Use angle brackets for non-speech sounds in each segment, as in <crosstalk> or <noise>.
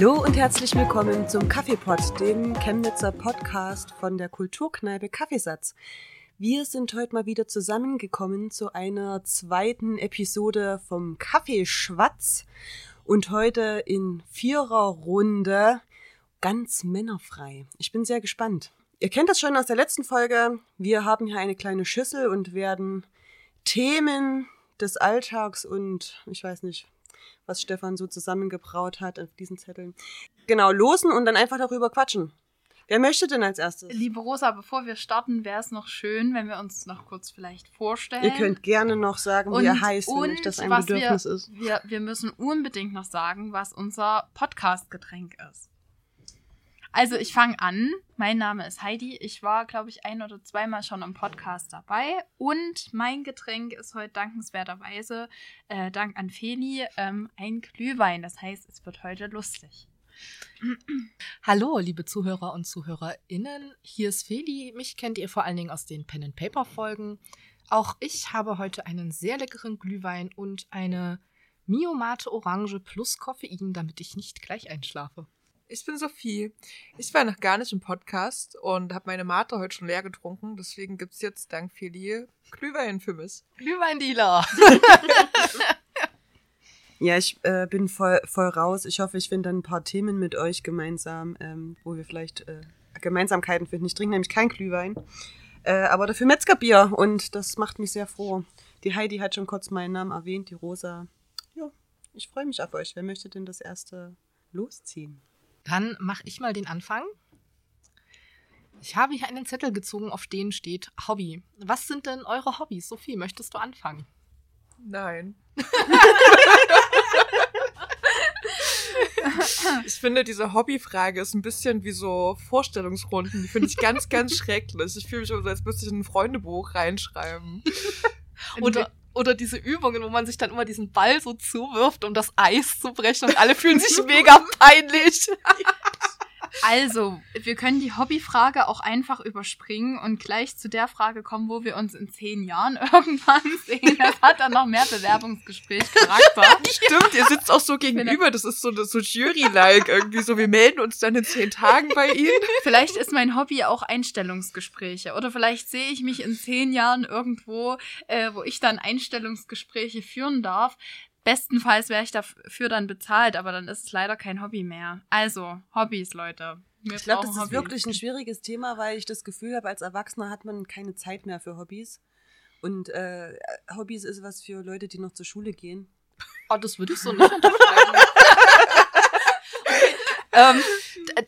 Hallo und herzlich willkommen zum Kaffeepot, dem Chemnitzer Podcast von der Kulturkneipe Kaffeesatz. Wir sind heute mal wieder zusammengekommen zu einer zweiten Episode vom Kaffeeschwatz und heute in vierer Runde ganz männerfrei. Ich bin sehr gespannt. Ihr kennt das schon aus der letzten Folge. Wir haben hier eine kleine Schüssel und werden Themen des Alltags und ich weiß nicht, was Stefan so zusammengebraut hat auf diesen Zetteln. Genau, losen und dann einfach darüber quatschen. Wer möchte denn als erstes? Liebe Rosa, bevor wir starten, wäre es noch schön, wenn wir uns noch kurz vielleicht vorstellen. Ihr könnt gerne noch sagen, und, wie ihr heißt, wenn euch das ein Bedürfnis wir, ist. Wir, wir müssen unbedingt noch sagen, was unser Podcast-Getränk ist. Also ich fange an. Mein Name ist Heidi. Ich war, glaube ich, ein oder zweimal schon im Podcast dabei. Und mein Getränk ist heute dankenswerterweise, äh, dank an Feli, ähm, ein Glühwein. Das heißt, es wird heute lustig. <clears throat> Hallo, liebe Zuhörer und ZuhörerInnen. Hier ist Feli. Mich kennt ihr vor allen Dingen aus den Pen Paper Folgen. Auch ich habe heute einen sehr leckeren Glühwein und eine Miomate Orange plus Koffein, damit ich nicht gleich einschlafe. Ich bin Sophie. Ich war noch gar nicht im Podcast und habe meine Mate heute schon leer getrunken. Deswegen gibt es jetzt dank Feli Glühwein für mich. Glühweindealer. <laughs> Ja, ich äh, bin voll, voll raus. Ich hoffe, ich finde dann ein paar Themen mit euch gemeinsam, ähm, wo wir vielleicht äh, Gemeinsamkeiten finden. Ich trinke nämlich kein Glühwein, äh, aber dafür Metzgerbier und das macht mich sehr froh. Die Heidi hat schon kurz meinen Namen erwähnt, die Rosa. Ja, ich freue mich auf euch. Wer möchte denn das erste losziehen? Dann mache ich mal den Anfang. Ich habe hier einen Zettel gezogen, auf den steht Hobby. Was sind denn eure Hobbys? Sophie, möchtest du anfangen? Nein. <laughs> ich finde, diese Hobbyfrage ist ein bisschen wie so Vorstellungsrunden. Die finde ich ganz, ganz <laughs> schrecklich. Ich fühle mich so, als müsste ich in ein Freundebuch reinschreiben. <laughs> Oder, oder diese Übungen, wo man sich dann immer diesen Ball so zuwirft, um das Eis zu brechen und alle fühlen sich mega <laughs> peinlich. <laughs> Also, wir können die Hobbyfrage auch einfach überspringen und gleich zu der Frage kommen, wo wir uns in zehn Jahren <laughs> irgendwann sehen. Das hat dann noch mehr Bewerbungsgespräch-Charakter. <laughs> Stimmt, ihr sitzt auch so gegenüber. Das ist so, so Jury-like irgendwie so. Wir melden uns dann in zehn Tagen bei Ihnen. Vielleicht ist mein Hobby auch Einstellungsgespräche. Oder vielleicht sehe ich mich in zehn Jahren irgendwo, äh, wo ich dann Einstellungsgespräche führen darf. Bestenfalls wäre ich dafür dann bezahlt, aber dann ist es leider kein Hobby mehr. Also, Hobbys, Leute. Wir Ich glaube, das ist wirklich ein schwieriges Thema, weil ich das Gefühl habe, als Erwachsener hat man keine Zeit mehr für Hobbys. Und äh, Hobbys ist was für Leute, die noch zur Schule gehen. Oh, das würde ich so nicht unterschreiben. <laughs> ähm,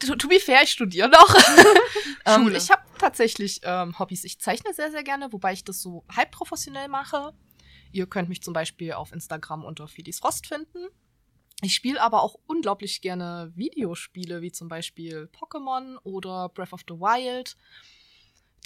to, to be fair, ich studiere noch. <laughs> ähm, Schule. ich habe tatsächlich ähm, Hobbys. Ich zeichne sehr, sehr gerne, wobei ich das so halb professionell mache. Ihr könnt mich zum Beispiel auf Instagram unter Fidis Rost finden. Ich spiele aber auch unglaublich gerne Videospiele, wie zum Beispiel Pokémon oder Breath of the Wild.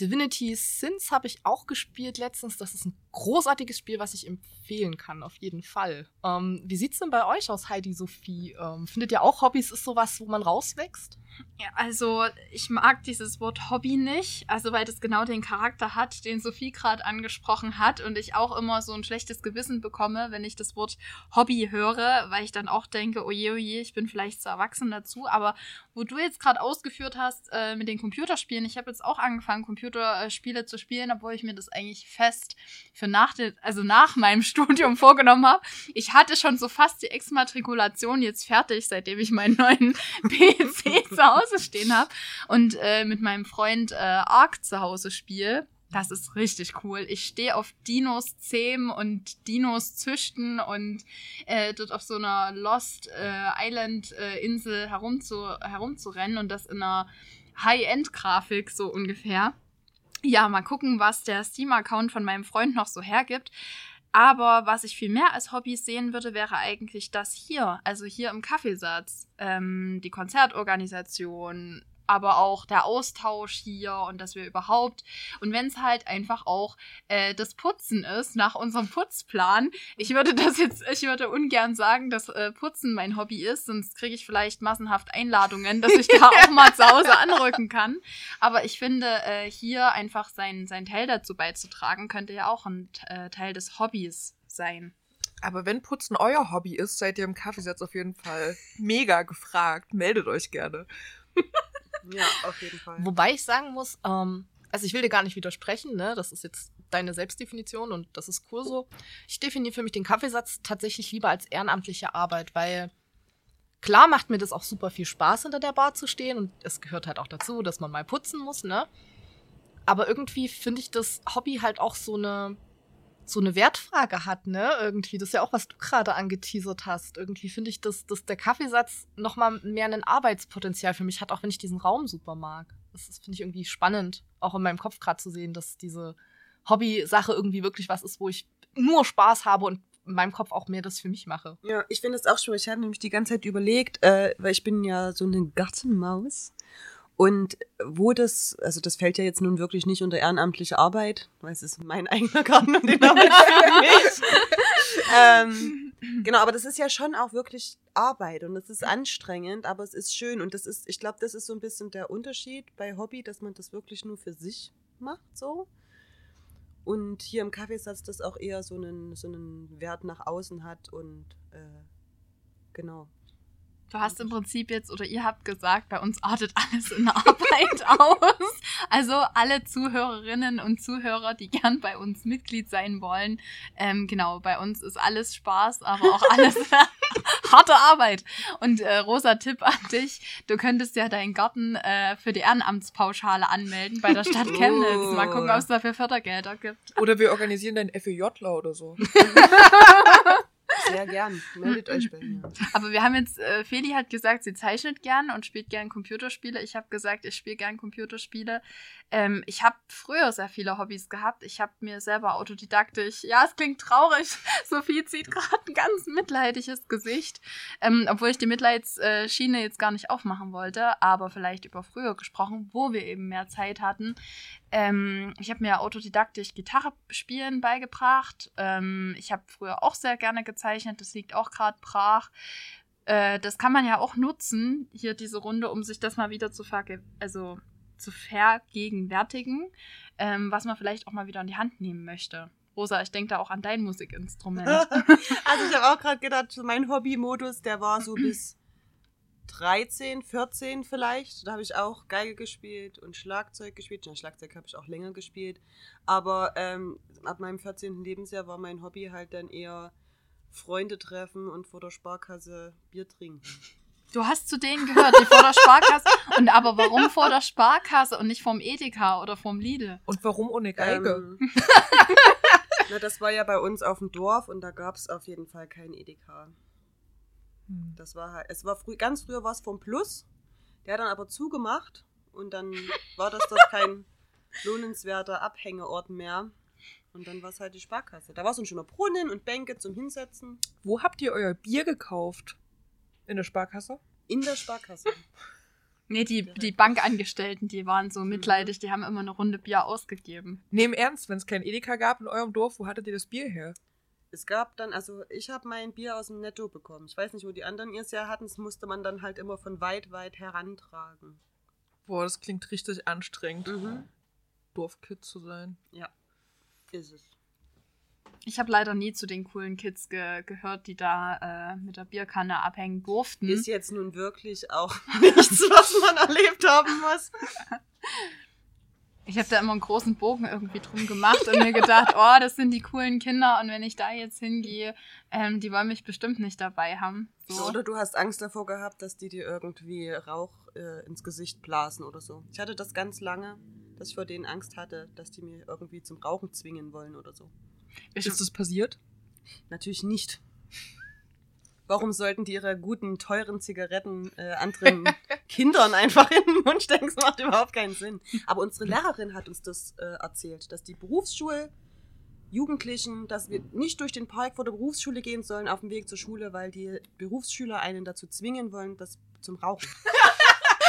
Divinity Sins habe ich auch gespielt letztens. Das ist ein großartiges Spiel, was ich empfehlen kann, auf jeden Fall. Ähm, wie sieht's denn bei euch aus, Heidi Sophie? Ähm, findet ihr auch Hobbys ist sowas, wo man rauswächst? Ja, also ich mag dieses Wort Hobby nicht, also weil das genau den Charakter hat, den Sophie gerade angesprochen hat und ich auch immer so ein schlechtes Gewissen bekomme, wenn ich das Wort Hobby höre, weil ich dann auch denke, oje, oje, ich bin vielleicht zu erwachsen dazu, aber wo du jetzt gerade ausgeführt hast äh, mit den Computerspielen, ich habe jetzt auch angefangen, Computerspiele zu spielen, obwohl ich mir das eigentlich fest für nach, den, also nach meinem <laughs> Studium vorgenommen habe. Ich hatte schon so fast die Exmatrikulation jetzt fertig, seitdem ich meinen neuen <laughs> PC <laughs> Hause stehen habe und äh, mit meinem Freund äh, Ark zu Hause spiele. Das ist richtig cool. Ich stehe auf Dinos zähmen und Dinos züchten und äh, dort auf so einer Lost äh, Island äh, Insel herumzu, herumzurennen und das in einer High-End-Grafik so ungefähr. Ja, mal gucken, was der Steam-Account von meinem Freund noch so hergibt. Aber was ich viel mehr als Hobbys sehen würde, wäre eigentlich das hier. Also hier im Kaffeesatz. Ähm, die Konzertorganisation, aber auch der Austausch hier und dass wir überhaupt. Und wenn es halt einfach auch äh, das Putzen ist, nach unserem Putzplan. Ich würde das jetzt, ich würde ungern sagen, dass äh, Putzen mein Hobby ist, sonst kriege ich vielleicht massenhaft Einladungen, dass ich da auch mal zu Hause <laughs> anrücken kann. Aber ich finde, äh, hier einfach sein, sein Teil dazu beizutragen, könnte ja auch ein äh, Teil des Hobbys sein. Aber wenn Putzen euer Hobby ist, seid ihr im Kaffeesatz auf jeden Fall mega gefragt. Meldet euch gerne. Ja, auf jeden Fall. Wobei ich sagen muss, ähm, also ich will dir gar nicht widersprechen, ne? Das ist jetzt deine Selbstdefinition und das ist cool so. Ich definiere für mich den Kaffeesatz tatsächlich lieber als ehrenamtliche Arbeit, weil klar macht mir das auch super viel Spaß, hinter der Bar zu stehen und es gehört halt auch dazu, dass man mal putzen muss, ne? Aber irgendwie finde ich das Hobby halt auch so eine so eine Wertfrage hat, ne? Irgendwie, das ist ja auch, was du gerade angeteasert hast. Irgendwie finde ich, dass, dass der Kaffeesatz noch mal mehr ein Arbeitspotenzial für mich hat, auch wenn ich diesen Raum super mag. Das, das finde ich irgendwie spannend, auch in meinem Kopf gerade zu sehen, dass diese Hobby-Sache irgendwie wirklich was ist, wo ich nur Spaß habe und in meinem Kopf auch mehr das für mich mache. Ja, ich finde es auch schon. Ich habe nämlich die ganze Zeit überlegt, äh, weil ich bin ja so eine Gartenmaus. Und wo das, also das fällt ja jetzt nun wirklich nicht unter ehrenamtliche Arbeit, weil es ist mein <laughs> eigener Garten und den arbeite für mich. ähm, genau, aber das ist ja schon auch wirklich Arbeit und es ist anstrengend, aber es ist schön und das ist, ich glaube, das ist so ein bisschen der Unterschied bei Hobby, dass man das wirklich nur für sich macht, so. Und hier im Kaffeesatz das auch eher so einen, so einen Wert nach außen hat und äh, genau. Du hast im Prinzip jetzt, oder ihr habt gesagt, bei uns artet alles in Arbeit <laughs> aus. Also alle Zuhörerinnen und Zuhörer, die gern bei uns Mitglied sein wollen, ähm, genau, bei uns ist alles Spaß, aber auch alles <laughs> harte Arbeit. Und äh, rosa Tipp an dich, du könntest ja deinen Garten äh, für die Ehrenamtspauschale anmelden bei der Stadt Chemnitz. Mal gucken, ob es dafür Fördergelder gibt. Oder wir organisieren dann FEJler oder so. <laughs> Sehr gern. Meldet euch bei mir. <laughs> Aber wir haben jetzt, äh, Feli hat gesagt, sie zeichnet gern und spielt gern Computerspiele. Ich habe gesagt, ich spiele gern Computerspiele. Ähm, ich habe früher sehr viele Hobbys gehabt. Ich habe mir selber autodidaktisch, ja, es klingt traurig, <laughs> Sophie zieht gerade ein ganz mitleidiges Gesicht, ähm, obwohl ich die Mitleidsschiene jetzt gar nicht aufmachen wollte, aber vielleicht über früher gesprochen, wo wir eben mehr Zeit hatten. Ähm, ich habe mir autodidaktisch Gitarre spielen beigebracht. Ähm, ich habe früher auch sehr gerne gezeichnet, das liegt auch gerade brach. Äh, das kann man ja auch nutzen, hier diese Runde, um sich das mal wieder zu verge also zu vergegenwärtigen, ähm, was man vielleicht auch mal wieder in die Hand nehmen möchte. Rosa, ich denke da auch an dein Musikinstrument. <laughs> also ich habe auch gerade gedacht, mein Hobbymodus, der war so <clears throat> bis 13, 14 vielleicht. Da habe ich auch Geige gespielt und Schlagzeug gespielt. Ja, Schlagzeug habe ich auch länger gespielt. Aber ähm, ab meinem 14. Lebensjahr war mein Hobby halt dann eher Freunde treffen und vor der Sparkasse Bier trinken. Du hast zu denen gehört, die vor der Sparkasse. <laughs> Und aber warum vor der Sparkasse und nicht vom Edeka oder vom Lidl? Und warum ohne Geige? Ähm, <laughs> na, das war ja bei uns auf dem Dorf und da gab es auf jeden Fall kein Edeka. Hm. Das war halt, es war früh, ganz früher war es vom Plus, der hat dann aber zugemacht und dann war das dort kein <laughs> lohnenswerter Abhängeort mehr. Und dann war es halt die Sparkasse. Da war so ein schöner Brunnen und Bänke zum Hinsetzen. Wo habt ihr euer Bier gekauft? In der Sparkasse? In der Sparkasse. <laughs> Nee, die, die Bankangestellten, die waren so mitleidig, die haben immer eine Runde Bier ausgegeben. Nee, im Ernst, wenn es kein Edeka gab in eurem Dorf, wo hattet ihr das Bier her? Es gab dann, also ich habe mein Bier aus dem Netto bekommen. Ich weiß nicht, wo die anderen ihr es ja hatten. Das musste man dann halt immer von weit, weit herantragen. Boah, das klingt richtig anstrengend, Mhm. Dorfkid zu sein. Ja, ist es. Ich habe leider nie zu den coolen Kids ge gehört, die da äh, mit der Bierkanne abhängen durften. Ist jetzt nun wirklich auch <laughs> nichts, was man erlebt haben muss. <laughs> Ich habe da immer einen großen Bogen irgendwie drum gemacht und mir gedacht, <laughs> oh, das sind die coolen Kinder und wenn ich da jetzt hingehe, ähm, die wollen mich bestimmt nicht dabei haben. So. Oder du hast Angst davor gehabt, dass die dir irgendwie Rauch äh, ins Gesicht blasen oder so. Ich hatte das ganz lange, dass ich vor denen Angst hatte, dass die mir irgendwie zum Rauchen zwingen wollen oder so. Ist das passiert? Natürlich nicht. Warum sollten die ihre guten, teuren Zigaretten äh, anderen <laughs> Kindern einfach in den Mund stecken? Das macht überhaupt keinen Sinn. Aber unsere Lehrerin hat uns das äh, erzählt, dass die Berufsschul Jugendlichen, dass wir nicht durch den Park vor der Berufsschule gehen sollen auf dem Weg zur Schule, weil die Berufsschüler einen dazu zwingen wollen, das zum Rauchen. <laughs>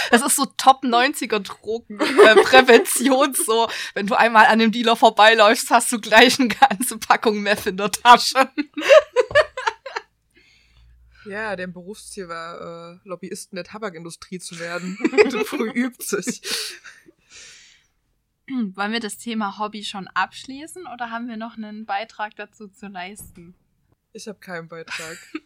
Das ist so Top 90er Drogenprävention, so. Wenn du einmal an dem Dealer vorbeiläufst, hast du gleich eine ganze Packung Meth in der Tasche. Ja, deren Berufsziel war, äh, Lobbyisten der Tabakindustrie zu werden. <laughs> so früh übt sich. Wollen wir das Thema Hobby schon abschließen oder haben wir noch einen Beitrag dazu zu leisten? Ich habe keinen Beitrag. <laughs>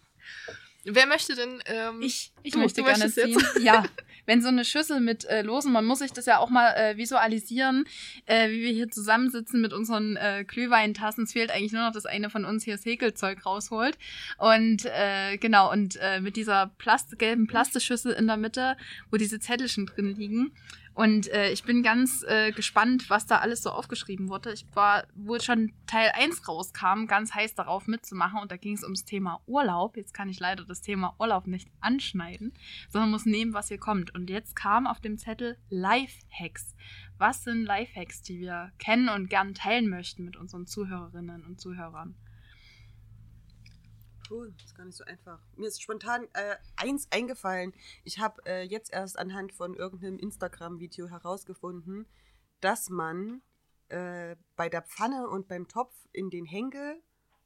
Wer möchte denn? Ähm, Ich, ich du, möchte du gerne ziehen. jetzt? Ja, <laughs> wenn so eine Schüssel mit äh, Losen, man muss sich das ja auch mal äh, visualisieren, äh, wie wir hier zusammensitzen mit unseren äh, Glühweintassen. Es fehlt eigentlich nur noch, dass eine von uns hier das Häkelzeug rausholt. Und äh, genau, und äh, mit dieser Plast gelben Plastikschüssel in der Mitte, wo diese Zettelchen drin liegen. Und äh, ich bin ganz äh, gespannt, was da alles so aufgeschrieben wurde. Ich war, wo schon Teil 1 rauskam, ganz heiß darauf mitzumachen. Und da ging es ums Thema Urlaub. Jetzt kann ich leider das Thema Urlaub nicht anschneiden, sondern muss nehmen, was hier kommt. Und jetzt kam auf dem Zettel Lifehacks. Was sind Lifehacks, die wir kennen und gern teilen möchten mit unseren Zuhörerinnen und Zuhörern? Cool, ist gar nicht so einfach. Mir ist spontan äh, eins eingefallen. Ich habe äh, jetzt erst anhand von irgendeinem Instagram-Video herausgefunden, dass man äh, bei der Pfanne und beim Topf in den Henkel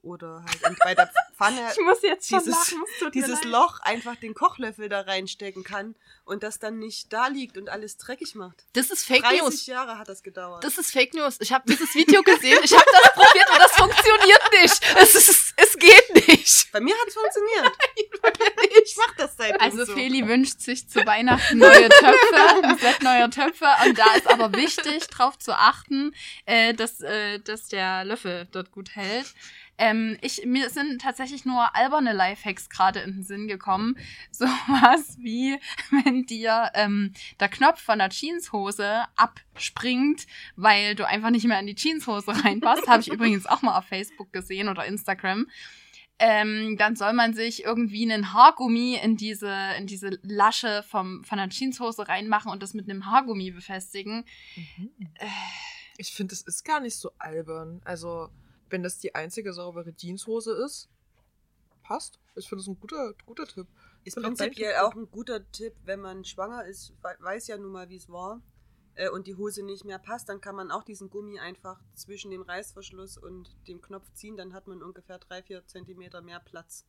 oder halt bei der <laughs> Pfanne muss jetzt schon lachen, dieses Loch einfach den Kochlöffel da reinstecken kann und das dann nicht da liegt und alles dreckig macht. das ist Fake 30 News. Jahre hat das gedauert. Das ist Fake News. Ich habe dieses Video gesehen. Ich habe das probiert und das funktioniert nicht. Es, ist, es geht nicht. Bei mir hat es funktioniert. <laughs> ich mach das seitdem Also so. Feli wünscht sich zu Weihnachten neue Töpfe, ein Set neuer Töpfe. Und da ist aber wichtig, darauf zu achten, äh, dass, äh, dass der Löffel dort gut hält. Ähm, ich, mir sind tatsächlich nur alberne Lifehacks gerade in den Sinn gekommen. <laughs> Sowas wie, wenn dir ähm, der Knopf von der Jeanshose abspringt, weil du einfach nicht mehr in die Jeanshose reinpasst. Habe ich <laughs> übrigens auch mal auf Facebook gesehen oder Instagram ähm, dann soll man sich irgendwie einen Haargummi in diese, in diese Lasche vom, von der Jeanshose reinmachen und das mit einem Haargummi befestigen. Ich finde, es ist gar nicht so albern. Also, wenn das die einzige saubere Jeanshose ist, passt. Ich finde es ein guter, guter Tipp. Ist prinzipiell auch ein guter Tipp, wenn man schwanger ist, we- weiß ja nun mal, wie es war, äh, und die Hose nicht mehr passt, dann kann man auch diesen Gummi einfach zwischen dem Reißverschluss und dem Knopf ziehen, dann hat man ungefähr 3-4 Zentimeter mehr Platz.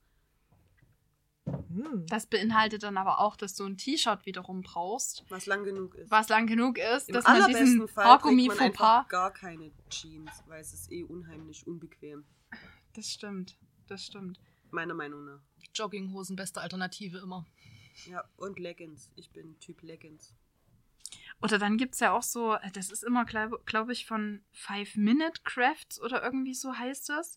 Hm. Das beinhaltet dann aber auch, dass du ein T-Shirt wiederum brauchst, Was lang genug ist. was lang genug ist, Im dass man allerbesten diesen Haargummi man einfach gar keine Jeans, weil es ist eh unheimlich unbequem. Das stimmt, das stimmt. Meiner Meinung nach. Jogginghosen, beste Alternative immer. Ja, und Leggings. Ich bin Typ Leggings. Oder dann gibt's ja auch so, äh, das ist immer, glaube glaub ich, von Five Minute Crafts oder irgendwie so heißt das.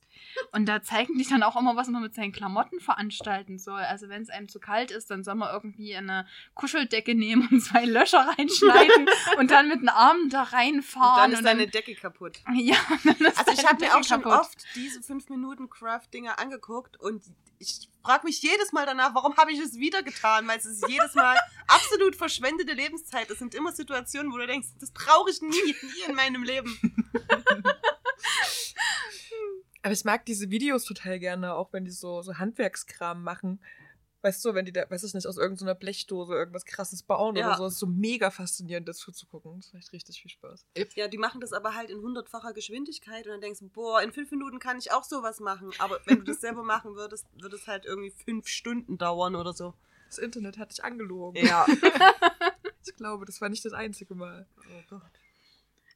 Und da zeigen die dann auch immer, was man mit seinen Klamotten veranstalten soll. Also wenn es einem zu kalt ist, dann soll man irgendwie eine Kuscheldecke nehmen und zwei Löcher reinschneiden <laughs> und dann mit den Armen da Und reinfahren. dann ist deine Decke kaputt. <laughs> ja, dann ist Also ich habe mir auch schon kaputt. oft diese 5 Minuten Craft-Dinger angeguckt und ich frage mich jedes Mal danach, warum habe ich es wieder getan? Weil es ist jedes Mal <laughs> absolut verschwendete Lebenszeit. Es sind immer Situationen, wo du denkst, das brauche ich nie, nie in meinem Leben. <laughs> Aber ich mag diese Videos total gerne, auch wenn die so, so Handwerkskram machen. Weißt du, wenn die da, weiß ich nicht, aus irgendeiner Blechdose irgendwas krasses bauen Ja. oder so, ist so mega faszinierend, das zuzugucken. Das macht richtig viel Spaß. Ja, die machen das aber halt in hundertfacher Geschwindigkeit und dann denkst du, boah, in fünf Minuten kann ich auch sowas machen. Aber wenn du das selber machen würdest, würde es halt irgendwie fünf Stunden dauern oder so. Das Internet hat dich angelogen. Ja. <laughs> Ich glaube, das war nicht das einzige Mal. Oh Gott.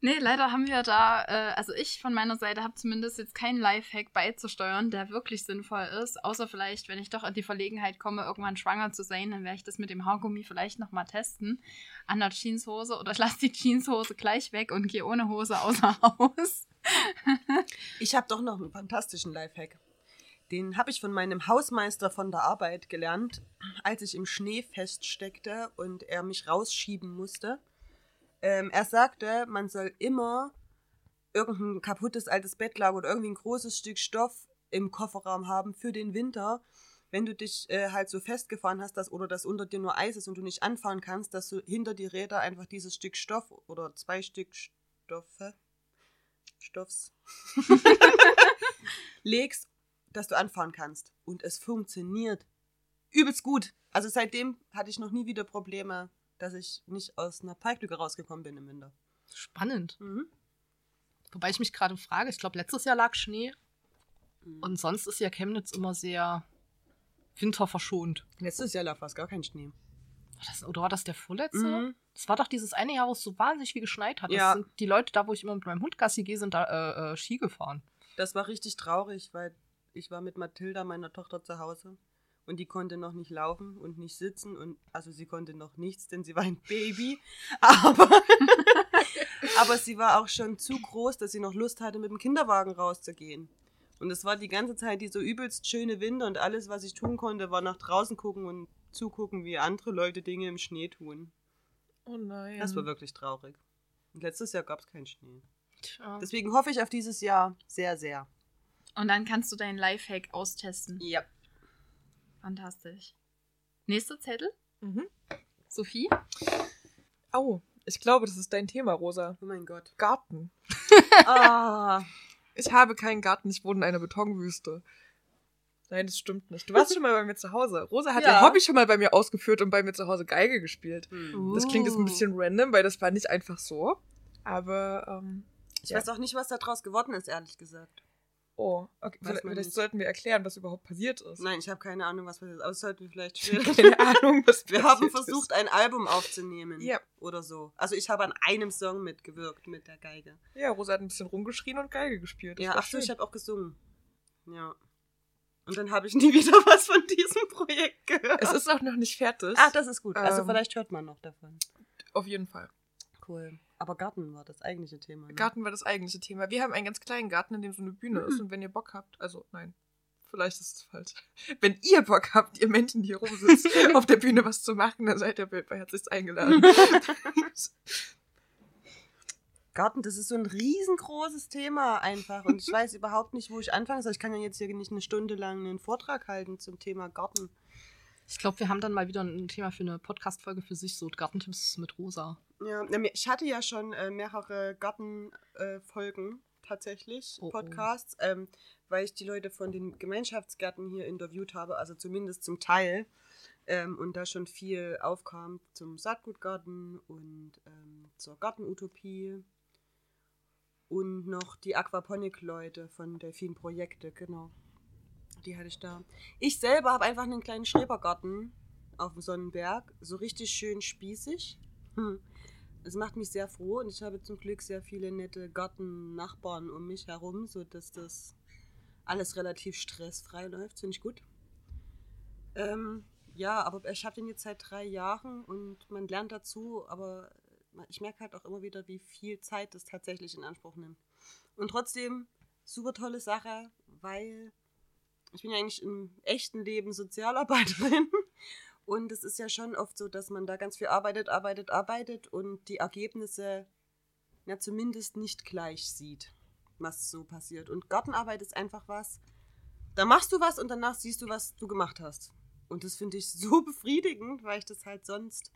Nee, leider haben wir da, äh, also ich von meiner Seite habe zumindest jetzt keinen Lifehack beizusteuern, der wirklich sinnvoll ist. Außer vielleicht, wenn ich doch in die Verlegenheit komme, irgendwann schwanger zu sein, dann werde ich das mit dem Haargummi vielleicht nochmal testen. An der Jeanshose oder <laughs> ich lasse die Jeanshose gleich weg und gehe ohne Hose außer <laughs> Haus. Ich habe doch noch einen fantastischen Lifehack. Den habe ich von meinem Hausmeister von der Arbeit gelernt, als ich im Schnee feststeckte und er mich rausschieben musste. Ähm, er sagte, man soll immer irgendein kaputtes altes Bettlager oder irgendwie ein großes Stück Stoff im Kofferraum haben für den Winter. Wenn du dich äh, halt so festgefahren hast, dass, oder dass unter dir nur Eis ist und du nicht anfahren kannst, dass du hinter die Räder einfach dieses Stück Stoff oder zwei Stück Stoffe, Stoffs, <laughs> legst, dass du anfahren kannst. Und es funktioniert. Übelst gut. Also seitdem hatte ich noch nie wieder Probleme, dass ich nicht aus einer Parklücke rausgekommen bin im Winter. Spannend. Mhm. Wobei ich mich gerade frage, ich glaube, letztes Jahr lag Schnee Und und sonst ist ja Chemnitz immer sehr winterverschont. letztes Jahr lag fast gar kein Schnee. War das, oder war das der vorletzte? Mhm. Das war doch dieses eine Jahr, wo es so wahnsinnig viel geschneit hat. Ja. Die Leute da, wo ich immer mit meinem Hund Gassi gehe, sind da äh, äh, Ski gefahren. Das war richtig traurig, weil ich war mit Mathilda, meiner Tochter, zu Hause. Und die konnte noch nicht laufen und nicht sitzen. Und also sie konnte noch nichts, denn sie war ein Baby. <laughs> Aber, <laughs> aber sie war auch schon zu groß, dass sie noch Lust hatte, mit dem Kinderwagen rauszugehen. Und es war die ganze Zeit dieser übelst schöne Winter und alles, was ich tun konnte, war nach draußen gucken und zugucken, wie andere Leute Dinge im Schnee tun. Oh nein. Das war wirklich traurig. Und letztes Jahr gab es keinen Schnee. Tja. Deswegen hoffe ich auf dieses Jahr sehr, sehr. Und dann kannst du deinen Lifehack austesten. Ja. Fantastisch. Nächster Zettel? Mhm. Sophie? Au, ich glaube, das ist dein Thema, Rosa. Oh mein Gott. Garten. <laughs> Ah. Ich habe keinen Garten, ich wohne in einer Betonwüste. Nein, das stimmt nicht. Du warst schon mal bei mir zu Hause. Rosa hat Ja. ihr Hobby schon mal bei mir ausgeführt und bei mir zu Hause Geige gespielt. Hm. Das klingt jetzt ein bisschen random, weil das war nicht einfach so. Aber, ähm, Ich Ja. weiß auch nicht, was da draus geworden ist, ehrlich gesagt. Oh, okay. Vielleicht, vielleicht sollten wir erklären, was überhaupt passiert ist. Nein, ich habe keine Ahnung, was passiert ist. Aber es sollten wir vielleicht Ich habe schwer. keine <laughs> Ahnung, was Wir haben passiert versucht, Ist. ein Album aufzunehmen. Ja. Oder so. Also ich habe an einem Song mitgewirkt mit der Geige. Ja, Rosa hat ein bisschen rumgeschrien und Geige gespielt. Das ja, ach so, ich habe auch gesungen. Ja. Und dann habe ich nie <laughs> wieder was von diesem Projekt gehört. Es ist auch noch nicht fertig. Ach, das ist gut. Also Ähm, vielleicht hört man noch davon. Auf jeden Fall. Cool. Aber Garten war das eigentliche Thema. Ne? Garten war das eigentliche Thema. Wir haben einen ganz kleinen Garten, in dem so eine Bühne Mhm. ist. Und wenn ihr Bock habt, also nein, vielleicht ist es falsch. <laughs> Wenn ihr Bock habt, ihr Menschen, die hier rumsitzt, <laughs> auf der Bühne was zu machen, dann seid ihr bei herzlichst eingeladen. <laughs> Garten, das ist so ein riesengroßes Thema einfach. Und ich weiß überhaupt nicht, wo ich anfangen soll. Ich kann ja jetzt hier nicht eine Stunde lang einen Vortrag halten zum Thema Garten. Ich glaube, wir haben dann mal wieder ein Thema für eine Podcast-Folge für sich, so Gartentipps mit Rosa. Ja, ich hatte ja schon äh, mehrere Gartenfolgen tatsächlich, Oh, oh. Podcasts, ähm, weil ich die Leute von den Gemeinschaftsgärten hier interviewt habe, also zumindest zum Teil. Ähm, und da schon viel aufkam zum Saatgutgarten und ähm, zur Gartenutopie. Und noch die Aquaponik-Leute von Delfin Projekte, genau. Die hatte ich da. Ich selber habe einfach einen kleinen Schrebergarten auf dem Sonnenberg, so richtig schön spießig. Hm. Es macht mich sehr froh und ich habe zum Glück sehr viele nette Gartennachbarn um mich herum, sodass das alles relativ stressfrei läuft. Finde ich gut. Ähm, ja, aber ich habe den jetzt seit drei Jahren und man lernt dazu, aber ich merke halt auch immer wieder, wie viel Zeit das tatsächlich in Anspruch nimmt. Und trotzdem, super tolle Sache, weil ich bin ja eigentlich im echten Leben Sozialarbeiterin. <laughs> Und es ist ja schon oft so, dass man da ganz viel arbeitet, arbeitet, arbeitet und die Ergebnisse ja zumindest nicht gleich sieht, was so passiert. Und Gartenarbeit ist einfach was, da machst du was und danach siehst du, was du gemacht hast. Und das finde ich so <laughs> befriedigend, weil ich das halt sonst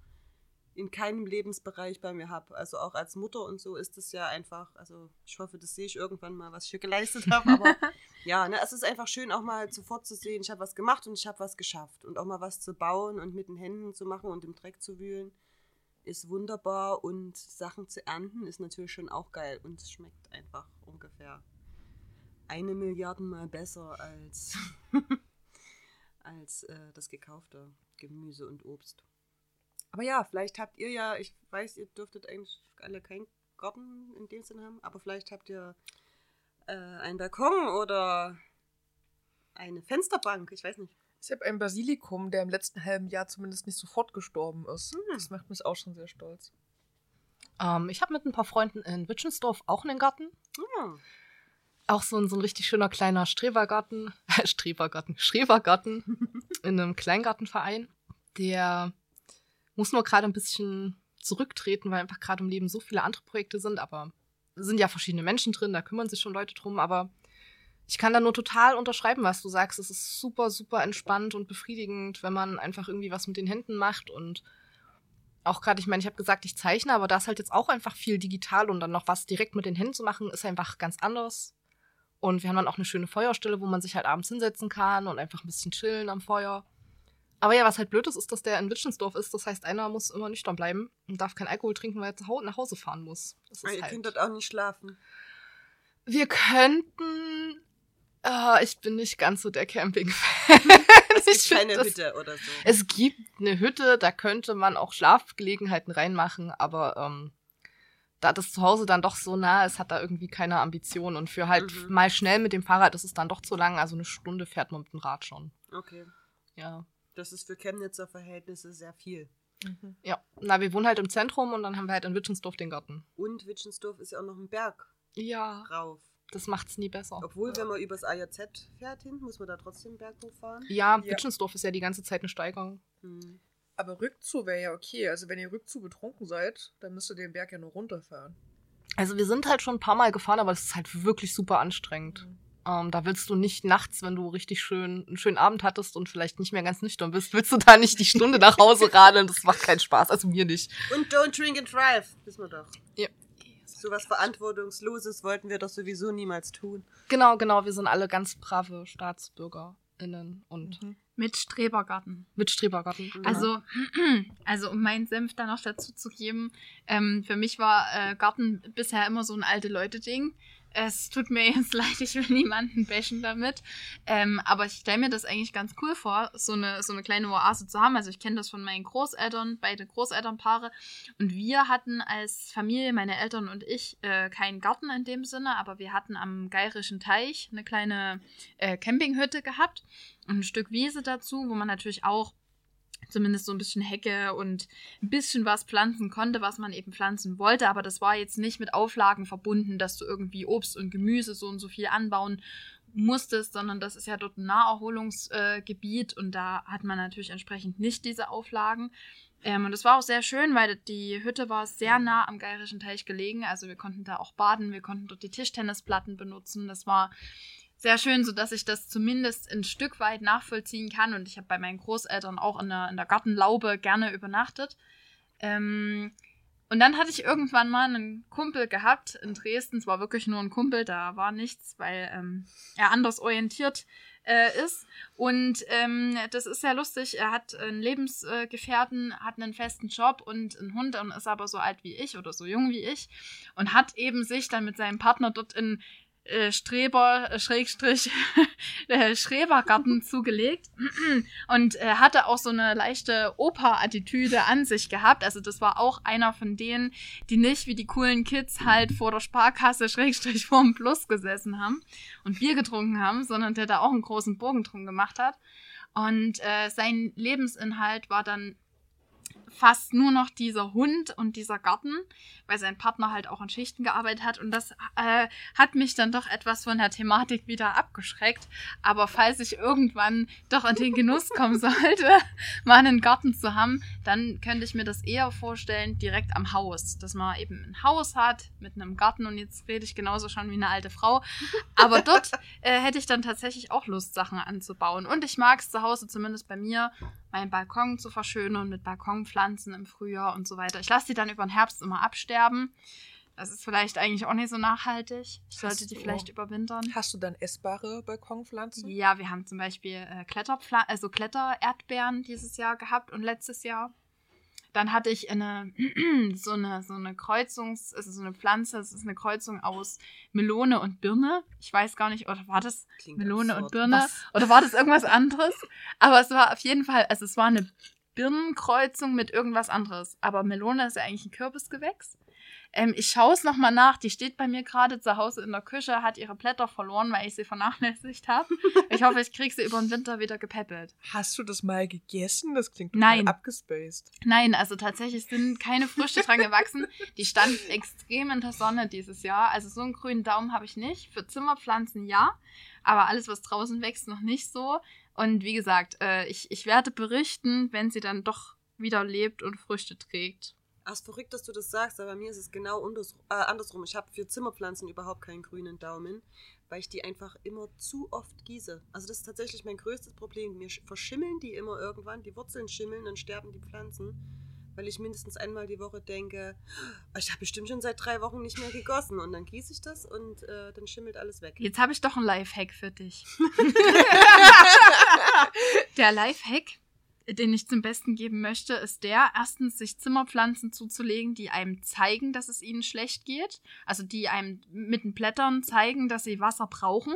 in keinem Lebensbereich bei mir habe. Also auch als Mutter und so ist es ja einfach, also ich hoffe, das sehe ich irgendwann mal, was ich hier geleistet habe, aber <laughs> ja, ne, es ist einfach schön, auch mal sofort zu sehen, ich habe was gemacht und ich habe was geschafft. Und auch mal was zu bauen und mit den Händen zu machen und im Dreck zu wühlen, ist wunderbar. Und Sachen zu ernten ist natürlich schon auch geil. Und es schmeckt einfach ungefähr eine Milliarde Mal besser als, <laughs> als äh, das gekaufte Gemüse und Obst. Aber ja, vielleicht habt ihr ja, ich weiß, ihr dürftet eigentlich alle keinen Garten in dem Sinne haben, aber vielleicht habt ihr äh, einen Balkon oder eine Fensterbank, ich weiß nicht. Ich habe ein Basilikum, der im letzten halben Jahr zumindest nicht sofort gestorben ist. Hm. Das macht mich auch schon sehr stolz. Ähm, ich habe mit ein paar Freunden in Wittchensdorf auch einen Garten. Ah, Auch so ein, so ein richtig schöner kleiner Strebergarten. <laughs> Strebergarten. Schrebergarten. <laughs> in einem Kleingartenverein. Der muss nur gerade ein bisschen zurücktreten, weil einfach gerade im Leben so viele andere Projekte sind. Aber es sind ja verschiedene Menschen drin, da kümmern sich schon Leute drum. Aber ich kann da nur total unterschreiben, was du sagst. Es ist super, super entspannt und befriedigend, wenn man einfach irgendwie was mit den Händen macht und auch gerade, ich meine, ich habe gesagt, ich zeichne, aber da ist halt jetzt auch einfach viel digital und dann noch was direkt mit den Händen zu machen, ist einfach ganz anders. Und wir haben dann auch eine schöne Feuerstelle, wo man sich halt abends hinsetzen kann und einfach ein bisschen chillen am Feuer. Aber ja, was halt blöd ist, ist, dass der in Wittchensdorf ist. Das heißt, einer muss immer nüchtern bleiben und darf kein Alkohol trinken, weil er nach Hause fahren muss. Das ist ihr halt. könnt dort auch nicht schlafen. Wir könnten. Ah, ich bin nicht ganz so der Camping-Fan. <laughs> Es gibt keine das- Hütte oder so. Es gibt eine Hütte, da könnte man auch Schlafgelegenheiten reinmachen, aber ähm, da das zu Hause dann doch so nah ist, hat da irgendwie keine Ambition. Und für halt Mhm. mal schnell mit dem Fahrrad ist es dann doch zu lang. Also eine Stunde fährt man mit dem Rad schon. Okay. Ja. Das ist für Chemnitzer Verhältnisse sehr viel. Mhm. Ja. Na, wir wohnen halt im Zentrum und dann haben wir halt in Wittgensdorf den Garten. Und Witschensdorf ist ja auch noch ein Berg Ja. rauf. Das macht's nie besser. Obwohl, wenn man übers AJZ fährt hin, muss man da trotzdem einen Berg hochfahren. Ja, Ja. Wittgensdorf ist ja die ganze Zeit eine Steigerung. Hm. Aber Rückzu wäre ja okay. Also wenn ihr Rückzu betrunken seid, dann müsst ihr den Berg ja nur runterfahren. Also wir sind halt schon ein paar Mal gefahren, aber es ist halt wirklich super anstrengend. Mhm. Ähm, da willst du nicht nachts, wenn du richtig schön einen schönen Abend hattest und vielleicht nicht mehr ganz nüchtern bist, willst du da nicht die Stunde nach Hause <laughs> radeln. Das macht keinen Spaß. Also mir nicht. Und don't drink and drive, wissen wir doch. Ja. So was Verantwortungsloses wollten wir doch sowieso niemals tun. Genau, genau. Wir sind alle ganz brave StaatsbürgerInnen und Mhm. Mit Strebergarten. mit Strebergarten. Mhm. Also, <clears throat> also um meinen Senf da noch dazu zu geben, ähm, für mich war äh, Garten bisher immer so ein alte Leute-Ding. Es tut mir <laughs> jetzt leid, ich will niemanden bashen damit. Ähm, aber ich stelle mir das eigentlich ganz cool vor, so eine, so eine kleine Oase zu haben. Also ich kenne das von meinen Großeltern, beide Großelternpaare. Und wir hatten als Familie, meine Eltern und ich, äh, keinen Garten in dem Sinne, aber wir hatten am Geirischen Teich eine kleine äh, Campinghütte gehabt und ein Stück Wiese dazu, wo man natürlich auch zumindest so ein bisschen Hecke und ein bisschen was pflanzen konnte, was man eben pflanzen wollte. Aber das war jetzt nicht mit Auflagen verbunden, dass du irgendwie Obst und Gemüse so und so viel anbauen musstest, sondern das ist ja dort ein Naherholungsgebiet und da hat man natürlich entsprechend nicht diese Auflagen. Ähm, und es war auch sehr schön, weil die Hütte war sehr nah am Geirischen Teich gelegen. Also wir konnten da auch baden, wir konnten dort die Tischtennisplatten benutzen. Das war sehr schön, sodass ich das zumindest ein Stück weit nachvollziehen kann. Und ich habe bei meinen Großeltern auch in der, in der Gartenlaube gerne übernachtet. Ähm, und dann hatte ich irgendwann mal einen Kumpel gehabt in Dresden. Es war wirklich nur ein Kumpel, da war nichts, weil ähm, er anders orientiert äh, ist. Und ähm, das ist sehr lustig. Er hat einen Lebensgefährten, hat einen festen Job und einen Hund und ist aber so alt wie ich oder so jung wie ich und hat eben sich dann mit seinem Partner dort in äh, Streber, äh, Schrägstrich, <laughs> äh, Schrebergarten <laughs> zugelegt und äh, hatte auch so eine leichte Oper-Attitüde an sich gehabt. Also das war auch einer von denen, die nicht wie die coolen Kids halt vor der Sparkasse Schrägstrich <laughs> vorm Plus gesessen haben und Bier getrunken haben, sondern der da auch einen großen Bogen drum gemacht hat. Und äh, sein Lebensinhalt war dann fast nur noch dieser Hund und dieser Garten, weil sein Partner halt auch an Schichten gearbeitet hat. Und das äh, hat mich dann doch etwas von der Thematik wieder abgeschreckt. Aber falls ich irgendwann doch an den Genuss kommen <laughs> sollte, mal einen Garten zu haben, dann könnte ich mir das eher vorstellen, direkt am Haus. Dass man eben ein Haus hat mit einem Garten. Und jetzt rede ich genauso schon wie eine alte Frau. Aber dort <laughs> äh, hätte ich dann tatsächlich auch Lust, Sachen anzubauen. Und ich mag es zu Hause, zumindest bei mir, meinen Balkon zu verschönern mit Balkonpflanzen im Frühjahr und so weiter. Ich lasse die dann über den Herbst immer absterben. Das ist vielleicht eigentlich auch nicht so nachhaltig. Ich sollte die vielleicht überwintern. Hast du dann essbare Balkonpflanzen? Ja, wir haben zum Beispiel äh, Kletterpfla also Klettererdbeeren dieses Jahr gehabt und letztes Jahr. Dann hatte ich eine, <clears throat> so eine, so eine Kreuzungs-, also so eine Pflanze, es ist eine Kreuzung aus Melone und Birne. Ich weiß gar nicht, oder war das Klingt Melone absurd. und Birne? Was? Oder war das irgendwas anderes? Aber es war auf jeden Fall, also es war eine Birnenkreuzung mit irgendwas anderes. Aber Melone ist ja eigentlich ein Kürbisgewächs. Ähm, ich schaue es nochmal nach. Die steht bei mir gerade zu Hause in der Küche, hat ihre Blätter verloren, weil ich sie vernachlässigt habe. Ich hoffe, ich kriege sie über den Winter wieder gepäppelt. Hast du das mal gegessen? Das klingt total Nein. abgespaced. Nein, also tatsächlich sind keine Früchte dran gewachsen. Die standen extrem in der Sonne dieses Jahr. Also so einen grünen Daumen habe ich nicht. Für Zimmerpflanzen ja, aber alles, was draußen wächst, noch nicht so. Und wie gesagt, äh, ich, ich werde berichten, wenn sie dann doch wieder lebt und Früchte trägt. Ach, ist verrückt, dass du das sagst, aber bei mir ist es genau äh, andersrum. Ich habe für Zimmerpflanzen überhaupt keinen grünen Daumen, weil ich die einfach immer zu oft gieße. Also das ist tatsächlich mein größtes Problem. Mir sch- verschimmeln die immer irgendwann, die Wurzeln schimmeln, dann sterben die Pflanzen, weil ich mindestens einmal die Woche denke, "Oh, ich habe bestimmt schon seit drei Wochen nicht mehr gegossen und dann gieße ich das und äh, dann schimmelt alles weg. Jetzt habe ich doch einen Lifehack für dich. <laughs> Der Lifehack, den ich zum Besten geben möchte, ist der, erstens sich Zimmerpflanzen zuzulegen, die einem zeigen, dass es ihnen schlecht geht. Also die einem mit den Blättern zeigen, dass sie Wasser brauchen.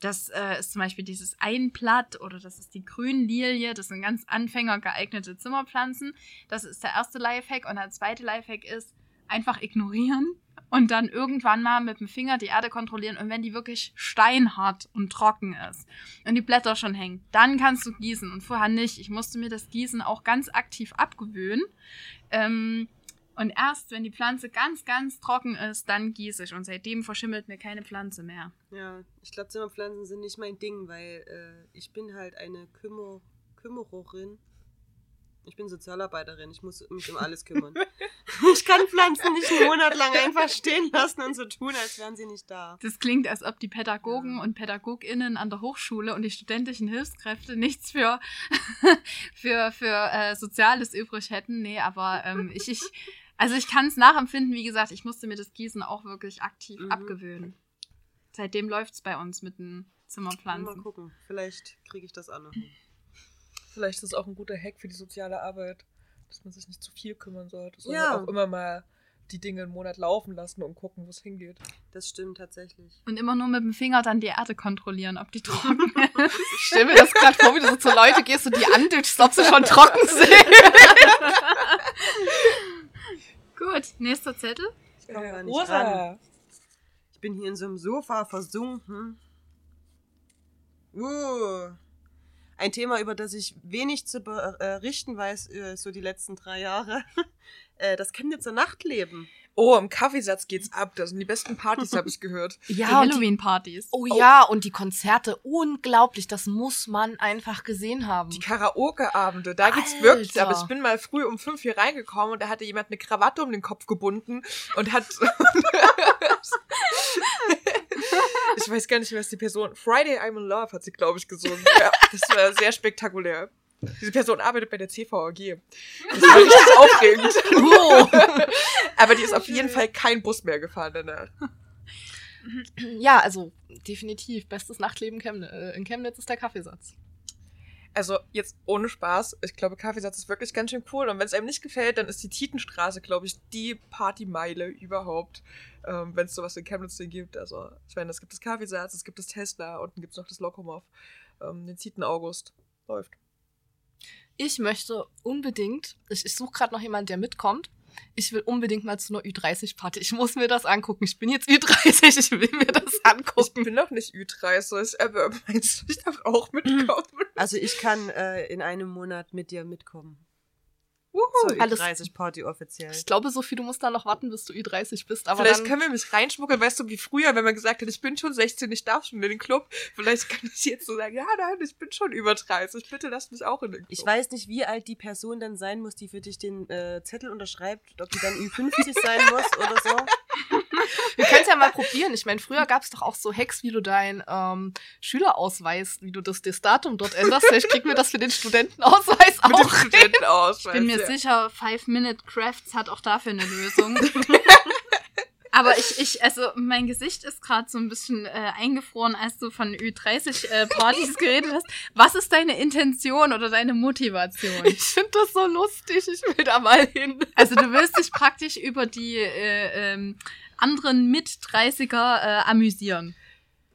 Das äh, ist zum Beispiel dieses Einblatt oder das ist die Grünlilie. Das sind ganz anfängergeeignete Zimmerpflanzen. Das ist der erste Lifehack. Und der zweite Lifehack ist, einfach ignorieren und dann irgendwann mal mit dem Finger die Erde kontrollieren und wenn die wirklich steinhart und trocken ist und die Blätter schon hängen, dann kannst du gießen und vorher nicht. Ich musste mir das Gießen auch ganz aktiv abgewöhnen. Ähm, und erst wenn die Pflanze ganz, ganz trocken ist, dann gieße ich. Und seitdem verschimmelt mir keine Pflanze mehr. Ja, ich glaube, Zimmerpflanzen sind nicht mein Ding, weil äh, ich bin halt eine Kümmer Kümmererin. Ich bin Sozialarbeiterin, ich muss mich um alles kümmern. <laughs> <laughs> ich kann Pflanzen nicht einen Monat lang einfach stehen lassen und so tun, als wären sie nicht da. Das klingt, als ob die Pädagogen und PädagogInnen an der Hochschule und die studentischen Hilfskräfte nichts für, <laughs> für, für äh, Soziales übrig hätten. Nee, aber ähm, ich, ich, also ich kann es nachempfinden, wie gesagt, ich musste mir das Gießen auch wirklich aktiv Mhm. abgewöhnen. Seitdem läuft es bei uns mit den Mal Zimmerpflanzen. gucken, vielleicht kriege ich das auch noch hin. Vielleicht ist es auch ein guter Hack für die soziale Arbeit, dass man sich nicht zu viel kümmern sollte, sondern Ja. auch immer mal die Dinge einen Monat laufen lassen und gucken, wo es hingeht. Das stimmt tatsächlich. Und immer nur mit dem Finger dann die Erde kontrollieren, ob die trocken <laughs> ist. Ich stell mir das gerade vor, wie du so zu Leute gehst und die anditschst, ob sie schon trocken sind. <laughs> Gut, nächster Zettel. Ich komme Äh, gar nicht Rosa. ran. Ich bin hier in so einem Sofa versunken. Uh. Ein Thema, über das ich wenig zu berichten weiß, äh, so die letzten drei Jahre. <laughs> Äh, Das Chemnitzer Nachtleben. Oh, im Kaffeesatz geht's ab. Das sind die besten Partys, habe ich gehört. <laughs> Ja, Halloween-Partys. oh ja, und die Konzerte, unglaublich, das muss man einfach gesehen haben. Die Karaoke-Abende, da geht's Alter. wirklich. Aber ich bin mal früh um fünf hier reingekommen und da hatte jemand eine Krawatte um den Kopf gebunden und hat. <laughs> ich weiß gar nicht, was die Person. Friday I'm in Love hat sie, glaube ich, gesungen. Ja, das war sehr spektakulär. Diese Person arbeitet bei der CVAG. Das <laughs> war richtig aufregend. Aber die ist auf jeden Fall kein Bus mehr gefahren danach. <clears throat> Ja, also definitiv, bestes Nachtleben äh, in Chemnitz ist der Kaffeesatz. Also jetzt ohne Spaß, ich glaube, Kaffeesatz ist wirklich ganz schön cool. Und wenn es einem nicht gefällt, dann ist die Tietenstraße, glaube ich, die Partymeile überhaupt, ähm, wenn es sowas in Chemnitz denn gibt. Also ich meine, es gibt das Kaffeesatz, es gibt das Tesla, unten gibt es noch das Lokomov, ähm, den Tieten August. Läuft. Ich möchte unbedingt, ich, ich suche gerade noch jemanden, der mitkommt. Ich will unbedingt mal zu einer Ü30-Party. Ich muss mir das angucken. Ich bin jetzt Ü30, ich will mir das Ich angucken. bin noch nicht Ü30, aber meinst du, ich darf auch <laughs> mitkommen? Also ich kann äh, in einem Monat mit dir mitkommen. Wuhu. Zur alles- Ü30-Party offiziell. Ich glaube, Sophie, du musst da noch warten, bis du Ü30 bist. Aber Vielleicht dann, können wir mich reinschmuggeln, weißt du, wie früher, wenn man gesagt hat, ich bin schon 16, ich darf schon in den Club. Vielleicht kann ich jetzt so sagen, ja, nein, ich bin schon über 30, bitte lasst mich auch in den Club. Ich weiß nicht, wie alt die Person dann sein muss, die für dich den äh, Zettel unterschreibt, ob die dann Ü50 sein muss oder so. <laughs> wir können es ja mal probieren. Ich meine, früher gab es doch auch so Hacks, wie du deinen ähm, Schülerausweis, wie du das, das Datum dort änderst. Vielleicht kriegen wir das für den Studentenausweis Mit dem auch. Studentenausweis. Ich bin mir ja. sicher, Five Minute Crafts hat auch dafür eine Lösung. <laughs> Aber ich, ich, also mein Gesicht ist gerade so ein bisschen äh, eingefroren, als du von Ü30 äh, Partys geredet hast. Was ist deine Intention oder deine Motivation? Ich finde das so lustig. Ich will da mal hin. Also du willst dich praktisch über die äh, ähm, anderen Mit-30er äh, amüsieren.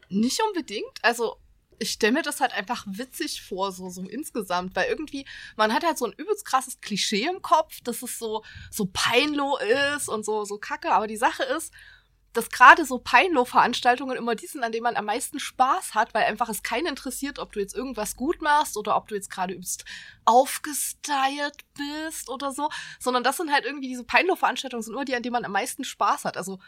Nicht unbedingt. Also, ich stelle mir das halt einfach witzig vor, so, so insgesamt, weil irgendwie, man hat halt so ein übelst krasses Klischee im Kopf, dass es so, so peinloh ist und so, so kacke. Aber die Sache ist, dass gerade so Peinloh-Veranstaltungen immer die sind, an denen man am meisten Spaß hat, weil einfach es keinen interessiert, ob du jetzt irgendwas gut machst oder ob du jetzt gerade übelst aufgestylt bist oder so, sondern das sind halt irgendwie diese Peinloh-Veranstaltungen sind immer die, an denen man am meisten Spaß hat. Also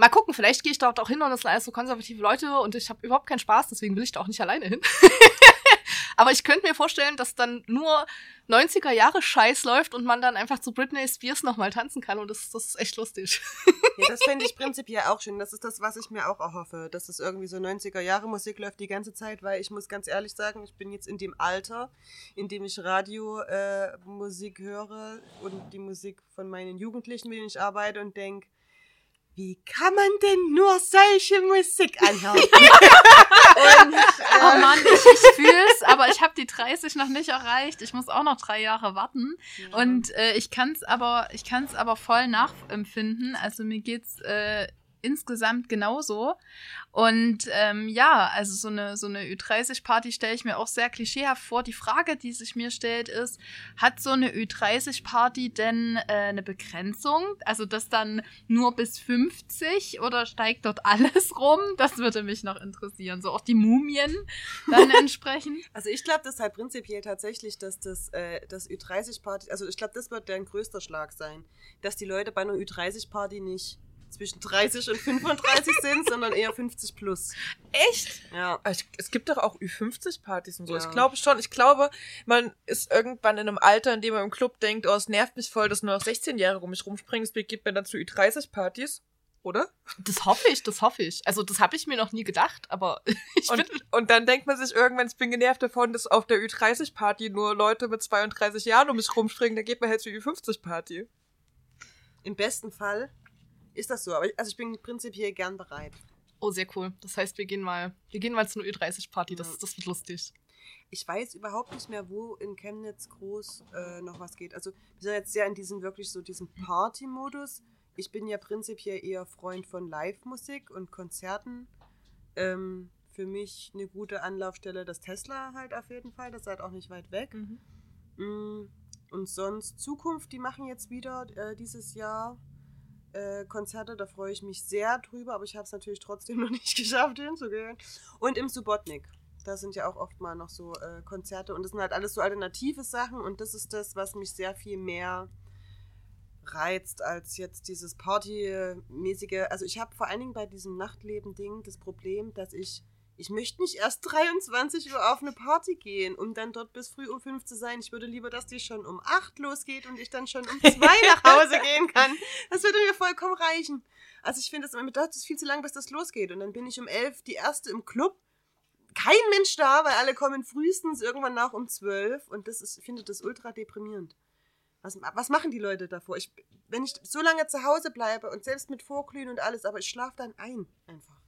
Mal gucken, vielleicht gehe ich dort auch hin und es sind alles so konservative Leute und ich habe überhaupt keinen Spaß, deswegen will ich da auch nicht alleine hin. <laughs> Aber ich könnte mir vorstellen, dass dann nur 90er Jahre Scheiß läuft und man dann einfach zu Britney Spears nochmal tanzen kann und das, das ist echt lustig. <laughs> Ja, das fände ich prinzipiell auch schön. Das ist das, was ich mir auch erhoffe, dass es irgendwie so 90er Jahre Musik läuft die ganze Zeit, weil ich muss ganz ehrlich sagen, ich bin jetzt in dem Alter, in dem ich Radio äh, höre und die Musik von meinen Jugendlichen, mit denen ich arbeite und denke, wie kann man denn nur solche Musik anhören? <laughs> und, Oh äh, Mann, ich, ich fühl's, aber ich habe die 30 noch nicht erreicht. Ich muss auch noch drei Jahre warten. Und äh, ich kann's aber, ich kann's aber voll nachempfinden. Also mir geht's äh, insgesamt genauso. Und ähm, ja, also so eine, so eine Ü30-Party stelle ich mir auch sehr klischeehaft vor. Die Frage, die sich mir stellt, ist, hat so eine Ü30-Party denn äh, eine Begrenzung? Also das dann nur bis 50 oder steigt dort alles <laughs> rum? Das würde mich noch interessieren. So auch die Mumien dann <laughs> entsprechend. Also ich glaube, das ist halt prinzipiell tatsächlich, dass das, äh, das Ü30-Party, also ich glaube, das wird dein größter Schlag sein, dass die Leute bei einer Ü30-Party nicht zwischen 30 und 35 <laughs> sind, sondern eher 50 plus. Echt? Ja. Es, es gibt doch auch Ü50-Partys und so. Ja. Ich glaube schon. Ich glaube, man ist irgendwann in einem Alter, in dem man im Club denkt, oh, es nervt mich voll, dass nur noch 16-Jährige um mich rumspringen. Deswegen gibt man dann zu Ü30-Partys. Oder? Das hoffe ich, das hoffe ich. Also das habe ich mir noch nie gedacht, aber <laughs> ich Und, bin und dann denkt man sich irgendwann, ich bin genervt davon, dass auf der Ü30-Party nur Leute mit 32 Jahren um mich rumspringen. Dann geht man halt zur Ü50-Party. Im besten Fall ist das so. Aber ich, also ich bin prinzipiell gern bereit. Oh, sehr cool. Das heißt, wir gehen mal, wir gehen mal zu einer Ü30-Party. Das, Ja. das wird lustig. Ich weiß überhaupt nicht mehr, wo in Chemnitz groß äh, noch was geht. Also wir sind jetzt sehr in diesem wirklich so diesem Party-Modus. Ich bin ja prinzipiell eher Freund von Live-Musik und Konzerten. Ähm, für mich eine gute Anlaufstelle das Tesla halt auf jeden Fall. Das ist halt auch nicht weit weg. Mm, Und sonst Zukunft, die machen jetzt wieder äh, dieses Jahr äh, Konzerte, da freue ich mich sehr drüber, aber ich habe es natürlich trotzdem <laughs> noch nicht geschafft hinzugehen. Und im Subotnik, da sind ja auch oft mal noch so äh, Konzerte und das sind halt alles so alternative Sachen und das ist das, was mich sehr viel mehr reizt als jetzt dieses Partymäßige. Also ich habe vor allen Dingen bei diesem Nachtleben-Ding das Problem, dass ich ich möchte nicht erst 23 Uhr auf eine Party gehen, um dann dort bis früh um 5 zu sein. Ich würde lieber, dass die schon um 8 losgeht und ich dann schon um 2 <laughs> nach Hause gehen kann. Das würde mir vollkommen reichen. Also ich finde, das mir dauert es viel zu lang, bis das losgeht. Und dann bin ich um 11 die erste im Club. Kein Mensch da, weil alle kommen frühestens irgendwann nach um 12. Und das ist, ich finde das ultra deprimierend. Was, was machen die Leute davor? Ich, wenn ich so lange zu Hause bleibe und selbst mit Vorglühen und alles, aber ich schlafe dann ein. Einfach.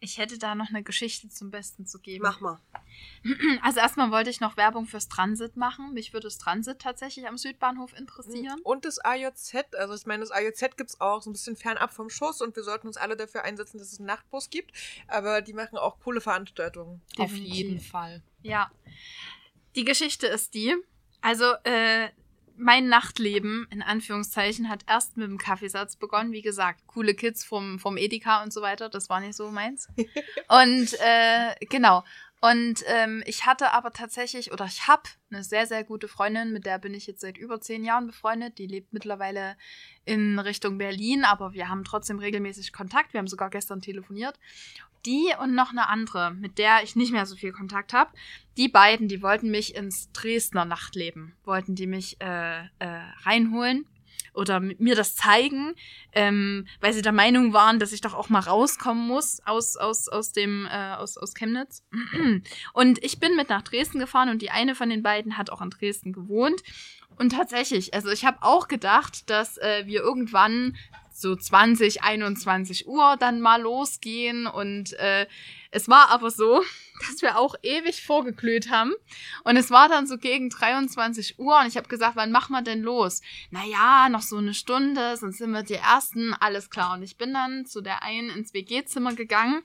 Ich hätte da noch eine Geschichte zum Besten zu geben. Mach mal. <clears throat> Also erstmal wollte ich noch Werbung fürs Transit machen. Mich würde das Transit tatsächlich am Südbahnhof interessieren. Und das AJZ, also ich meine, das AJZ gibt's auch so ein bisschen fernab vom Schuss und wir sollten uns alle dafür einsetzen, dass es einen Nachtbus gibt. Aber die machen auch coole Veranstaltungen. Auf Definitiv. jeden Fall. Ja. Die Geschichte ist die, also äh, mein Nachtleben, in Anführungszeichen, hat erst mit dem Kaffeesatz begonnen. Wie gesagt, coole Kids vom, vom Edeka und so weiter, das war nicht so meins. <laughs> und äh, genau. Und ähm, ich hatte aber tatsächlich, oder ich habe eine sehr, sehr gute Freundin, mit der bin ich jetzt seit über zehn Jahren befreundet. Die lebt mittlerweile in Richtung Berlin, aber wir haben trotzdem regelmäßig Kontakt. Wir haben sogar gestern telefoniert. Die und noch eine andere, mit der ich nicht mehr so viel Kontakt habe. Die beiden, die wollten mich ins Dresdner Nachtleben, wollten die mich äh, äh, reinholen oder mir das zeigen, ähm, weil sie der Meinung waren, dass ich doch auch mal rauskommen muss aus, aus, aus dem, äh, aus, aus Chemnitz. Und ich bin mit nach Dresden gefahren und die eine von den beiden hat auch in Dresden gewohnt. Und tatsächlich, also ich habe auch gedacht, dass äh, wir irgendwann so 20, 21 Uhr dann mal losgehen. Und äh, es war aber so, <laughs> dass wir auch ewig vorgeglüht haben. Und es war dann so gegen 23 Uhr und ich habe gesagt, wann machen wir denn los? Naja, noch so eine Stunde, sonst sind wir die Ersten, alles klar. Und ich bin dann zu der einen ins WG-Zimmer gegangen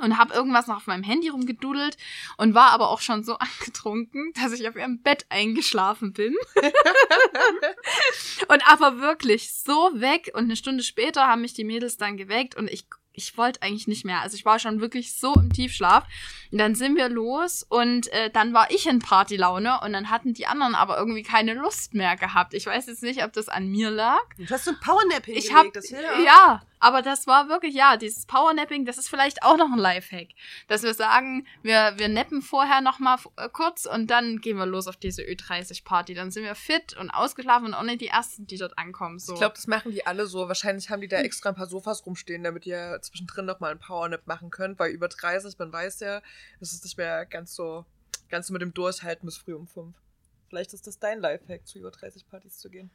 und habe irgendwas noch auf meinem Handy rumgedudelt und war aber auch schon so <laughs> angetrunken, dass ich auf ihrem Bett eingeschlafen bin. <laughs> und aber wirklich so weg und eine Stunde später haben mich die Mädels dann geweckt und ich ich wollte eigentlich nicht mehr. Also ich war schon wirklich so im Tiefschlaf. Und dann sind wir los und äh, dann war ich in Partylaune und dann hatten die anderen aber irgendwie keine Lust mehr gehabt. Ich weiß jetzt nicht, ob das an mir lag. Du hast so ein Powernap hingelegt. Ich habe das ja. hilft. Aber das war wirklich ja, dieses Powernapping, das ist vielleicht auch noch ein Lifehack, dass wir sagen, wir wir nappen vorher noch mal äh, kurz und dann gehen wir los auf diese Ö30 Party, dann sind wir fit und ausgeschlafen und auch nicht die ersten, die dort ankommen, so. Ich glaube, das machen die alle so. Wahrscheinlich haben die da extra ein paar Sofas rumstehen, damit ihr zwischendrin noch mal einen Powernap machen könnt, weil über 30, man weiß ja, es ist nicht mehr ganz so, ganz so mit dem Durchhalten bis früh um 5. Vielleicht ist das dein Lifehack, zu über 30 Partys zu gehen.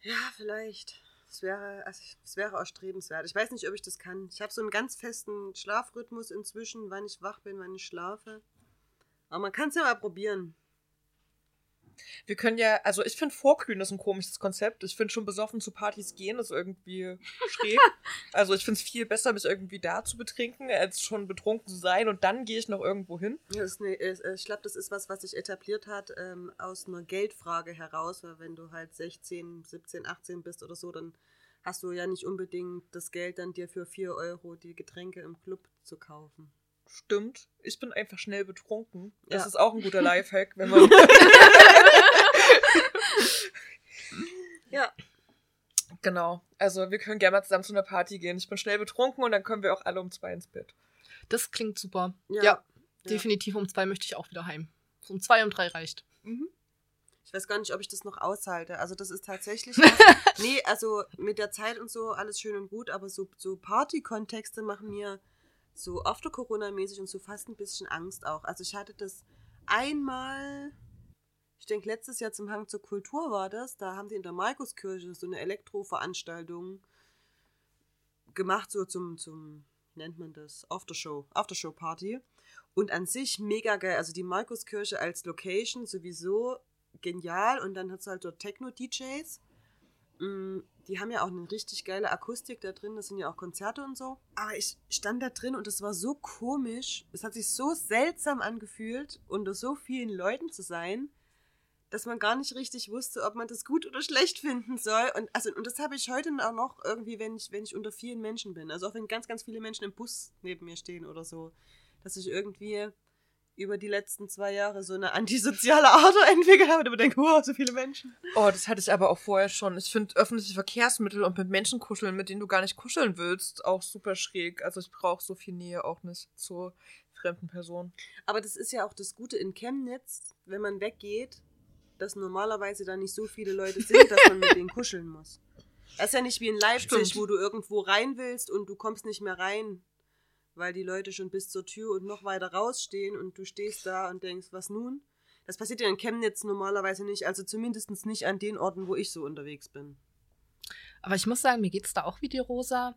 Ja, vielleicht. Es wäre, also, es wäre erstrebenswert. Ich weiß nicht, ob ich das kann. Ich habe so einen ganz festen Schlafrhythmus inzwischen, wann ich wach bin, wann ich schlafe. Aber man kann es ja mal probieren. Wir können ja, also ich finde Vorkühlen ist ein komisches Konzept. Ich finde schon besoffen zu Partys gehen ist irgendwie schräg. <laughs> also ich finde es viel besser, mich irgendwie da zu betrinken, als schon betrunken zu sein und dann gehe ich noch irgendwo hin. Eine, ist, ich glaube, das ist was, was sich etabliert hat ähm, aus einer Geldfrage heraus, weil wenn du halt 16, 17, 18 bist oder so, dann hast du ja nicht unbedingt das Geld, dann dir für 4 Euro die Getränke im Club zu kaufen. Stimmt. Ich bin einfach schnell betrunken. Das Ja. ist auch ein guter <laughs> Lifehack, wenn man. <laughs> <laughs> Ja. genau. Also wir können gerne mal zusammen zu einer Party gehen. Ich bin schnell betrunken und dann können wir auch alle um zwei ins Bett. Das klingt super. Ja. Ja, definitiv um zwei möchte ich auch wieder heim. Um zwei, um drei reicht. Ich weiß gar nicht, ob ich das noch aushalte. Also das ist tatsächlich. <laughs> was- nee, also mit der Zeit und so alles schön und gut, aber so, so Party-Kontexte machen mir so after Corona-mäßig und so fast ein bisschen Angst auch. Also ich hatte das einmal, denke letztes Jahr zum Hang zur Kultur war das, da haben die in der Markuskirche so eine Elektro-Veranstaltung gemacht, so zum, zum, nennt man das, Aftershow, Aftershow-Party. Und an sich mega geil. Also die Markuskirche als Location sowieso genial. Und dann hat es halt dort Techno-DJs. Mm, Die haben ja auch eine richtig geile Akustik da drin. Das sind ja auch Konzerte und so. Aber ich stand da drin und es war so komisch. Es hat sich so seltsam angefühlt, unter so vielen Leuten zu sein, dass man gar nicht richtig wusste, ob man das gut oder schlecht finden soll. Und, also, und das habe ich heute auch noch irgendwie, wenn ich, wenn ich unter vielen Menschen bin. Also auch wenn ganz, ganz viele Menschen im Bus neben mir stehen oder so. Dass ich irgendwie über die letzten zwei Jahre so eine antisoziale Ader <laughs> entwickelt habe und immer denke, oh, so viele Menschen. Oh, das hatte ich aber auch vorher schon. Ich finde öffentliche Verkehrsmittel und mit Menschen kuscheln, mit denen du gar nicht kuscheln willst, auch super schräg. Also ich brauche so viel Nähe auch nicht zu fremden Personen. Aber das ist ja auch das Gute in Chemnitz, wenn man weggeht, dass normalerweise da nicht so viele Leute sind, dass man mit denen kuscheln muss. Das ist ja nicht wie in Leipzig, Stimmt. wo du irgendwo rein willst und du kommst nicht mehr rein, weil die Leute schon bis zur Tür und noch weiter rausstehen und du stehst da und denkst, was nun? Das passiert ja in Chemnitz normalerweise nicht, also zumindest nicht an den Orten, wo ich so unterwegs bin. Aber ich muss sagen, mir geht's da auch wie die Rosa.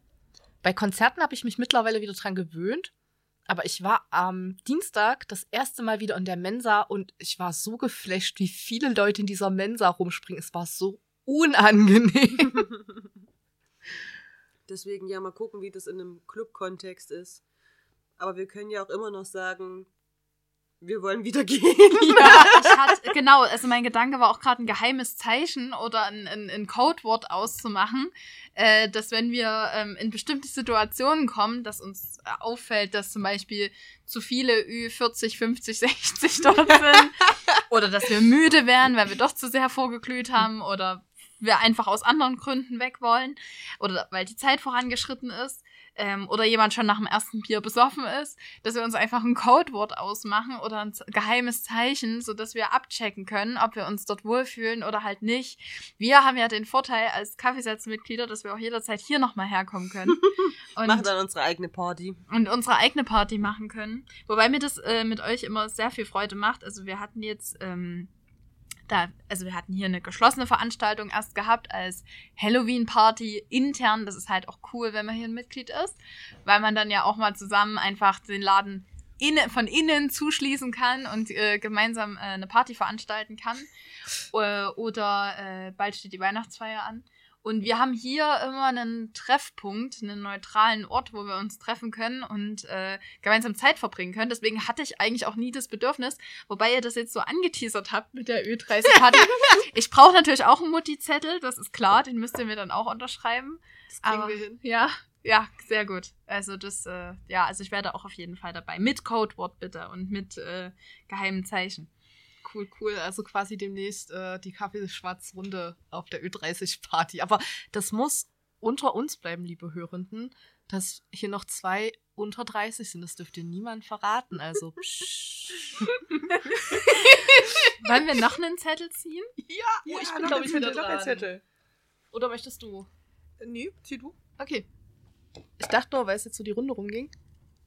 Bei Konzerten habe ich mich mittlerweile wieder dran gewöhnt. Aber ich war am Dienstag das erste Mal wieder in der Mensa und ich war so geflasht, wie viele Leute in dieser Mensa rumspringen. Es war so unangenehm. <laughs> Deswegen ja mal gucken, wie das in einem Club-Kontext ist. Aber wir können ja auch immer noch sagen, wir wollen wieder gehen. <laughs> Ja, <laughs> ich hatte, genau, also mein Gedanke war auch gerade ein geheimes Zeichen oder ein, ein, ein Codewort auszumachen, äh, dass wenn wir ähm, in bestimmte Situationen kommen, dass uns äh, auffällt, dass zum Beispiel zu viele Ü40, 50, 60 dort <laughs> sind oder dass wir müde werden, weil wir doch zu sehr vorgeglüht haben oder wir einfach aus anderen Gründen weg wollen oder weil die Zeit vorangeschritten ist ähm, oder jemand schon nach dem ersten Bier besoffen ist, dass wir uns einfach ein Codewort ausmachen oder ein geheimes Zeichen, sodass wir abchecken können, ob wir uns dort wohlfühlen oder halt nicht. Wir haben ja den Vorteil als Kaffeesatzmitglieder, dass wir auch jederzeit hier nochmal herkommen können <laughs> Machen und, dann unsere eigene Party. und unsere eigene Party machen können. Wobei mir das äh, mit euch immer sehr viel Freude macht. Also wir hatten jetzt ähm, da, also wir hatten hier eine geschlossene Veranstaltung erst gehabt als Halloween-Party intern. Das ist halt auch cool, wenn man hier ein Mitglied ist, weil man dann ja auch mal zusammen einfach den Laden inne, von innen zuschließen kann und äh, gemeinsam äh, eine Party veranstalten kann. Äh, oder äh, bald steht die Weihnachtsfeier an. Und wir haben hier immer einen Treffpunkt, einen neutralen Ort, wo wir uns treffen können und äh, gemeinsam Zeit verbringen können. Deswegen hatte ich eigentlich auch nie das Bedürfnis, wobei ihr das jetzt so angeteasert habt mit der Ö30-Party. <laughs> ich brauche natürlich auch einen Mutti-Zettel, das ist klar, den müsst ihr mir dann auch unterschreiben. Das kriegen Aber- wir hin. Ja, ja, sehr gut. Also das, äh, ja, also ich werde auch auf jeden Fall dabei. Mit Codewort bitte und mit äh, geheimen Zeichen. Cool, cool. Also quasi demnächst äh, die Kaffeeschwarz-Runde auf der Ö30-Party. Aber das muss unter uns bleiben, liebe Hörenden, dass hier noch zwei unter 30 sind. Das dürft ihr niemand verraten. Also, <laughs> psch. Wollen wir noch einen Zettel ziehen? ja, oh, ich Ja, bin, noch glaube ich, wieder Zettel, noch ein dran. Zettel. Oder möchtest du? Äh, Nee, zieh du. Okay. Ich dachte nur, weil es jetzt so die Runde rumging.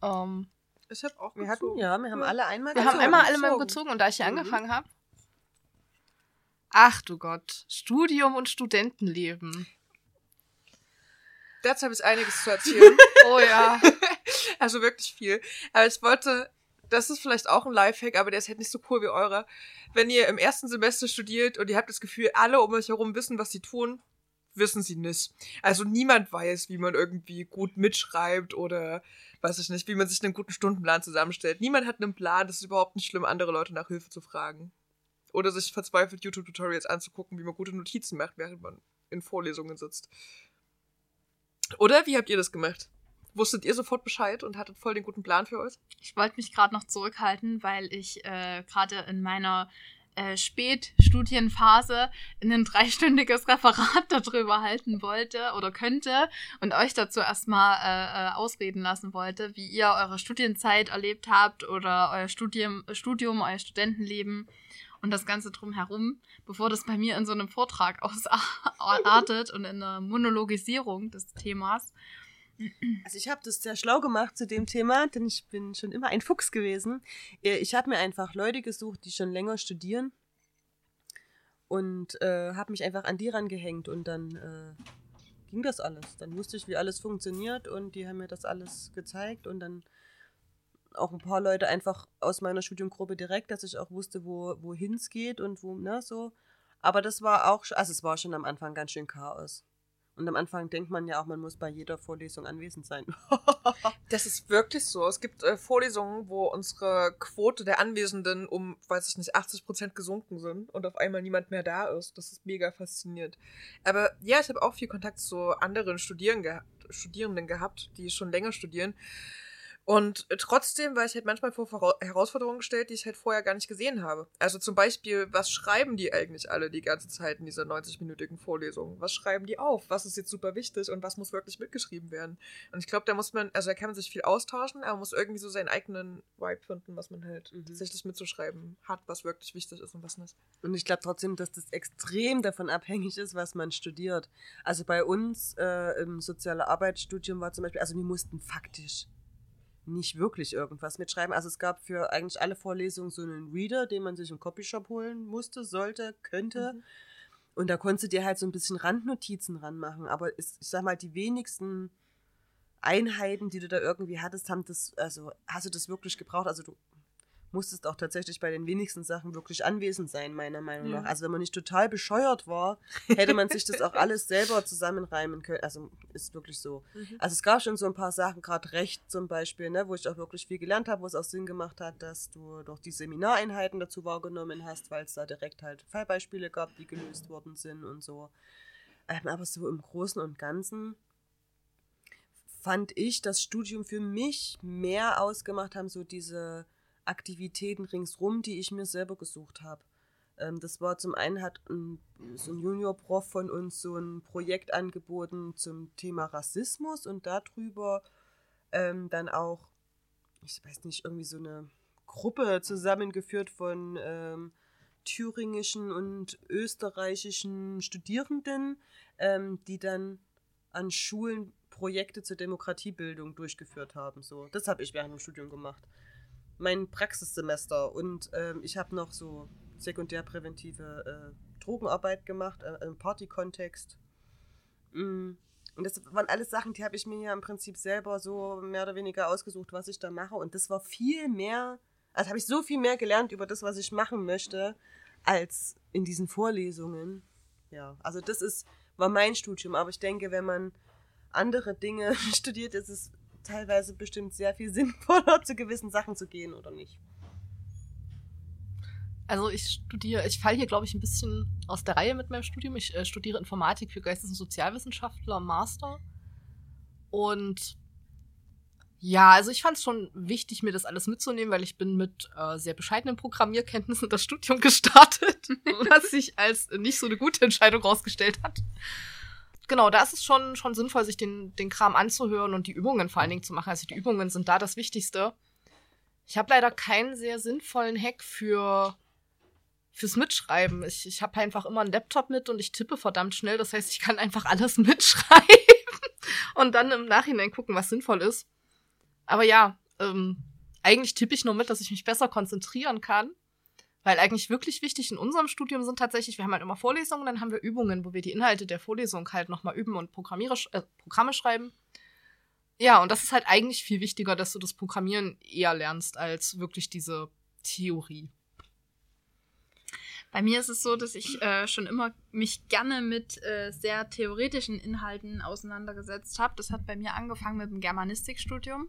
Ähm, Ich hab auch Wir hatten, gezogen. ja, wir haben alle einmal wir gezogen. haben einmal alle mal gezogen. gezogen und da ich hier Mhm. angefangen habe. Ach du Gott. Studium und Studentenleben. Dazu habe ich einiges zu erzählen. <laughs> Oh ja. <laughs> also wirklich viel. Aber ich wollte das ist vielleicht auch ein Lifehack, aber der ist halt nicht so cool wie eurer. Wenn ihr im ersten Semester studiert und ihr habt das Gefühl, alle um euch herum wissen, was sie tun, wissen sie nicht. Also niemand weiß, wie man irgendwie gut mitschreibt oder weiß ich nicht, wie man sich einen guten Stundenplan zusammenstellt. Niemand hat einen Plan, das ist überhaupt nicht schlimm, andere Leute nach Hilfe zu fragen. Oder sich verzweifelt YouTube-Tutorials anzugucken, wie man gute Notizen macht, während man in Vorlesungen sitzt. Oder wie habt ihr das gemacht? Wusstet ihr sofort Bescheid und hattet voll den guten Plan für euch? Ich wollte mich gerade noch zurückhalten, weil ich äh, gerade in meiner äh, Spätstudienphase ein dreistündiges <laughs> Referat darüber halten wollte oder könnte und euch dazu erstmal äh, äh, ausreden lassen wollte, wie ihr eure Studienzeit erlebt habt oder euer Studium, Studium euer Studentenleben und das Ganze drumherum, bevor das bei mir in so einem Vortrag <laughs> ausartet und in einer Monologisierung des Themas. Also ich habe das sehr schlau gemacht zu dem Thema, denn ich bin schon immer ein Fuchs gewesen. Äh, ich habe mir einfach Leute gesucht, die schon länger studieren und äh, habe mich einfach an die rangehängt und dann äh, ging das alles. Dann wusste ich, wie alles funktioniert und die haben mir das alles gezeigt und dann auch ein paar Leute einfach aus meiner Studiengruppe direkt, dass ich auch wusste, wo wohin es geht und wo, ne, so. Aber das war auch, also es war schon am Anfang ganz schön Chaos. Und am Anfang denkt man ja auch, man muss bei jeder Vorlesung anwesend sein. <laughs> das ist wirklich so. Es gibt äh, Vorlesungen, wo unsere Quote der Anwesenden um, weiß ich nicht, 80 Prozent gesunken sind und auf einmal niemand mehr da ist. Das ist mega faszinierend. Aber ja, ich habe auch viel Kontakt zu anderen Studierenden, geha Studierenden gehabt, die schon länger studieren. Und trotzdem war ich halt manchmal vor Herausforderungen gestellt, die ich halt vorher gar nicht gesehen habe. Also zum Beispiel, was schreiben die eigentlich alle die ganze Zeit in dieser 90-minütigen Vorlesung? Was schreiben die auf? Was ist jetzt super wichtig und was muss wirklich mitgeschrieben werden? Und ich glaube, da muss man, also da kann man sich viel austauschen, aber man muss irgendwie so seinen eigenen Vibe finden, was man halt mhm. tatsächlich mitzuschreiben hat, was wirklich wichtig ist und was nicht. Und ich glaube trotzdem, dass das extrem davon abhängig ist, was man studiert. Also bei uns äh, im soziale Arbeitsstudium war zum Beispiel, also wir mussten faktisch nicht wirklich irgendwas mitschreiben. Also es gab für eigentlich alle Vorlesungen so einen Reader, den man sich im Copyshop holen musste, sollte, könnte. Mhm. Und da konntest du dir halt so ein bisschen Randnotizen ranmachen. Aber ist, ich sag mal, die wenigsten Einheiten, die du da irgendwie hattest, haben das, also hast du das wirklich gebraucht? Also du musstest auch tatsächlich bei den wenigsten Sachen wirklich anwesend sein, meiner Meinung nach. Also wenn man nicht total bescheuert war, hätte man sich das auch alles selber zusammenreimen können. Also ist wirklich so. Mhm. Also es gab schon so ein paar Sachen, gerade Recht zum Beispiel, ne, wo ich auch wirklich viel gelernt habe, wo es auch Sinn gemacht hat, dass du doch die Seminareinheiten dazu wahrgenommen hast, weil es da direkt halt Fallbeispiele gab, die gelöst worden sind und so. Ähm, aber so im Großen und Ganzen fand ich das Studium für mich mehr ausgemacht haben, so diese Aktivitäten ringsrum, die ich mir selber gesucht habe. Ähm, das war zum einen hat ein, so ein Junior-Prof von uns so ein Projekt angeboten zum Thema Rassismus und darüber ähm, dann auch, ich weiß nicht, irgendwie so eine Gruppe zusammengeführt von ähm, thüringischen und österreichischen Studierenden, ähm, die dann an Schulen Projekte zur Demokratiebildung durchgeführt haben. So, das habe ich während dem Studium gemacht mein Praxissemester und ähm, ich habe noch so sekundärpräventive äh, Drogenarbeit gemacht äh, im Partykontext. Mm. Und das waren alles Sachen, die habe ich mir ja im Prinzip selber so mehr oder weniger ausgesucht, was ich da mache. Und das war viel mehr, also habe ich so viel mehr gelernt über das, was ich machen möchte, als in diesen Vorlesungen. Ja, also das ist, war mein Studium. Aber ich denke, wenn man andere Dinge <laughs> studiert, ist es teilweise bestimmt sehr viel <laughs> sinnvoller, zu gewissen Sachen zu gehen oder nicht. Also ich studiere, ich falle hier, glaube ich, ein bisschen aus der Reihe mit meinem Studium. Ich äh, studiere Informatik für Geistes- und Sozialwissenschaftler Master. Und ja, also ich fand es schon wichtig, mir das alles mitzunehmen, weil ich bin mit äh, sehr bescheidenen Programmierkenntnissen <laughs> das Studium gestartet, <laughs> was sich als nicht so eine gute Entscheidung rausgestellt hat genau, da ist es schon, schon sinnvoll, sich den, den Kram anzuhören und die Übungen vor allen Dingen zu machen. Also die Übungen sind da das Wichtigste. Ich habe leider keinen sehr sinnvollen Hack für fürs Mitschreiben. Ich, ich habe einfach immer einen Laptop mit und ich tippe verdammt schnell. Das heißt, ich kann einfach alles <laughs> mitschreiben und dann im Nachhinein gucken, was sinnvoll ist. Aber ja, ähm, eigentlich tippe ich nur mit, dass ich mich besser konzentrieren kann. Weil eigentlich wirklich wichtig in unserem Studium sind tatsächlich, wir haben halt immer Vorlesungen, dann haben wir Übungen, wo wir die Inhalte der Vorlesung halt nochmal üben und äh, Programme schreiben. Ja, und das ist halt eigentlich viel wichtiger, dass du das Programmieren eher lernst, als wirklich diese Theorie. Bei mir ist es so, dass ich äh, schon immer mich gerne mit äh, sehr theoretischen Inhalten auseinandergesetzt habe. Das hat bei mir angefangen mit dem Germanistikstudium.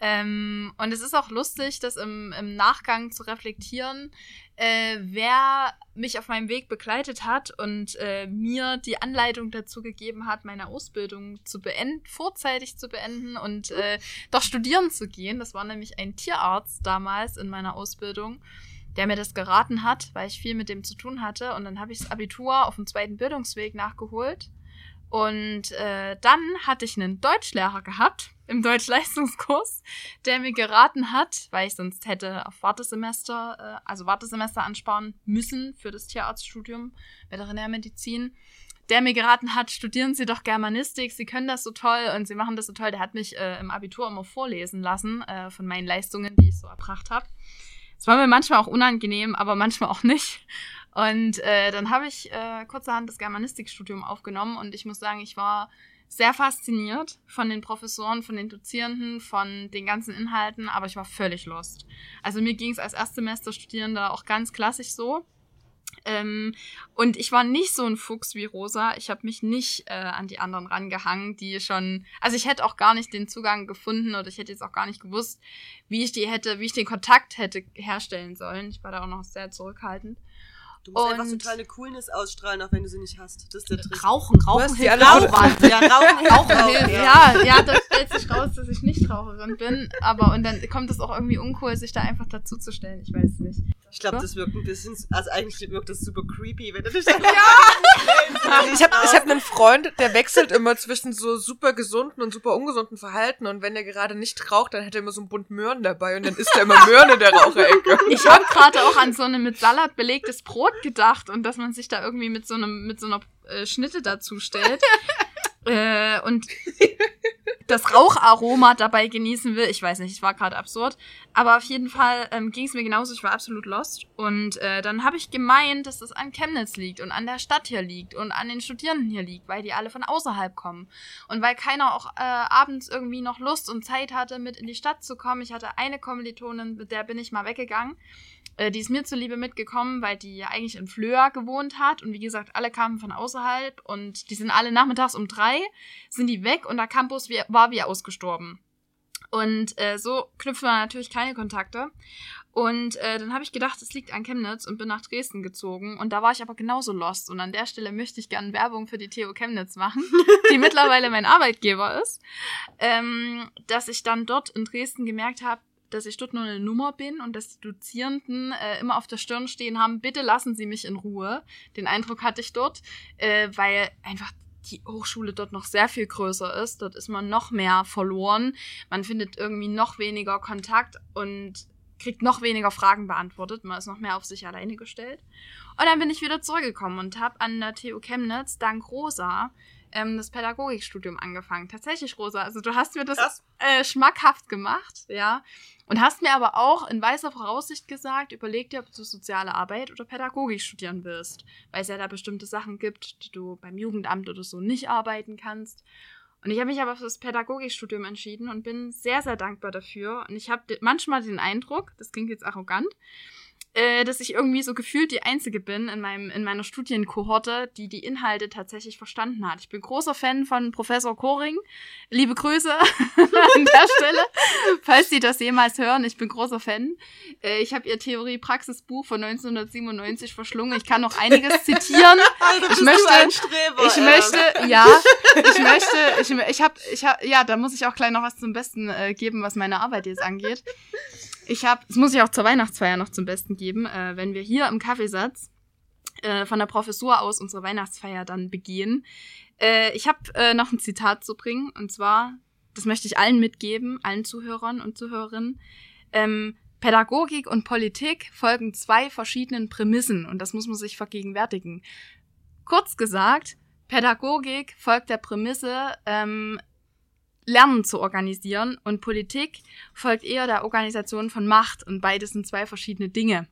Ähm, und es ist auch lustig, das im, im Nachgang zu reflektieren, äh, wer mich auf meinem Weg begleitet hat und äh, mir die Anleitung dazu gegeben hat, meine Ausbildung zu beenden, vorzeitig zu beenden und äh, doch studieren zu gehen. Das war nämlich ein Tierarzt damals in meiner Ausbildung der mir das geraten hat, weil ich viel mit dem zu tun hatte. Und dann habe ich das Abitur auf dem zweiten Bildungsweg nachgeholt. Und äh, dann hatte ich einen Deutschlehrer gehabt im Deutschleistungskurs, der mir geraten hat, weil ich sonst hätte auf Wartesemester, äh, also Wartesemester ansparen müssen für das Tierarztstudium Veterinärmedizin, der mir geraten hat, studieren Sie doch Germanistik, Sie können das so toll und Sie machen das so toll. Der hat mich äh, im Abitur immer vorlesen lassen äh, von meinen Leistungen, die ich so erbracht habe. Es war mir manchmal auch unangenehm, aber manchmal auch nicht. Und äh, dann habe ich äh, kurzerhand das Germanistikstudium aufgenommen und ich muss sagen, ich war sehr fasziniert von den Professoren, von den Dozierenden, von den ganzen Inhalten, aber ich war völlig lost. Also mir ging es als Erstsemesterstudierender auch ganz klassisch so. Ähm, und ich war nicht so ein Fuchs wie Rosa. Ich habe mich nicht äh, an die anderen rangehangen, die schon. Also ich hätte auch gar nicht den Zugang gefunden oder ich hätte jetzt auch gar nicht gewusst, wie ich die hätte, wie ich den Kontakt hätte herstellen sollen. Ich war da auch noch sehr zurückhaltend. Du musst und einfach total eine Coolness ausstrahlen, auch wenn du sie nicht hast. Das ist der Trick. Rauchen, <laughs> rauchen hilft. Rauchen. Ja, rauchen, rauchen hilft. Ja, ja, da stellt sich raus, dass ich nicht Raucherin bin. Aber und dann kommt es auch irgendwie uncool, sich da einfach dazu zu stellen. Ich weiß nicht. Ich glaube, das wirkt ein bisschen, also eigentlich wirkt das super creepy, wenn du dich <laughs> ja! ich habe ich hab einen Freund, der wechselt immer zwischen so super gesunden und super ungesunden Verhalten und wenn er gerade nicht raucht, dann hat er immer so einen Bund Möhren dabei und dann isst er immer Möhren in der Raucherecke. Ich habe gerade auch an so ein mit Salat belegtes Brot gedacht und dass man sich da irgendwie mit so einem mit so einer äh, Schnitte dazu stellt. <laughs> äh, und <laughs> das Raucharoma dabei genießen will. Ich weiß nicht, es war gerade absurd. Aber auf jeden Fall ähm, ging es mir genauso. Ich war absolut lost. Und äh, dann habe ich gemeint, dass das an Chemnitz liegt und an der Stadt hier liegt und an den Studierenden hier liegt, weil die alle von außerhalb kommen. Und weil keiner auch äh, abends irgendwie noch Lust und Zeit hatte, mit in die Stadt zu kommen. Ich hatte eine Kommilitonin, mit der bin ich mal weggegangen. Äh, die ist mir zuliebe mitgekommen, weil die ja eigentlich in Flöa gewohnt hat. Und wie gesagt, alle kamen von außerhalb und die sind alle nachmittags um drei, sind die weg und der Campus war wie ausgestorben. Und äh, so knüpfen wir natürlich keine Kontakte. Und äh, dann habe ich gedacht, es liegt an Chemnitz und bin nach Dresden gezogen. Und da war ich aber genauso lost. Und an der Stelle möchte ich gerne Werbung für die TU Chemnitz machen, <laughs> die mittlerweile mein Arbeitgeber ist. Ähm, dass ich dann dort in Dresden gemerkt habe, dass ich dort nur eine Nummer bin und dass die Dozierenden äh, immer auf der Stirn stehen haben, bitte lassen Sie mich in Ruhe. Den Eindruck hatte ich dort, äh, weil einfach die Hochschule dort noch sehr viel größer ist. Dort ist man noch mehr verloren. Man findet irgendwie noch weniger Kontakt und kriegt noch weniger Fragen beantwortet. Man ist noch mehr auf sich alleine gestellt. Und dann bin ich wieder zurückgekommen und habe an der TU Chemnitz dank Rosa ähm, das Pädagogikstudium angefangen. Tatsächlich, Rosa. Also du hast mir das äh, schmackhaft gemacht, ja. Und hast mir aber auch in weißer Voraussicht gesagt, überleg dir, ob du soziale Arbeit oder Pädagogik studieren willst. Weil es ja da bestimmte Sachen gibt, die du beim Jugendamt oder so nicht arbeiten kannst. Und ich habe mich aber für das Pädagogikstudium entschieden und bin sehr, sehr dankbar dafür. Und ich habe manchmal den Eindruck, das klingt jetzt arrogant, äh, dass ich irgendwie so gefühlt die Einzige bin in, meinem, in meiner Studienkohorte, die die Inhalte tatsächlich verstanden hat. Ich bin großer Fan von Professor Koring. Liebe Grüße <laughs> an der Stelle, falls Sie das jemals hören. Ich bin großer Fan. Äh, ich habe Ihr Theorie-Praxisbuch von 1997 verschlungen. Ich kann noch einiges <laughs> zitieren. <laughs> Alter, ich möchte, Streber, ich möchte, ja, ich möchte, ich, ich habe, ich hab, ja, da muss ich auch gleich noch was zum Besten äh, geben, was meine Arbeit jetzt angeht. Ich habe, das muss ich auch zur Weihnachtsfeier noch zum Besten geben, äh, wenn wir hier im Kaffeesatz äh, von der Professur aus unsere Weihnachtsfeier dann begehen. Äh, ich habe äh, noch ein Zitat zu bringen und zwar, das möchte ich allen mitgeben, allen Zuhörern und Zuhörerinnen. Ähm, Pädagogik und Politik folgen zwei verschiedenen Prämissen und das muss man sich vergegenwärtigen. Kurz gesagt, Pädagogik folgt der Prämisse, ähm, Lernen zu organisieren und Politik folgt eher der Organisation von Macht und beides sind zwei verschiedene Dinge.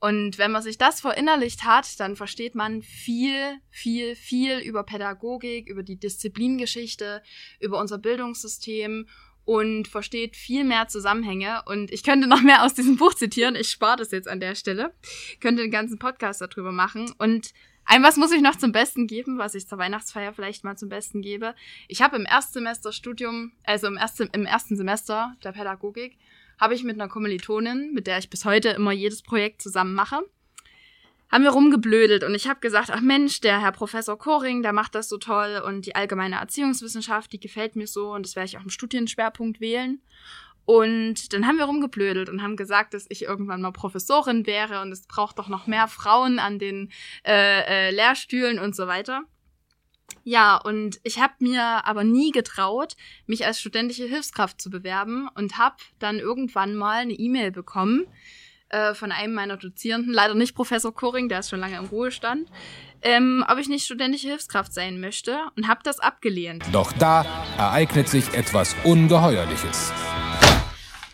Und wenn man sich das verinnerlicht hat, dann versteht man viel, viel, viel über Pädagogik, über die Disziplingeschichte, über unser Bildungssystem und versteht viel mehr Zusammenhänge. Und ich könnte noch mehr aus diesem Buch zitieren. Ich spare das jetzt an der Stelle. Könnte den ganzen Podcast darüber machen. Und ein was muss ich noch zum Besten geben, was ich zur Weihnachtsfeier vielleicht mal zum Besten gebe. Ich habe im Erstsemester Studium, also im, ersten, im ersten Semester der Pädagogik, habe ich mit einer Kommilitonin, mit der ich bis heute immer jedes Projekt zusammen mache, haben wir rumgeblödelt und ich habe gesagt, ach Mensch, der Herr Professor Koring, der macht das so toll und die allgemeine Erziehungswissenschaft, die gefällt mir so und das werde ich auch im Studienschwerpunkt wählen. Und dann haben wir rumgeblödelt und haben gesagt, dass ich irgendwann mal Professorin wäre und es braucht doch noch mehr Frauen an den äh, äh, Lehrstühlen und so weiter. Ja, und ich habe mir aber nie getraut, mich als studentische Hilfskraft zu bewerben und habe dann irgendwann mal eine E-Mail bekommen äh, von einem meiner Dozierenden, leider nicht Professor Koring, der ist schon lange im Ruhestand, ähm, ob ich nicht studentische Hilfskraft sein möchte und habe das abgelehnt. Doch da ereignet sich etwas Ungeheuerliches.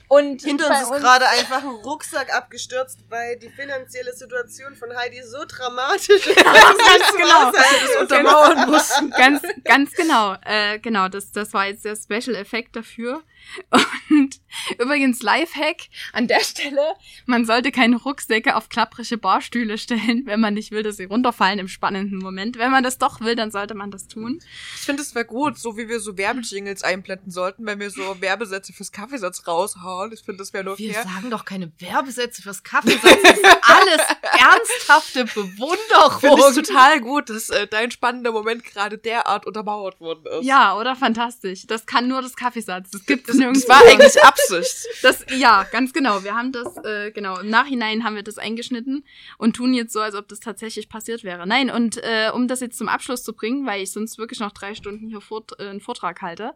Und hinter uns ist gerade einfach ein Rucksack abgestürzt, weil die finanzielle Situation von Heidi so dramatisch <laughs> ist, dass ganz genau. das untermauern <laughs> mussten. Ganz, ganz genau. Äh, genau, das, das war jetzt der Special Effekt dafür. <laughs> Und <laughs> übrigens Lifehack an der Stelle, man sollte keine Rucksäcke auf klapprige Barstühle stellen, wenn man nicht will, dass sie runterfallen im spannenden Moment. Wenn man das doch will, dann sollte man das tun. Ich finde, es wäre gut, so wie wir so Werbejingles einblenden sollten, wenn wir so Werbesätze fürs Kaffeesatz raushauen. Ich finde, das wäre nur Wir fair. sagen doch keine Werbesätze fürs Kaffeesatz. Das ist alles <laughs> ernsthafte Bewunderung. Finde ich total gut, dass äh, dein spannender Moment gerade derart untermauert worden ist. Ja, oder? Fantastisch. Das kann nur das Kaffeesatz. Das gibt's das, nirgendwo. das war eigentlich <laughs> Absicht. Das, ja, ganz genau. Wir haben das, äh, genau, im Nachhinein haben wir das eingeschnitten und tun jetzt so, als ob das tatsächlich passiert wäre. Nein, und äh, um das jetzt zum Abschluss zu bringen, weil ich sonst wirklich noch drei Stunden hier fort, äh, einen Vortrag halte,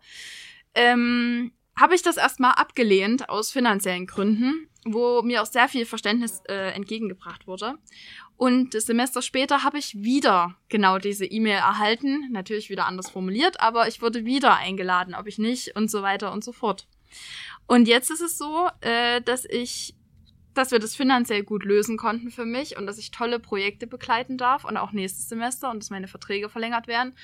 ähm, habe ich das erstmal abgelehnt aus finanziellen Gründen, wo mir auch sehr viel Verständnis äh, entgegengebracht wurde. Und das Semester später habe ich wieder genau diese E-Mail erhalten, natürlich wieder anders formuliert, aber ich wurde wieder eingeladen, ob ich nicht und so weiter und so fort. Und jetzt ist es so, äh, dass ich, dass wir das finanziell gut lösen konnten für mich und dass ich tolle Projekte begleiten darf und auch nächstes Semester und dass meine Verträge verlängert werden.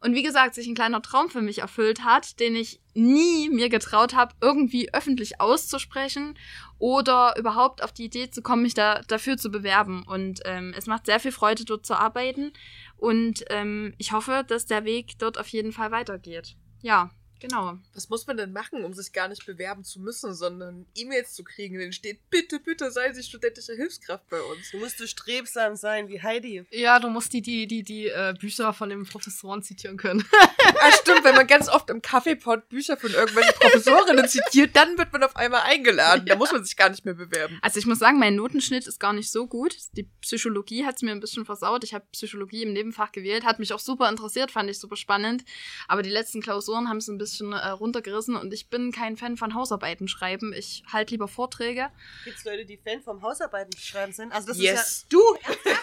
Und wie gesagt, sich ein kleiner Traum für mich erfüllt hat, den ich nie mir getraut habe, irgendwie öffentlich auszusprechen oder überhaupt auf die Idee zu kommen, mich da dafür zu bewerben. Und ähm, es macht sehr viel Freude, dort zu arbeiten. Und ähm, ich hoffe, dass der Weg dort auf jeden Fall weitergeht. Ja, genau. Was muss man denn machen, um sich gar nicht bewerben zu müssen, sondern E-Mails zu kriegen, in denen steht, bitte, bitte seien Sie studentische Hilfskraft bei uns. Du musst du strebsam sein wie Heidi. Ja, du musst die, die, die, die äh, Bücher von den Professoren zitieren können. <laughs> Ah, stimmt, wenn man ganz oft im Kaffeepot Bücher von irgendwelchen Professorinnen zitiert, dann wird man auf einmal eingeladen. Da muss man sich gar nicht mehr bewerben. Also ich muss sagen, mein Notenschnitt ist gar nicht so gut. Die Psychologie hat es mir ein bisschen versaut. Ich habe Psychologie im Nebenfach gewählt, hat mich auch super interessiert, fand ich super spannend. Aber die letzten Klausuren haben es ein bisschen äh, runtergerissen und ich bin kein Fan von Hausarbeiten schreiben. Ich halte lieber Vorträge. Gibt es Leute, die Fan vom Hausarbeiten schreiben sind? Also das Yes. ist ja... Du! <laughs>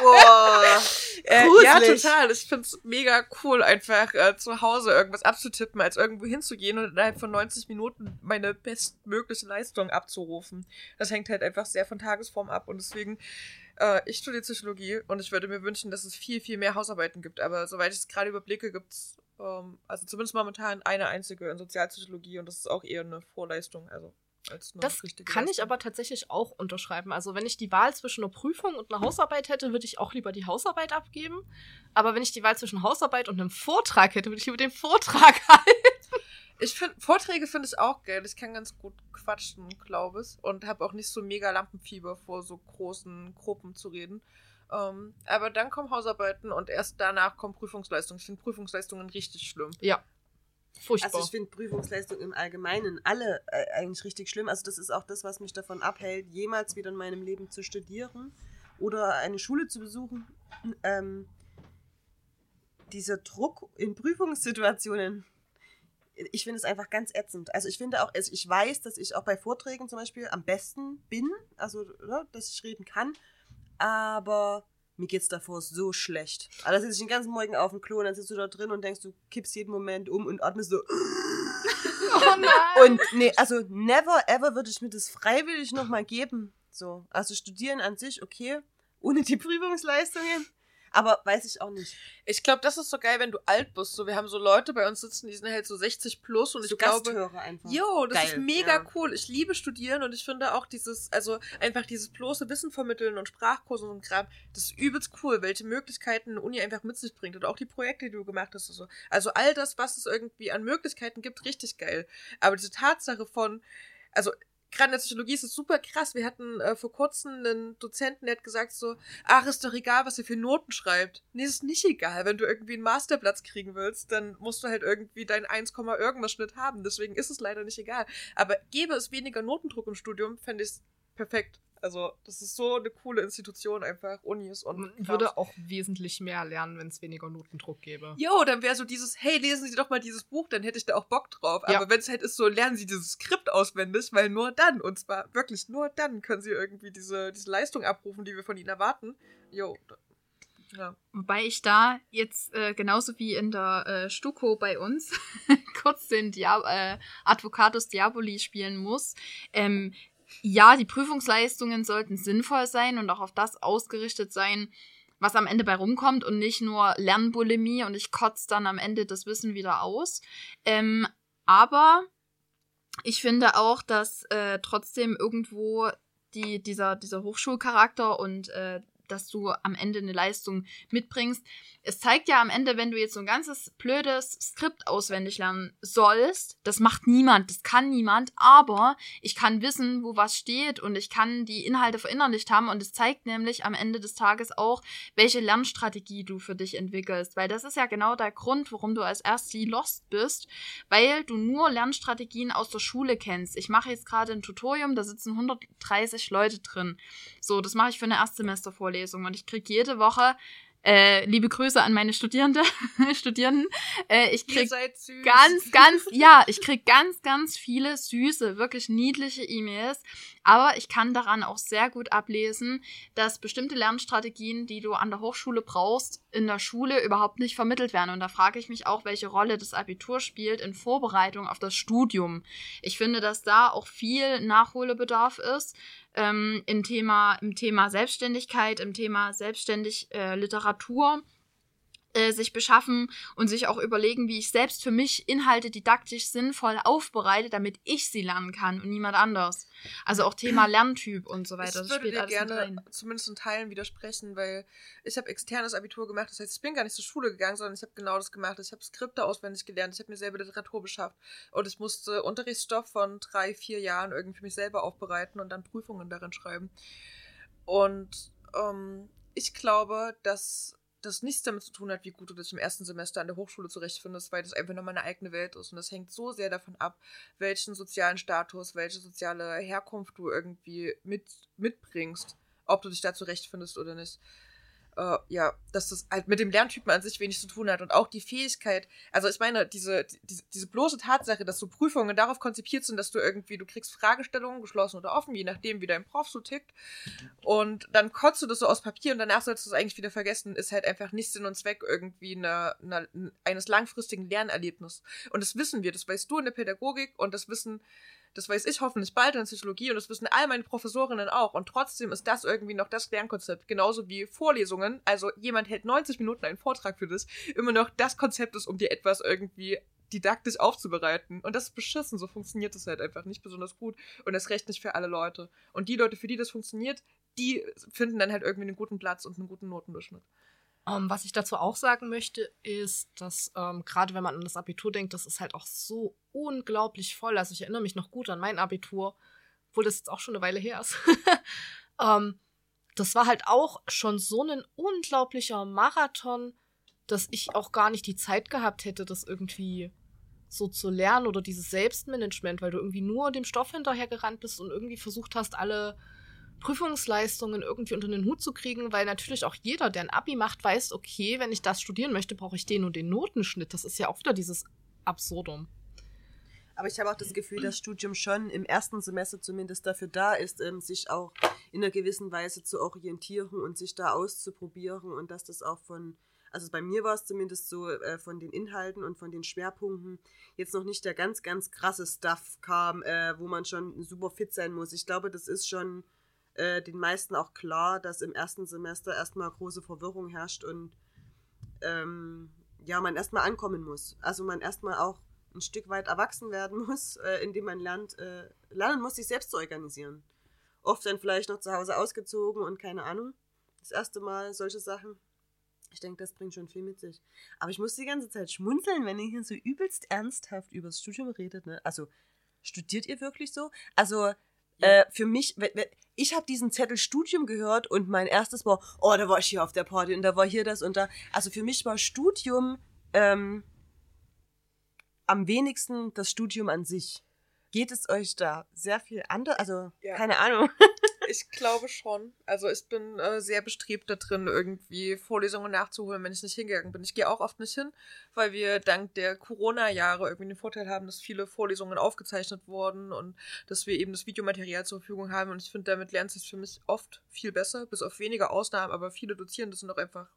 Boah. Äh, ja, total. Ich find's mega cool, einfach äh, zu Hause irgendwas abzutippen, als irgendwo hinzugehen und innerhalb von 90 Minuten meine bestmögliche Leistung abzurufen. Das hängt halt einfach sehr von Tagesform ab und deswegen, äh, ich studiere Psychologie und ich würde mir wünschen, dass es viel, viel mehr Hausarbeiten gibt. Aber soweit ich es gerade überblicke, gibt's ähm, also zumindest momentan eine einzige in Sozialpsychologie und das ist auch eher eine Vorleistung, also als eine Das richtige kann ich Leistung. aber tatsächlich auch unterschreiben. Also wenn ich die Wahl zwischen einer Prüfung und einer Hausarbeit hätte, würde ich auch lieber die Hausarbeit abgeben. Aber wenn ich die Wahl zwischen Hausarbeit und einem Vortrag hätte, würde ich lieber den Vortrag <laughs> halten. Ich finde, Vorträge finde ich auch geil. Ich kann ganz gut quatschen, glaube ich. Und habe auch nicht so mega Lampenfieber vor so großen Gruppen zu reden. Ähm, aber dann kommen Hausarbeiten und erst danach kommen Prüfungsleistungen. Ich finde Prüfungsleistungen richtig schlimm. Ja. Furchtbar. Also ich finde Prüfungsleistung im Allgemeinen alle äh, eigentlich richtig schlimm. Also das ist auch das, was mich davon abhält, jemals wieder in meinem Leben zu studieren oder eine Schule zu besuchen. Ähm, dieser Druck in Prüfungssituationen, ich finde es einfach ganz ätzend. Also ich finde auch, also ich weiß, dass ich auch bei Vorträgen zum Beispiel am besten bin, also oder, dass ich reden kann, aber mir geht's davor so schlecht. Also da sitze ich den ganzen Morgen auf dem Klo und dann sitzt du da drin und denkst, du kippst jeden Moment um und atmest so. <laughs> oh nein. Und nee, also never ever würde ich mir das freiwillig nochmal geben. So, also studieren an sich, okay, ohne die Prüfungsleistungen. Aber weiß ich auch nicht. Ich glaube, das ist so geil, wenn du alt bist. So, wir haben so Leute bei uns sitzen, die sind halt so 60 plus und so ich glaube. Gasthörer einfach. Jo, das Geil, ist mega ja. cool. Ich liebe Studieren und ich finde auch dieses, also einfach dieses bloße Wissen vermitteln und Sprachkurse und Kram, das ist übelst cool, welche Möglichkeiten eine Uni einfach mit sich bringt und auch die Projekte, die du gemacht hast und so. Also all das, was es irgendwie an Möglichkeiten gibt, richtig geil. Aber diese Tatsache von, also gerade in der Psychologie ist es super krass. Wir hatten äh, vor kurzem einen Dozenten, der hat gesagt so, ach, ist doch egal, was ihr für Noten schreibt. Nee, ist nicht egal. Wenn du irgendwie einen Masterplatz kriegen willst, dann musst du halt irgendwie dein 1, irgendwas Schnitt haben. Deswegen ist es leider nicht egal. Aber gäbe es weniger Notendruck im Studium, fände ich es perfekt. Also, das ist so eine coole Institution einfach, Unis und Man würde auch wesentlich mehr lernen, wenn es weniger Notendruck gäbe. Jo, dann wäre so dieses, hey, lesen Sie doch mal dieses Buch, dann hätte ich da auch Bock drauf. Ja. Aber wenn es halt ist so, lernen Sie dieses Skript auswendig, weil nur dann, und zwar wirklich nur dann, können Sie irgendwie diese, diese Leistung abrufen, die wir von Ihnen erwarten. Jo. Ja. Wobei ich da jetzt äh, genauso wie in der äh, Stuko bei uns <laughs> kurz den Dia äh, Advocatus Diaboli spielen muss. Ähm, ja, die Prüfungsleistungen sollten sinnvoll sein und auch auf das ausgerichtet sein, was am Ende bei rumkommt und nicht nur Lernbulimie und ich kotze dann am Ende das Wissen wieder aus. Ähm, aber ich finde auch, dass äh, trotzdem irgendwo die, dieser, dieser Hochschulcharakter und äh, dass du am Ende eine Leistung mitbringst. Es zeigt ja am Ende, wenn du jetzt so ein ganzes blödes Skript auswendig lernen sollst, das macht niemand, das kann niemand, aber ich kann wissen, wo was steht und ich kann die Inhalte verinnerlicht haben und es zeigt nämlich am Ende des Tages auch, welche Lernstrategie du für dich entwickelst, weil das ist ja genau der Grund, warum du als Ersti lost bist, weil du nur Lernstrategien aus der Schule kennst. Ich mache jetzt gerade ein Tutorium, da sitzen 130 Leute drin. So, das mache ich für eine Erstsemestervorlesung und ich kriege jede Woche äh, liebe Grüße an meine Studierende, <laughs> Studierenden. Äh, ich Ihr krieg seid süß. ganz, ganz, ja, ich krieg ganz, ganz viele süße, wirklich niedliche E-Mails. Aber ich kann daran auch sehr gut ablesen, dass bestimmte Lernstrategien, die du an der Hochschule brauchst, in der Schule überhaupt nicht vermittelt werden. Und da frage ich mich auch, welche Rolle das Abitur spielt in Vorbereitung auf das Studium. Ich finde, dass da auch viel Nachholbedarf ist. Ähm, im, Thema, Im Thema Selbstständigkeit, im Thema selbstständig äh, Literatur äh, sich beschaffen und sich auch überlegen, wie ich selbst für mich Inhalte didaktisch sinnvoll aufbereite, damit ich sie lernen kann und niemand anders. Also auch Thema Lerntyp und so weiter. Ich würde dir gerne zumindest in Teilen widersprechen, weil ich habe externes Abitur gemacht. Das heißt, ich bin gar nicht zur Schule gegangen, sondern ich habe genau das gemacht. Ich habe Skripte auswendig gelernt. Ich habe mir selber Literatur beschafft. Und ich musste Unterrichtsstoff von drei, vier Jahren irgendwie für mich selber aufbereiten und dann Prüfungen darin schreiben. Und ähm, ich glaube, dass das nichts damit zu tun hat, wie gut du dich im ersten Semester an der Hochschule zurechtfindest, weil das einfach nochmal eine eigene Welt ist. Und das hängt so sehr davon ab, welchen sozialen Status, welche soziale Herkunft du irgendwie mit, mitbringst, ob du dich da zurechtfindest oder nicht. Äh, ja, dass das halt mit dem Lerntypen an sich wenig zu tun hat und auch die Fähigkeit, also ich meine, diese, diese, diese bloße Tatsache, dass so Prüfungen darauf konzipiert sind, dass du irgendwie, du kriegst Fragestellungen, geschlossen oder offen, je nachdem, wie dein Prof so tickt, und dann kotzt du das so aus Papier und danach sollst du es eigentlich wieder vergessen, ist halt einfach nicht Sinn und Zweck irgendwie eine, eine, eines langfristigen Lernerlebnisses. Und das wissen wir, das weißt du in der Pädagogik und das wissen, das weiß ich hoffentlich bald in Psychologie und das wissen all meine Professorinnen auch. Und trotzdem ist das irgendwie noch das Lernkonzept, genauso wie Vorlesungen. Also jemand hält 90 Minuten einen Vortrag für das, immer noch das Konzept ist, um dir etwas irgendwie didaktisch aufzubereiten. Und das ist beschissen, so funktioniert das halt einfach nicht besonders gut. Und das recht nicht für alle Leute. Und die Leute, für die das funktioniert, die finden dann halt irgendwie einen guten Platz und einen guten Notendurchschnitt. Ähm, was ich dazu auch sagen möchte, ist, dass ähm, gerade wenn man an das Abitur denkt, das ist halt auch so unglaublich voll. Also ich erinnere mich noch gut an mein Abitur, obwohl das jetzt auch schon eine Weile her ist. <laughs> ähm, das war halt auch schon so ein unglaublicher Marathon, dass ich auch gar nicht die Zeit gehabt hätte, das irgendwie so zu lernen oder dieses Selbstmanagement, weil du irgendwie nur dem Stoff hinterhergerannt bist und irgendwie versucht hast, alle Prüfungsleistungen irgendwie unter den Hut zu kriegen, weil natürlich auch jeder, der ein Abi macht, weiß, okay, wenn ich das studieren möchte, brauche ich den und den Notenschnitt. Das ist ja auch wieder dieses Absurdum. Aber ich habe auch das Gefühl, dass Studium schon im ersten Semester zumindest dafür da ist, ähm, sich auch in einer gewissen Weise zu orientieren und sich da auszuprobieren und dass das auch von, also bei mir war es zumindest so, äh, von den Inhalten und von den Schwerpunkten jetzt noch nicht der ganz, ganz krasse Stuff kam, äh, wo man schon super fit sein muss. Ich glaube, das ist schon, äh, den meisten auch klar, dass im ersten Semester erstmal große Verwirrung herrscht und ähm, ja, man erstmal ankommen muss. Also man erstmal auch ein Stück weit erwachsen werden <laughs> muss, äh, indem man lernt, äh, lernen muss, sich selbst zu organisieren. Oft dann vielleicht noch zu Hause ausgezogen und keine Ahnung. Das erste Mal solche Sachen. Ich denke, das bringt schon viel mit sich. Aber ich muss die ganze Zeit schmunzeln, wenn ihr hier so übelst ernsthaft über das Studium redet. Ne? Also, studiert ihr wirklich so? Also, äh, für mich, ich habe diesen Zettel Studium gehört und mein erstes war, oh, da war ich hier auf der Party und da war hier das und da. Also für mich war Studium ähm, am wenigsten das Studium an sich. Geht es euch da sehr viel anders? Also, Ja. keine Ahnung. <laughs> Ich glaube schon. Also ich bin äh, sehr bestrebt da drin, irgendwie Vorlesungen nachzuholen, wenn ich nicht hingegangen bin. Ich gehe auch oft nicht hin, weil wir dank der Corona-Jahre irgendwie den Vorteil haben, dass viele Vorlesungen aufgezeichnet wurden und dass wir eben das Videomaterial zur Verfügung haben. Und ich finde, damit lernt sich für mich oft viel besser, bis auf wenige Ausnahmen, aber viele Dozierende sind auch einfach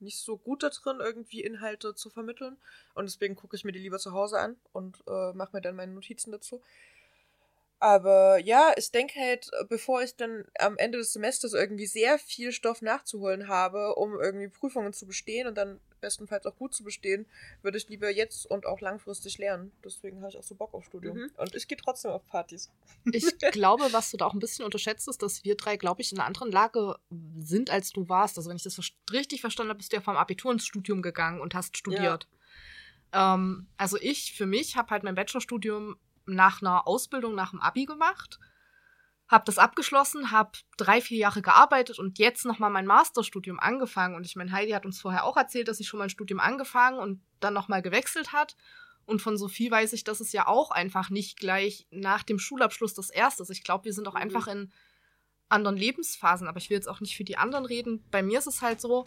nicht so gut da drin, irgendwie Inhalte zu vermitteln. Und deswegen gucke ich mir die lieber zu Hause an und äh, mache mir dann meine Notizen dazu. Aber ja, ich denke halt, bevor ich dann am Ende des Semesters irgendwie sehr viel Stoff nachzuholen habe, um irgendwie Prüfungen zu bestehen und dann bestenfalls auch gut zu bestehen, würde ich lieber jetzt und auch langfristig lernen. Deswegen habe ich auch so Bock auf Studium. Mhm. Und ich gehe trotzdem auf Partys. Ich <laughs> glaube, was du da auch ein bisschen unterschätzt, ist, dass wir drei, glaube ich, in einer anderen Lage sind, als du warst. Also, wenn ich das richtig verstanden habe, bist du ja vom Abitur ins Studium gegangen und hast studiert. Ähm, also, ich für mich habe halt mein Bachelorstudium nach einer Ausbildung nach dem Abi gemacht, habe das abgeschlossen, habe drei, vier Jahre gearbeitet und jetzt nochmal mein Masterstudium angefangen. Und ich meine, Heidi hat uns vorher auch erzählt, dass sie schon mal ein Studium angefangen und dann nochmal gewechselt hat. Und von Sophie weiß ich, dass es ja auch einfach nicht gleich nach dem Schulabschluss das erste ist. Ich glaube, wir sind auch Mhm. einfach in anderen Lebensphasen, aber ich will jetzt auch nicht für die anderen reden. Bei mir ist es halt so,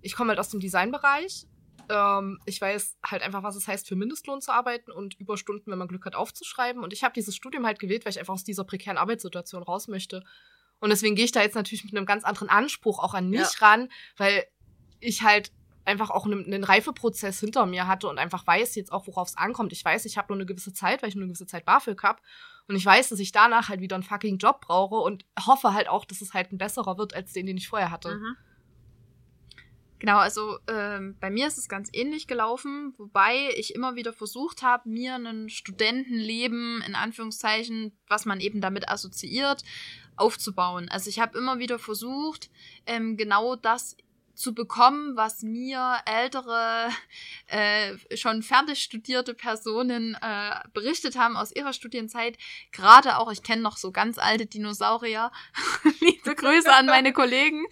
ich komme halt aus dem Designbereich. Ähm, ich weiß halt einfach, was es heißt, für Mindestlohn zu arbeiten und Überstunden, wenn man Glück hat, aufzuschreiben. Und ich habe dieses Studium halt gewählt, weil ich einfach aus dieser prekären Arbeitssituation raus möchte. Und deswegen gehe ich da jetzt natürlich mit einem ganz anderen Anspruch auch an mich Ja. ran, weil ich halt einfach auch einen, einen Reifeprozess hinter mir hatte und einfach weiß jetzt auch, worauf es ankommt. Ich weiß, ich habe nur eine gewisse Zeit, weil ich nur eine gewisse Zeit BAföG habe. Und ich weiß, dass ich danach halt wieder einen fucking Job brauche und hoffe halt auch, dass es halt ein besserer wird als den, den ich vorher hatte. Mhm. Genau, also ähm, bei mir ist es ganz ähnlich gelaufen, wobei ich immer wieder versucht habe, mir ein Studentenleben, in Anführungszeichen, was man eben damit assoziiert, aufzubauen. Also ich habe immer wieder versucht, ähm, genau das zu bekommen, was mir ältere, äh, schon fertig studierte Personen äh, berichtet haben aus ihrer Studienzeit. Gerade auch, ich kenne noch so ganz alte Dinosaurier. <laughs> Liebe Grüße an meine Kollegen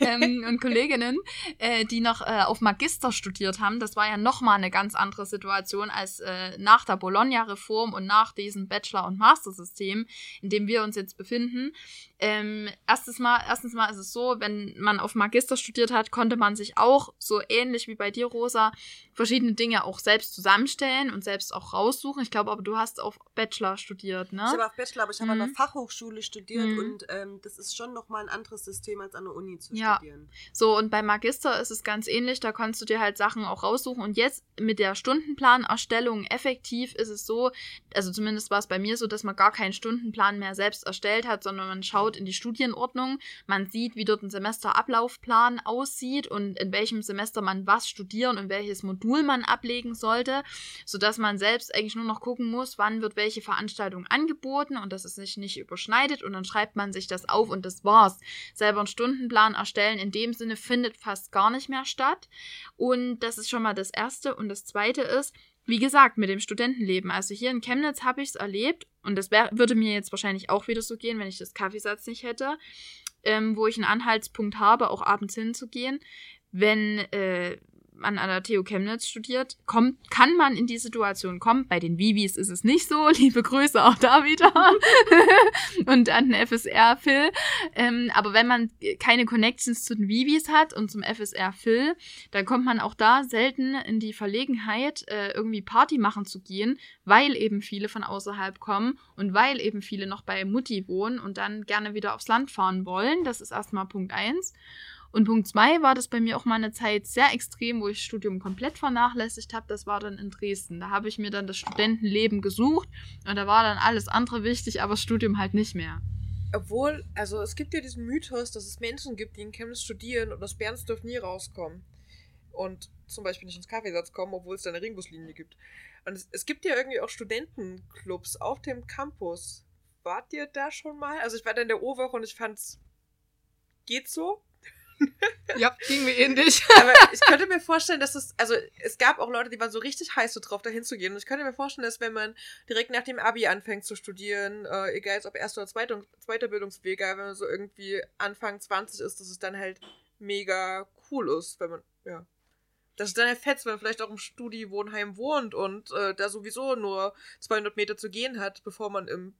ähm, und Kolleginnen, äh, die noch äh, auf Magister studiert haben. Das war ja nochmal eine ganz andere Situation als äh, nach der Bologna-Reform und nach diesem Bachelor- und Master-System, in dem wir uns jetzt befinden. Ähm, erstes mal, erstens mal ist es so, wenn man auf Magister studiert hat, konnte man sich auch, so ähnlich wie bei dir, Rosa, verschiedene Dinge auch selbst zusammenstellen und selbst auch raussuchen. Ich glaube aber, du hast auf Bachelor studiert, ne? Ich habe auf Bachelor, aber ich habe an Mhm. einer Fachhochschule studiert Mhm. und ähm, das ist schon nochmal ein anderes System als an der Uni zu Ja. studieren. So, und bei Magister ist es ganz ähnlich, da kannst du dir halt Sachen auch raussuchen. Und jetzt mit der Stundenplanerstellung effektiv ist es so, also zumindest war es bei mir so, dass man gar keinen Stundenplan mehr selbst erstellt hat, sondern man schaut in die Studienordnung, man sieht, wie dort ein Semesterablaufplan aussieht und in welchem Semester man was studieren und welches Modul man ablegen sollte, sodass man selbst eigentlich nur noch gucken muss, wann wird welche Veranstaltung angeboten und dass es sich nicht überschneidet und dann schreibt man sich das auf und das war's selber einen Stundenplan erstellen in dem Sinne findet fast gar nicht mehr statt. Und das ist schon mal das Erste. Und das Zweite ist, wie gesagt, mit dem Studentenleben. Also hier in Chemnitz habe ich es erlebt und das wär, würde mir jetzt wahrscheinlich auch wieder so gehen, wenn ich das Kaffeesatz nicht hätte, ähm, wo ich einen Anhaltspunkt habe, auch abends hinzugehen. Wenn äh, man an der TU Chemnitz studiert, kommt, kann man in die Situation kommen. Bei den Vivis ist es nicht so. <laughs> Liebe Grüße auch da wieder. <laughs> und an den FSR Phil. Ähm, aber wenn man keine Connections zu den Vivis hat und zum FSR Phil, dann kommt man auch da selten in die Verlegenheit, äh, irgendwie Party machen zu gehen, weil eben viele von außerhalb kommen und weil eben viele noch bei Mutti wohnen und dann gerne wieder aufs Land fahren wollen. Das ist erstmal Punkt eins. Und Punkt zwei war das bei mir auch mal eine Zeit sehr extrem, wo ich Studium komplett vernachlässigt habe. Das war dann in Dresden. Da habe ich mir dann das Studentenleben gesucht und da war dann alles andere wichtig, aber das Studium halt nicht mehr. Obwohl, also es gibt ja diesen Mythos, dass es Menschen gibt, die in Chemnitz studieren und aus Bernsdorf nie rauskommen. Und zum Beispiel nicht ins Kaffeesatz kommen, obwohl es da eine Ringbuslinie gibt. Und es, es gibt ja irgendwie auch Studentenclubs auf dem Campus. Wart ihr da schon mal? Also ich war da in der O-Woche und ich fand's geht so. Ja, ging mir ähnlich. <laughs> Aber ich könnte mir vorstellen, dass es, also es gab auch Leute, die waren so richtig heiß so drauf, da hinzugehen. Und ich könnte mir vorstellen, dass wenn man direkt nach dem Abi anfängt zu studieren, äh, egal jetzt ob erster oder zweiter, zweiter Bildungsweg, wenn man so irgendwie Anfang 20 ist, dass es dann halt mega cool ist, wenn man, ja. Das ist dann halt fetzt, wenn man vielleicht auch im Studi-Wohnheim wohnt und äh, da sowieso nur 200 Meter zu gehen hat, bevor man im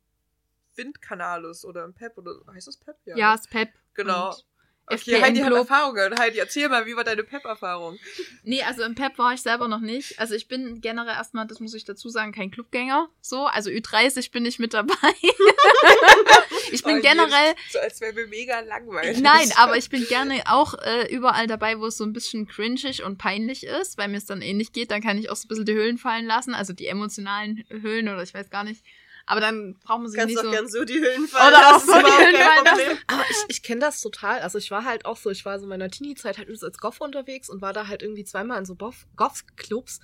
Windkanal ist oder im PEP oder heißt das PEP? Ja, das Pep. Genau. Und Okay, FPM Heidi hat Club. Erfahrungen. Heidi, erzähl mal, wie war deine PEP-Erfahrung? Nee, also im Pep war ich selber noch nicht. Also ich bin generell erstmal, das muss ich dazu sagen, kein Clubgänger. So, also Ü30 bin ich mit dabei. <laughs> ich bin Oh, generell, jedes- So als wäre mir mega langweilig. nein, aber ich bin gerne auch äh, überall dabei, wo es so ein bisschen cringig und peinlich ist, weil mir es dann ähnlich geht. Dann kann ich auch so ein bisschen die Hüllen fallen lassen, also die emotionalen Hüllen oder ich weiß gar nicht. Aber dann braucht man sich Kannst nicht doch so... gern so die Hüllen fallen. Oder auch so die überhaupt Hüllen kein fallen lassen. Problem. Aber ich, ich kenne das total. Also ich war halt auch so, ich war so in meiner Teenie-Zeit halt als Goff unterwegs und war da halt irgendwie zweimal in so Goff-Clubs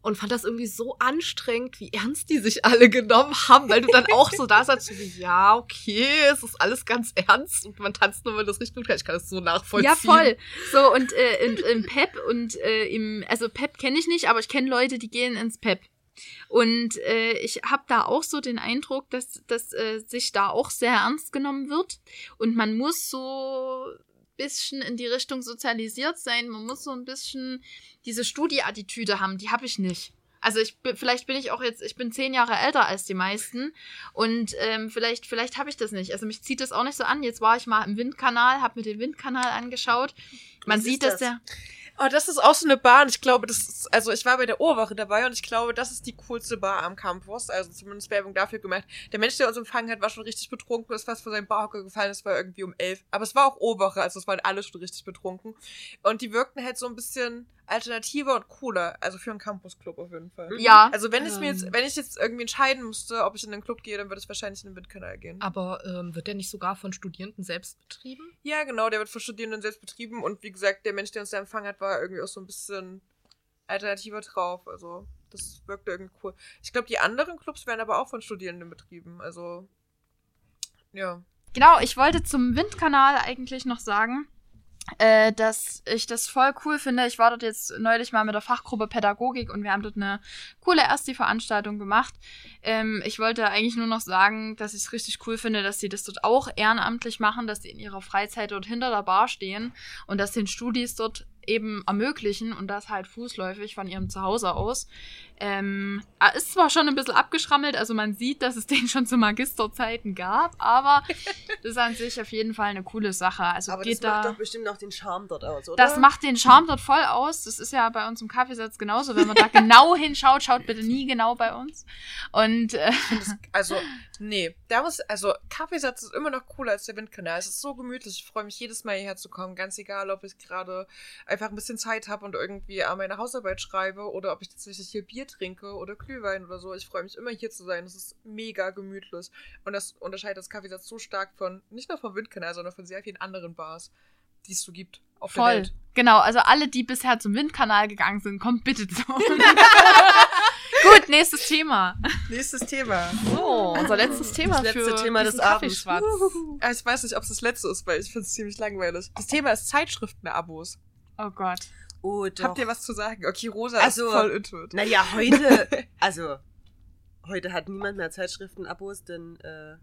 und fand das irgendwie so anstrengend, wie ernst die sich alle genommen haben, weil du dann auch so da saßt, so wie, ja, okay, es ist alles ganz ernst und man tanzt nur, wenn das richtig gut kann. Ich kann das so nachvollziehen. Ja, voll. So, und äh, in, im Pep und äh, im, also Pep kenne ich nicht, aber ich kenne Leute, die gehen ins Pep. Und äh, ich habe da auch so den Eindruck, dass, dass äh, sich da auch sehr ernst genommen wird. Und man muss so bisschen in die Richtung sozialisiert sein. Man muss so ein bisschen diese Studieattitüde haben. Die habe ich nicht. Also ich vielleicht bin ich auch jetzt, ich bin zehn Jahre älter als die meisten und ähm, vielleicht, vielleicht habe ich das nicht. Also mich zieht das auch nicht so an. Jetzt war ich mal im Windkanal, habe mir den Windkanal angeschaut. Man Was sieht, dass das? der. Oh, das ist auch so eine Bahn. Ich glaube, das ist, also ich war bei der Ohrwache dabei und ich glaube, das ist die coolste Bar am Campus. Also zumindest Werbung dafür gemacht. Der Mensch, der uns empfangen hat, war schon richtig betrunken, ist fast vor seinem Barhocker gefallen. Es war irgendwie um elf. Aber es war auch Ohrwache, also es waren alle schon richtig betrunken. Und die wirkten halt so ein bisschen alternativer und cooler. Also für einen Campusclub auf jeden Fall. Ja, Also wenn ich mir jetzt, Ähm. wenn ich jetzt irgendwie entscheiden müsste, ob ich in den Club gehe, dann würde ich wahrscheinlich in den Windkanal gehen. Aber ähm, wird der nicht sogar von Studierenden selbst betrieben? Ja, genau, der wird von Studierenden selbst betrieben und wie gesagt, der Mensch, der uns da empfangen hat, war irgendwie auch so ein bisschen alternativer drauf. Also, das wirkte irgendwie cool. Ich glaube, die anderen Clubs werden aber auch von Studierenden betrieben. Also, ja. Genau, ich wollte zum Windkanal eigentlich noch sagen, äh, dass ich das voll cool finde. Ich war dort jetzt neulich mal mit der Fachgruppe Pädagogik und wir haben dort eine coole Ersti-Veranstaltung gemacht. Ähm, ich wollte eigentlich nur noch sagen, dass ich es richtig cool finde, dass sie das dort auch ehrenamtlich machen, dass sie in ihrer Freizeit dort hinter der Bar stehen und das den Studis dort eben ermöglichen und das halt fußläufig von ihrem Zuhause aus. Ähm, er ist zwar schon ein bisschen abgeschrammelt, also man sieht, dass es <laughs> den schon zu Magisterzeiten gab, aber <laughs> das ist an sich auf jeden Fall eine coole Sache. Also Aber das geht macht da. doch bestimmt auch den Charme dort aus, oder? Das macht den Charme dort voll aus. Das ist ja bei uns im Kaffeesatz genauso. Wenn man da genau <laughs> hinschaut, schaut bitte nie genau bei uns. Und äh, Also, nee. Da muss, also, Kaffeesatz ist immer noch cooler als der Windkanal. Es ist so gemütlich. Ich freue mich jedes Mal hierher zu kommen. Ganz egal, ob ich gerade einfach ein bisschen Zeit habe und irgendwie an meine Hausarbeit schreibe oder ob ich tatsächlich hier Bier trinke oder Glühwein oder so. Ich freue mich immer hier zu sein. Es ist mega gemütlich. Und das unterscheidet das Kaffeesatz so stark von, nicht nur vom Windkanal, sondern von sehr vielen anderen Bars, die es so gibt auf der voll. Welt. Genau, also alle, die bisher zum Windkanal gegangen sind, kommt bitte zu uns. <laughs> Gut, nächstes Thema. Nächstes Thema. So, unser letztes Thema Das letzte für Thema des Abends. Ich weiß nicht, ob es das letzte ist, weil ich finde es ziemlich langweilig. Das Thema ist Zeitschriftenabos. Oh Gott. Oh, doch. Habt ihr was zu sagen? Okay, Rosa Also, ist voll into it. Naja, heute, <laughs> also, heute hat niemand mehr Zeitschriftenabos, denn, äh,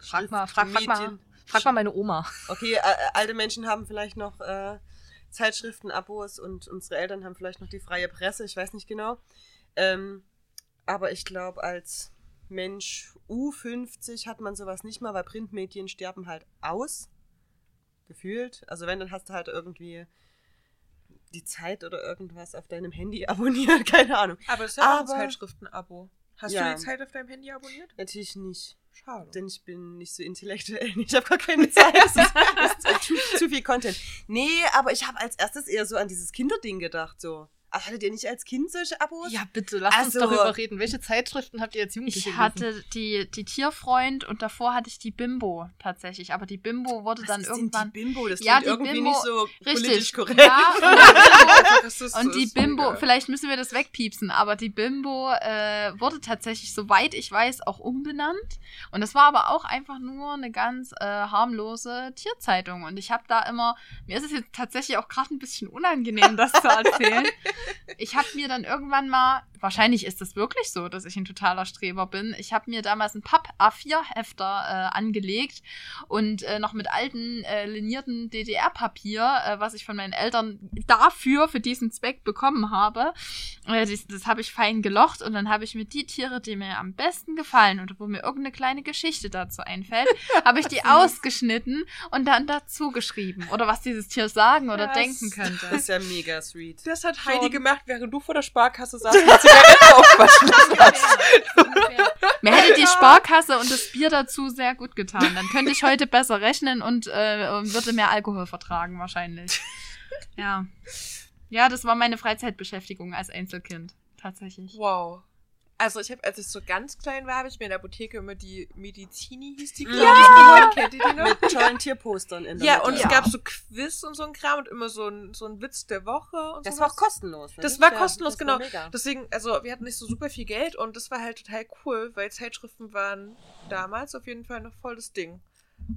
Frag mal, frag, frag mal, frag mal meine Oma. Okay, äh, alte Menschen haben vielleicht noch äh, Zeitschriftenabos und unsere Eltern haben vielleicht noch die freie Presse, ich weiß nicht genau. Ähm, aber ich glaube, als Mensch U50 hat man sowas nicht mal, weil Printmedien sterben halt aus. Gefühlt. Also wenn, dann hast du halt irgendwie die Zeit oder irgendwas auf deinem Handy <laughs> abonniert, keine Ahnung. Aber es ist ja auch ein Zeitschriftenabo. Hast Ja. du die Zeit auf deinem Handy abonniert? Natürlich nicht. Schade. Denn ich bin nicht so intellektuell. <laughs> Ich habe gar keine Zeit. Das ist, das ist zu, zu viel Content. Nee, aber ich habe als erstes eher so an dieses Kinderding gedacht. So. Ach, hattet ihr nicht als Kind solche Abos? Ja, bitte, lasst uns Also- darüber reden. Welche Zeitschriften habt ihr als Jugendliche Ich hatte die, die Tierfreund und davor hatte ich die Bimbo tatsächlich. Aber die Bimbo wurde Was dann ist denn irgendwann. die Bimbo, das Ja, klingt die irgendwie Bimbo- nicht so politisch Richtig. korrekt. <laughs> <laughs> Ja, und die Rassistisch, Und die Bimbo, vielleicht müssen wir das wegpiepsen, aber die Bimbo äh, wurde tatsächlich, soweit ich weiß, auch umbenannt. Und das war aber auch einfach nur eine ganz äh, harmlose Tierzeitung. Und ich habe da immer, mir ist es jetzt tatsächlich auch gerade ein bisschen unangenehm, das zu erzählen. <laughs> Ich habe mir dann irgendwann mal, wahrscheinlich ist es wirklich so, dass ich ein totaler Streber bin. Ich habe mir damals einen Papp-A4-Hefter äh, angelegt und äh, noch mit alten äh, linierten DDR-Papier, äh, was ich von meinen Eltern dafür, für diesen Zweck bekommen habe. Äh, das das habe ich fein gelocht und dann habe ich mir die Tiere, die mir am besten gefallen und wo mir irgendeine kleine Geschichte dazu einfällt, <laughs> habe ich die ausgeschnitten und dann dazu geschrieben. Oder was dieses Tier sagen oder Das- denken könnte. <laughs> Das ist ja mega sweet. Das hat Heidi gemacht, während du vor der Sparkasse saßt und Hast. <laughs> Mir hätte die Sparkasse und das Bier dazu sehr gut getan. Dann könnte ich heute besser rechnen und äh, würde mehr Alkohol vertragen, wahrscheinlich. <laughs> Ja. Ja, das war meine Freizeitbeschäftigung als Einzelkind. Tatsächlich. Wow. Also ich habe, als ich so ganz klein war, habe ich mir in der Apotheke immer die Medizini hieß die, Ja! glaub ich. Kennt ihr die noch? Mit tollen Tierpostern in der Ja, Mitte. und es Ja. gab so Quiz und so ein Kram und immer so ein, so ein Witz der Woche und Das sowas. war auch kostenlos. ne? Das war Ja, kostenlos, das war genau. mega. Deswegen, also wir hatten nicht so super viel Geld und das war halt total cool, weil Zeitschriften waren damals auf jeden Fall noch voll das Ding.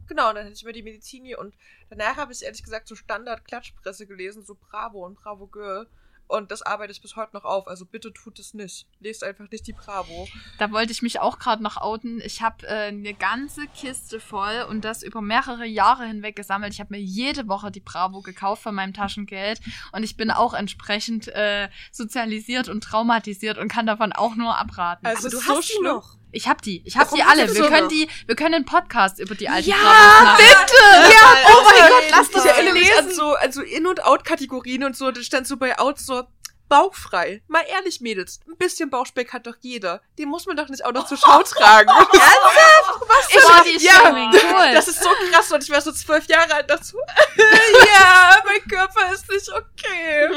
Genau, und dann hatte ich mir die Medizini und danach habe ich ehrlich gesagt so Standard-Klatschpresse gelesen, so Bravo und Bravo Girl. Und das arbeite ich bis heute noch auf. Also bitte tut es nicht. Lest einfach nicht die Bravo. Da wollte ich mich auch gerade noch outen. Ich habe äh, eine ganze Kiste voll und das über mehrere Jahre hinweg gesammelt. Ich habe mir jede Woche die Bravo gekauft von meinem Taschengeld und ich bin auch entsprechend äh, sozialisiert und traumatisiert und kann davon auch nur abraten. Also Aber du ist so hast die noch. Ich hab die. Ich hab Warum die alle. Wir können die, wir können einen Podcast über die alten Ja, Bravos machen. Ja, Oh mein Alter, Gott, lass jeden dich Fall. erinnere mich an so, an so In- und Out-Kategorien und so. Da stand so bei Out so, bauchfrei. Mal ehrlich, Mädels, ein bisschen Bauchspeck hat doch jeder. Den muss man doch nicht auch noch zur Schau tragen. <laughs> Ich Body Ja, cool. <laughs> Das ist so krass und ich war so zwölf Jahre alt so, <laughs> ja, mein Körper ist nicht okay.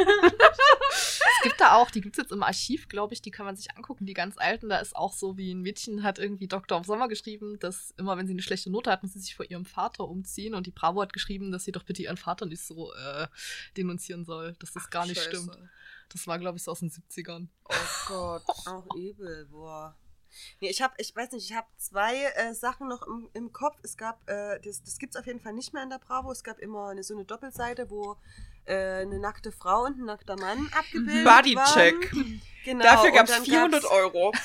Es gibt da auch, die gibt's jetzt im Archiv, glaube ich, die kann man sich angucken, die ganz alten. Da ist auch so, wie ein Mädchen hat irgendwie Doktor auf Sommer geschrieben, dass immer, wenn sie eine schlechte Note hat, muss sie sich vor ihrem Vater umziehen. Und die Bravo hat geschrieben, dass sie doch bitte ihren Vater nicht so äh, denunzieren soll, dass das gar nicht Scheiße. stimmt. Das war, glaube ich, so aus den 70ern. Oh Gott. Auch übel, boah. Nee, ich habe, ich weiß nicht, ich habe zwei äh, Sachen noch im, im Kopf. Es gab, äh, das, das gibt es auf jeden Fall nicht mehr in der Bravo. Es gab immer eine, so eine Doppelseite, wo äh, eine nackte Frau und ein nackter Mann <laughs> abgebildet Bodycheck. waren. Genau. Dafür und gab es dann 400 gab's- Euro. <laughs>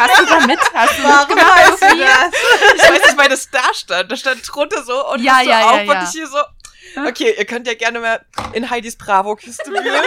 Hast du da mit? Hast du Warum mitgemacht? weißt du das? Ich weiß nicht, weil das da stand. Da stand drunter so und Ja, das so ja, ja, auch ja. wirklich hier so. <laughs> Okay, ihr könnt ja gerne mal in Heidis Bravo-Kiste <laughs> wühlen.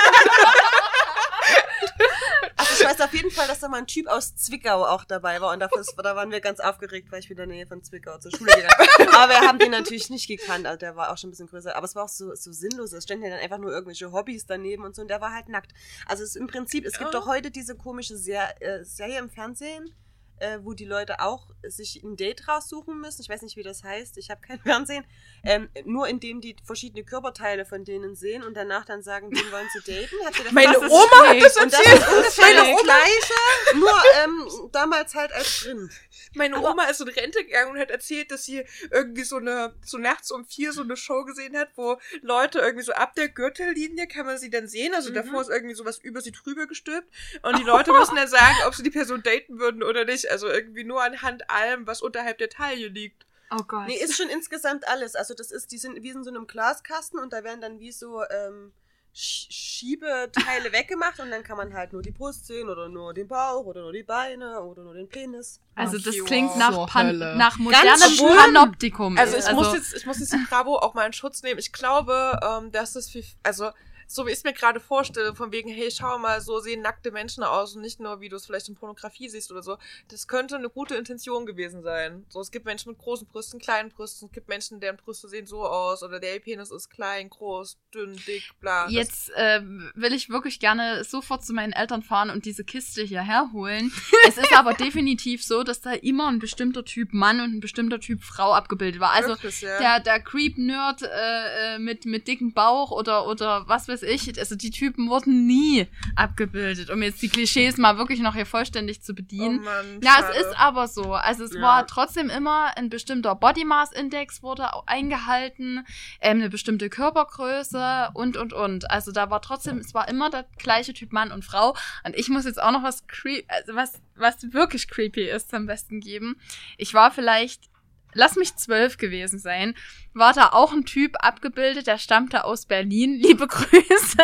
Also ich weiß auf jeden Fall, dass da mal ein Typ aus Zwickau auch dabei war und dafür, da waren wir ganz aufgeregt, weil ich wieder in der Nähe von Zwickau zur Schule gegangen bin. <laughs> Aber wir haben den natürlich nicht gekannt, also der war auch schon ein bisschen größer. Aber es war auch so, so sinnlos, es standen ja dann einfach nur irgendwelche Hobbys daneben und so und der war halt nackt. Also es ist im Prinzip, es gibt doch heute diese komische Ser äh, Serie im Fernsehen, äh, wo die Leute auch sich ein Date raussuchen müssen. Ich weiß nicht, wie das heißt, ich habe kein <laughs> Fernsehen. Ähm, nur indem die verschiedene Körperteile von denen sehen und danach dann sagen, wen wollen sie daten. Meine Oma hat das und das erzählt. ist ungefähr das Gleiche, nur ähm, damals halt als Print. meine Aber- Oma ist in Rente gegangen und hat erzählt, dass sie irgendwie so eine, so nachts um vier so eine Show gesehen hat, wo Leute irgendwie so ab der Gürtellinie kann man sie dann sehen. Also Mhm. davor ist irgendwie sowas über sie drüber gestülpt. Und die Leute <laughs> müssen dann sagen, ob sie die Person daten würden oder nicht. Also irgendwie nur anhand allem, was unterhalb der Taille liegt. Oh Gott. Nee, ist schon insgesamt alles. Also das ist, die sind wie in so einem Glaskasten und da werden dann wie so ähm, Sch Schiebeteile <laughs> weggemacht und dann kann man halt nur die Brust sehen oder nur den Bauch oder nur die Beine oder nur den Penis. also das wow. klingt nach, So Pan Hölle. nach modernem. Panoptikum. Also ich muss jetzt, ich muss jetzt die Bravo auch mal in Schutz nehmen. Ich glaube, ähm, dass das viel, also so wie ich es mir gerade vorstelle, von wegen, hey, schau mal, so sehen nackte Menschen aus und nicht nur, wie du es vielleicht in Pornografie siehst oder so. Das könnte eine gute Intention gewesen sein. So, es gibt Menschen mit großen Brüsten, kleinen Brüsten, es gibt Menschen, deren Brüste sehen so aus oder der Penis ist klein, groß, dünn, dick, bla. Jetzt äh, will ich wirklich gerne sofort zu meinen Eltern fahren und diese Kiste hierher holen. <laughs> es ist aber definitiv so, dass da immer ein bestimmter Typ Mann und ein bestimmter Typ Frau abgebildet war. Also Wirklich, ja. der, der Creep-Nerd äh, äh, mit, mit dickem Bauch oder, oder was weiß weiß ich, also die Typen wurden nie abgebildet, um jetzt die Klischees mal wirklich noch hier vollständig zu bedienen. Oh Mann, Ja, schade. es ist aber so. Also es Ja. war trotzdem immer ein bestimmter Body Mass Index wurde eingehalten, ähm, eine bestimmte Körpergröße und und und. Also da war trotzdem, es war immer der gleiche Typ Mann und Frau. Und ich muss jetzt auch noch was cre also was was wirklich creepy ist zum Besten geben. Ich war vielleicht Lass mich zwölf gewesen sein. War da auch ein Typ abgebildet, der stammte aus Berlin. Liebe <laughs> Grüße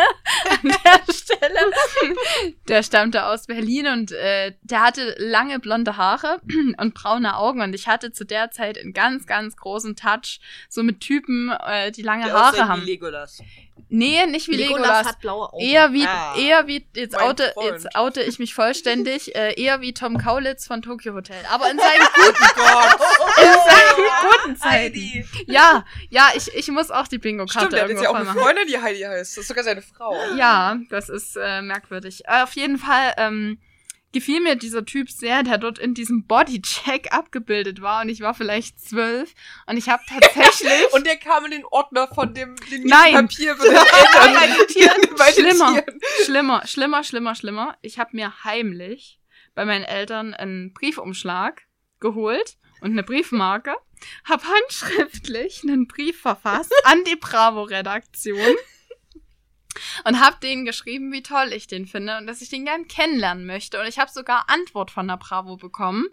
an der Stelle. Der stammte aus Berlin und äh, der hatte lange blonde Haare <clears throat> und braune Augen. Und ich hatte zu der Zeit einen ganz, ganz großen Touch, so mit Typen, äh, die lange Der Haare haben. Wie Legolas. Nee, nicht wie Legolas. hat blaue Augen. Eher wie, Ah. eher wie, jetzt oute, Freund. jetzt oute ich mich vollständig, <laughs> äh, eher wie Tom Kaulitz von Tokyo Hotel. Aber in seinen guten, Gott. <laughs> in seinen guten Zeiten. Heidi. Ja, ja, ich, ich muss auch die Bingo-Karte Stimmt, der hat jetzt ja auch eine machen. Freundin, die Heidi heißt. Das ist sogar seine Frau. Ja, das ist äh, merkwürdig. Äh, auf jeden Fall ähm, gefiel mir dieser Typ sehr, der dort in diesem Bodycheck abgebildet war und ich war vielleicht zwölf und ich habe tatsächlich <laughs> Und der kam in den Ordner von dem, dem Nein. Papier <laughs> den <laughs> Schlimmer. Schlimmer, schlimmer, schlimmer, schlimmer. Ich habe mir heimlich bei meinen Eltern einen Briefumschlag geholt und eine Briefmarke, hab handschriftlich einen Brief verfasst an die Bravo-Redaktion <laughs> und hab denen geschrieben, wie toll ich den finde und dass ich den gern kennenlernen möchte. Und ich habe sogar Antwort von der Bravo bekommen.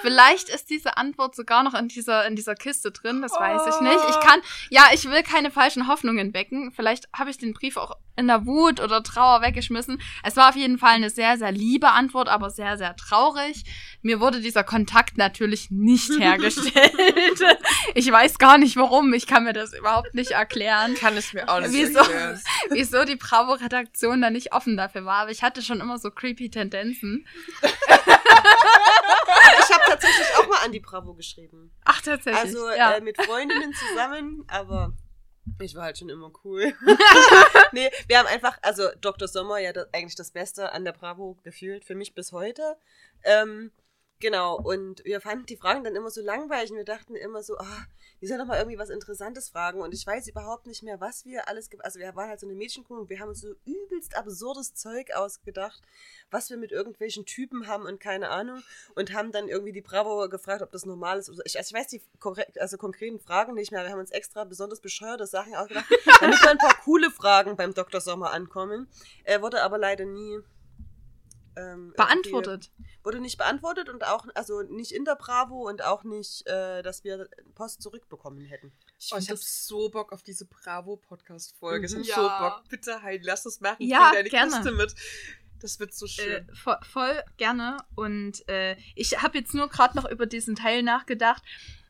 Vielleicht ist diese Antwort sogar noch in dieser, in dieser Kiste drin, das weiß ich nicht. Ich kann, ja, ich will keine falschen Hoffnungen wecken. Vielleicht habe ich den Brief auch in der Wut oder Trauer weggeschmissen. Es war auf jeden Fall eine sehr, sehr liebe Antwort, aber sehr, sehr traurig. Mir wurde dieser Kontakt natürlich nicht <laughs> hergestellt. ich weiß gar nicht warum. Ich kann mir das überhaupt nicht erklären Kann es mir auch nicht Wieso? erklären. wieso die Bravo-Redaktion da nicht offen dafür war. Aber ich hatte schon immer so creepy Tendenzen. Ich habe tatsächlich auch mal an die Bravo geschrieben. Ach, tatsächlich. Also ja. äh, mit Freundinnen zusammen, aber ich war halt schon immer cool. <laughs> nee, wir haben einfach, also Dr. Sommer, ja das, eigentlich das Beste an der Bravo gefühlt, für mich bis heute. Ähm, genau, und wir fanden die Fragen dann immer so langweilig und wir dachten immer so, ah, die sollen doch mal irgendwie was Interessantes fragen und ich weiß überhaupt nicht mehr, was wir alles, also wir waren halt so eine Mädchengruppe und wir haben uns so übelst absurdes Zeug ausgedacht, was wir mit irgendwelchen Typen haben und keine Ahnung und haben dann irgendwie die Bravo gefragt, ob das normal ist. Ich, also ich weiß die also konkreten Fragen nicht mehr. Wir haben uns extra besonders bescheuerte Sachen ausgedacht, <laughs> damit da ein paar coole Fragen beim Dr. Sommer ankommen. Er wurde aber leider nie ähm, Beantwortet. Wurde nicht beantwortet und auch, also nicht in der Bravo und auch nicht, äh, dass wir Post zurückbekommen hätten. Oh, ich hab so Bock auf diese Bravo-Podcast-Folge. Ich hab Ja. so Bock. Bitte, Heidi, lass das machen. Ja, Bring deine gerne. Kiste mit. Das wird so Äh, schön. voll, voll gerne. Und äh, ich habe jetzt nur gerade noch über diesen Teil nachgedacht,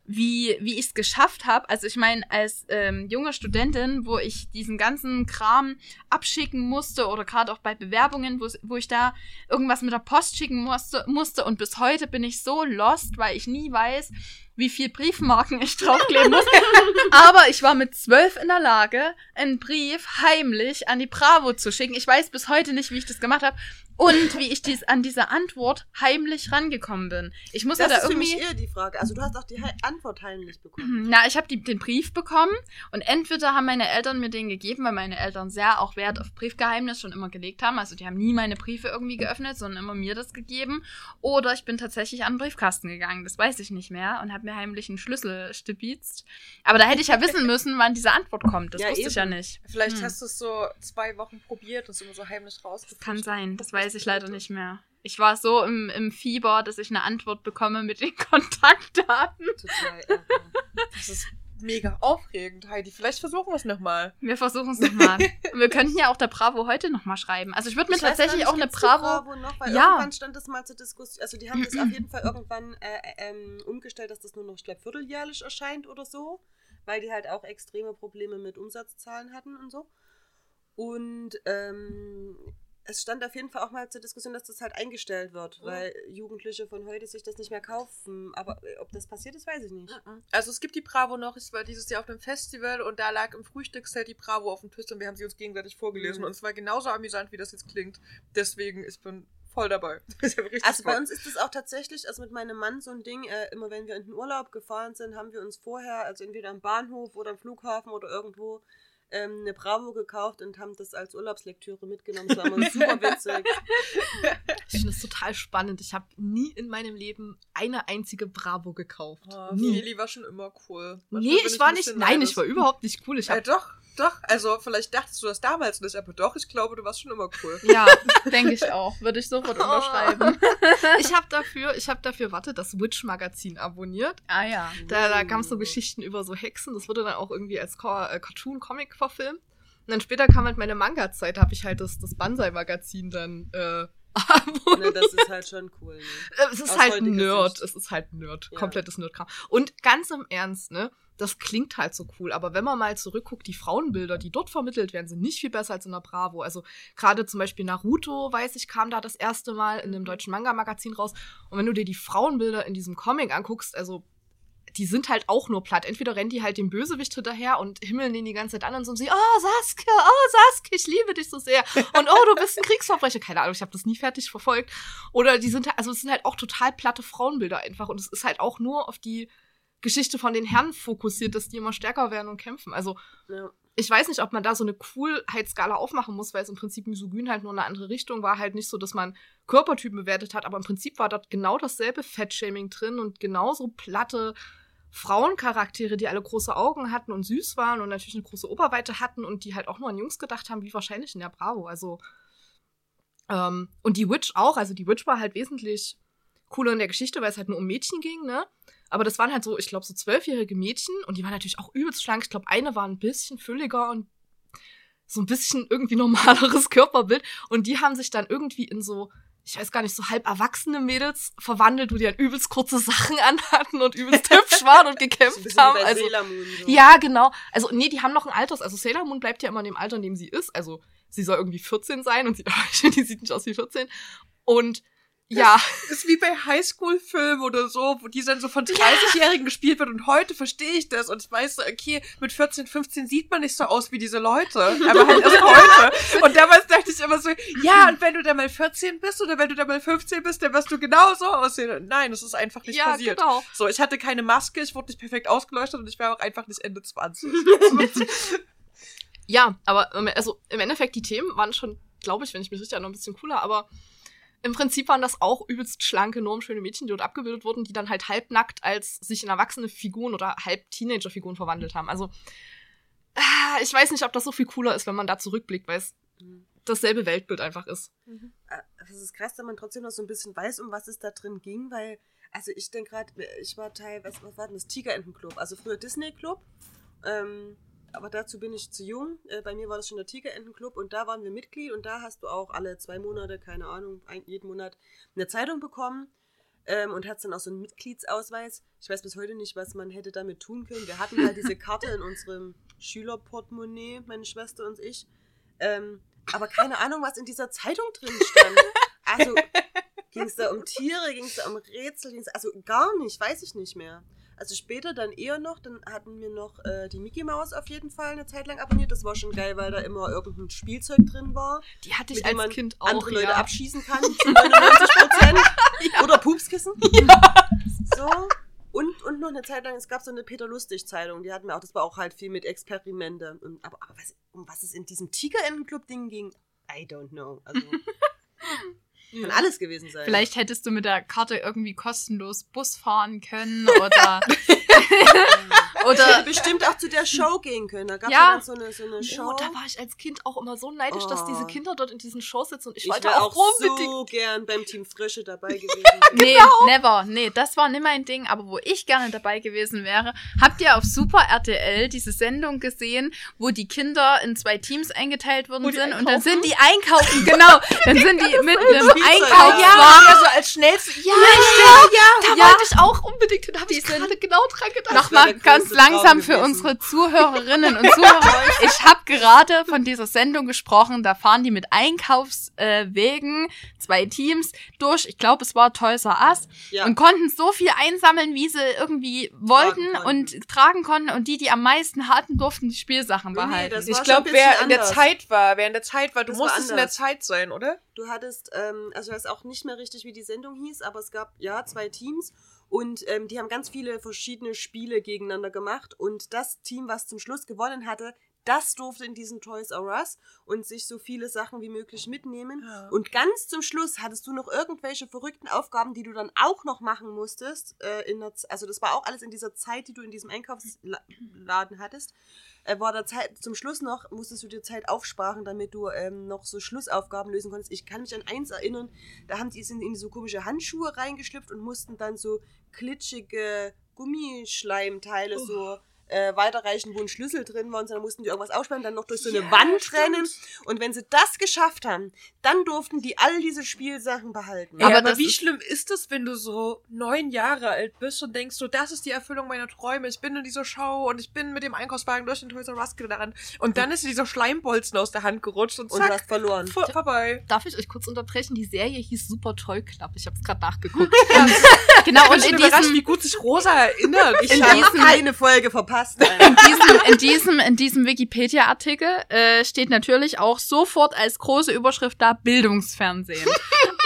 wie, wie ich es geschafft habe. Also ich meine, als ähm, junge Studentin, wo ich diesen ganzen Kram abschicken musste oder gerade auch bei Bewerbungen, wo, ich da irgendwas mit der Post schicken musste, musste und bis heute bin ich so lost, weil ich nie weiß, wie viel Briefmarken ich draufkleben muss. <laughs> Aber ich war mit zwölf in der Lage, einen Brief heimlich an die Bravo zu schicken. Ich weiß bis heute nicht, wie ich das gemacht habe und wie ich dies an diese Antwort heimlich rangekommen bin. Ich muss Das ja da ist für mich irgendwie. eher die Frage. Also du hast auch die He Antwort heimlich bekommen. Mhm. Na, ich habe den Brief bekommen und entweder haben meine Eltern mir den gegeben, weil meine Eltern sehr auch Wert auf Briefgeheimnis schon immer gelegt haben. Also die haben nie meine Briefe irgendwie geöffnet, sondern immer mir das gegeben. Oder ich bin tatsächlich an den Briefkasten gegangen. Das weiß ich nicht mehr und habe mir heimlich einen Schlüssel stibitzt. Aber da hätte ich ja wissen müssen, wann diese Antwort kommt. Das Ja, wusste ich ja eben. nicht. Vielleicht hm. hast du es so zwei Wochen probiert und es immer so heimlich rausgefunden. Kann sein, das weiß ich leider nicht mehr. Ich war so im, im Fieber, dass ich eine Antwort bekomme mit den <laughs> Kontaktdaten. Total irre. Das ist mega aufregend, Heidi. Vielleicht versuchen wir es nochmal. Wir versuchen es nochmal. <laughs> Wir könnten ja auch der Bravo heute nochmal schreiben. Also ich würde mir Ich tatsächlich gar auch nicht, eine die Bravo. noch, weil Ja. irgendwann stand das mal zur Diskussion. Also die haben das auf <clears throat> jeden Fall irgendwann äh, ähm, umgestellt, dass das nur noch, ich glaube, vierteljährlich erscheint oder so, weil die halt auch extreme Probleme mit Umsatzzahlen hatten und so. Und ähm, es stand auf jeden Fall auch mal zur Diskussion, dass das halt eingestellt wird, Oh. weil Jugendliche von heute sich das nicht mehr kaufen. Aber äh, ob das passiert ist, weiß ich nicht. Also es gibt die Bravo noch. Ich war dieses Jahr auf einem Festival und da lag im Frühstückszelt die Bravo auf dem Tisch und wir haben sie uns gegenseitig vorgelesen. Mhm. Und es war genauso amüsant, wie das jetzt klingt. Deswegen, ich bin voll dabei. <laughs> Also bei uns ist es auch tatsächlich, also mit meinem Mann so ein Ding, äh, immer wenn wir in den Urlaub gefahren sind, haben wir uns vorher, also entweder am Bahnhof oder am Flughafen oder irgendwo, ähm, eine Bravo gekauft und haben das als Urlaubslektüre mitgenommen. Das war immer super <laughs> witzig. Total spannend. Ich habe nie in meinem Leben eine einzige Bravo gekauft. Oh, nie. Feli war schon immer cool. Manchmal Nee, ich war nicht. Nein, ich war überhaupt nicht cool. Ich Äh, hab, doch, doch. Also, vielleicht dachtest du das damals nicht, aber doch, ich glaube, du warst schon immer cool. Ja, <laughs> denke ich auch. Würde ich sofort unterschreiben. <laughs> ich habe dafür, ich habe dafür, warte, das Witch-Magazin abonniert. Ah ja. Da, da gab es so Geschichten über so Hexen. Das wurde dann auch irgendwie als äh, Cartoon-Comic verfilmt. Und dann später kam halt meine Manga-Zeit, da habe ich halt das, das Banzai-Magazin dann äh, Ne, das ist halt schon cool. Ne? Es ist Aus halt Nerd. Sicht. Es ist halt Nerd. Ja. Komplettes Nerdkram. Und ganz im Ernst, ne? Das klingt halt so cool, aber wenn man mal zurückguckt, die Frauenbilder, die dort vermittelt werden, sind nicht viel besser als in der Bravo. Also gerade zum Beispiel Naruto, weiß ich, kam da das erste Mal in einem deutschen Manga-Magazin raus. Und wenn du dir die Frauenbilder in diesem Comic anguckst, also die sind halt auch nur platt. Entweder rennen die halt dem Bösewicht hinterher und himmeln den die ganze Zeit an und so sie, oh Sasuke, oh Sasuke, ich liebe dich so sehr. Und oh, du bist ein Kriegsverbrecher. Keine Ahnung, ich habe das nie fertig verfolgt. Oder die sind halt, also es sind halt auch total platte Frauenbilder einfach. Und es ist halt auch nur auf die Geschichte von den Herren fokussiert, dass die immer stärker werden und kämpfen. Also Ja. ich weiß nicht, ob man da so eine Coolheitsskala aufmachen muss, weil es im Prinzip Misogyn halt nur in eine andere Richtung war. Halt nicht so, dass man Körpertypen bewertet hat, aber im Prinzip war dort genau dasselbe Fettshaming drin und genauso platte Frauencharaktere, die alle große Augen hatten und süß waren und natürlich eine große Oberweite hatten und die halt auch nur an Jungs gedacht haben, wie wahrscheinlich in der Bravo. Also, ähm, und die Witch auch. Also die Witch war halt wesentlich cooler in der Geschichte, weil es halt nur um Mädchen ging, ne? Aber das waren halt so, ich glaube, so zwölfjährige Mädchen und die waren natürlich auch übelst schlank. Ich glaube, eine war ein bisschen fülliger und so ein bisschen irgendwie normaleres <laughs> Körperbild. Und die haben sich dann irgendwie in so, ich weiß gar nicht, so halb erwachsene Mädels verwandelt, wo die dann übelst kurze Sachen <laughs> anhatten und übelst hübsch waren und gekämpft haben. Also, Moon. So. ja, genau. Also, nee, die haben noch ein Alters. Also, Sailor Moon bleibt ja immer in dem Alter, in dem sie ist. Also, sie soll irgendwie 14 sein und sie, <laughs> die sieht nicht aus wie 14. Und ja, Ist wie bei Highschool-Filmen oder so, wo die dann so von 30-Jährigen gespielt wird und heute verstehe ich das und ich weiß so, okay, mit 14, 15 sieht man nicht so aus wie diese Leute, aber halt erst <laughs> heute. Und damals dachte ich immer so, ja, und wenn du dann mal 14 bist oder wenn du dann mal 15 bist, dann wirst du genau so aussehen. Und nein, das ist einfach nicht ja, passiert. genau. So, ich hatte keine Maske, ich wurde nicht perfekt ausgeleuchtet und ich war auch einfach nicht Ende 20. <laughs> Ja, aber also im Endeffekt, die Themen waren schon, glaube ich, wenn ich mich richtig erinnere, ein bisschen cooler, aber im Prinzip waren das auch übelst schlanke, normschöne Mädchen, die dort abgebildet wurden, die dann halt halbnackt als sich in erwachsene Figuren oder halb Teenager-Figuren verwandelt haben. Also, ah, ich weiß nicht, ob das so viel cooler ist, wenn man da zurückblickt, weil es Mhm. dasselbe Weltbild einfach ist. Äh, Das ist krass, dass man trotzdem noch so ein bisschen weiß, um was es da drin ging, weil, also ich denke gerade, ich war Teil, was, was war denn das? Tigerentenclub, also früher Disney Club. Ähm, aber dazu bin ich zu jung. Äh, bei mir war das schon der Tigerentenclub und da waren wir Mitglied und da hast du auch alle zwei Monate, keine Ahnung, jeden Monat eine Zeitung bekommen ähm, und hast dann auch so einen Mitgliedsausweis. Ich weiß bis heute nicht, was man hätte damit tun können. Wir hatten halt diese Karte in unserem Schülerportemonnaie, meine Schwester und ich. Ähm, aber keine Ahnung, was in dieser Zeitung drin stand. Also ging es da um Tiere, ging es da um Rätsel, also gar nicht, weiß ich nicht mehr. Also später dann eher noch, dann hatten wir noch äh, die Mickey Mouse auf jeden Fall eine Zeit lang abonniert. Das war schon geil, weil da immer irgendein Spielzeug drin war, Die hatte ich dem man als Kind auch. andere Leute ja. abschießen kann <laughs> zu 99 Prozent. <laughs> Oder Pupskissen. <laughs> So. Und, und noch eine Zeit lang, es gab so eine Peter Lustig-Zeitung, die hatten wir auch, das war auch halt viel mit Experimente. Und, aber aber was, um was es in diesem Tigerentenclub-Ding ging, I don't know. Also, kann alles gewesen sein. Vielleicht hättest du mit der Karte irgendwie kostenlos Bus fahren können oder. <laughs> <laughs> Oder bestimmt auch zu der Show gehen können. Da gab es Ja. ja dann so eine, so eine Show. Oh, da war ich als Kind auch immer so neidisch, dass Oh. diese Kinder dort in diesen Shows sitzen und ich, ich wollte auch auch unbedingt. so gern beim Team Frische dabei gewesen. <laughs> Nee, never. Nee, das war nicht mein Ding. Aber wo ich gerne dabei gewesen wäre, habt ihr auf Super RTL diese Sendung gesehen, wo die Kinder in zwei Teams eingeteilt worden sind und dann einkaufen? sind die einkaufen. Genau. Dann sind die mit einem. Einkaufswagen. ja, so als schnellste. Ja, Da Ja. wollte ich auch unbedingt hin, da habe ich gerade genau dran gedacht. Das wäre Nochmal ganz langsam für gewesen. unsere Zuhörerinnen und <laughs> Zuhörer. Ich habe gerade von dieser Sendung gesprochen. Da fahren die mit Einkaufswegen zwei Teams durch. Ich glaube, es war Toys R Us. Ja. Und konnten so viel einsammeln, wie sie irgendwie wollten und tragen konnten. Und die, die am meisten hatten, durften die Spielsachen Nee, nee, behalten. das Ich war glaube, wer in der anders. Zeit war, wer in der Zeit war, du Das war musstest in der anders. Zeit sein, oder? Du hattest, ähm, also ich weiß auch nicht mehr richtig, wie die Sendung hieß, aber es gab ja zwei Teams und ähm, die haben ganz viele verschiedene Spiele gegeneinander gemacht. Und das Team, was zum Schluss gewonnen hatte, das durfte in diesen Toys R Us und sich so viele Sachen wie möglich mitnehmen. Ja. Und ganz zum Schluss hattest du noch irgendwelche verrückten Aufgaben, die du dann auch noch machen musstest. Äh, in der, also das war auch alles in dieser Zeit, die du in diesem Einkaufsladen hattest. Äh, war der Zeit, zum Schluss noch, musstest du dir Zeit aufsparen, damit du ähm, noch so Schlussaufgaben lösen konntest. Ich kann mich an eins erinnern, da haben die sind in so komische Handschuhe reingeschlüpft und mussten dann so klitschige Gummischleimteile so äh, weiterreichen, wo ein Schlüssel drin war und dann mussten die irgendwas ausspannen, dann noch durch so eine Ja, Wand stimmt. rennen. Und wenn sie das geschafft haben, dann durften die all diese Spielsachen behalten. Ey, Aber aber, wie ist- schlimm ist es, wenn du so neun Jahre alt bist und denkst so, das ist die Erfüllung meiner Träume. Ich bin in dieser Show und ich bin mit dem Einkaufswagen durch den Toys R Us gerannt. Und dann ist dir dieser Schleimbolzen aus der Hand gerutscht und Und zack, hast verloren. vor- vorbei. Darf ich euch kurz unterbrechen? Die Serie hieß Super Toy Club. Ich habe es gerade <laughs> nachgeguckt. Genau, Ich und bin in schon überrascht, diesem, wie gut sich Rosa erinnert. Ich In habe diesem- keine Folge verpasst. In diesem, <laughs> in diesem, in diesem Wikipedia-Artikel äh, steht natürlich auch sofort als große Überschrift da Bildungsfernsehen.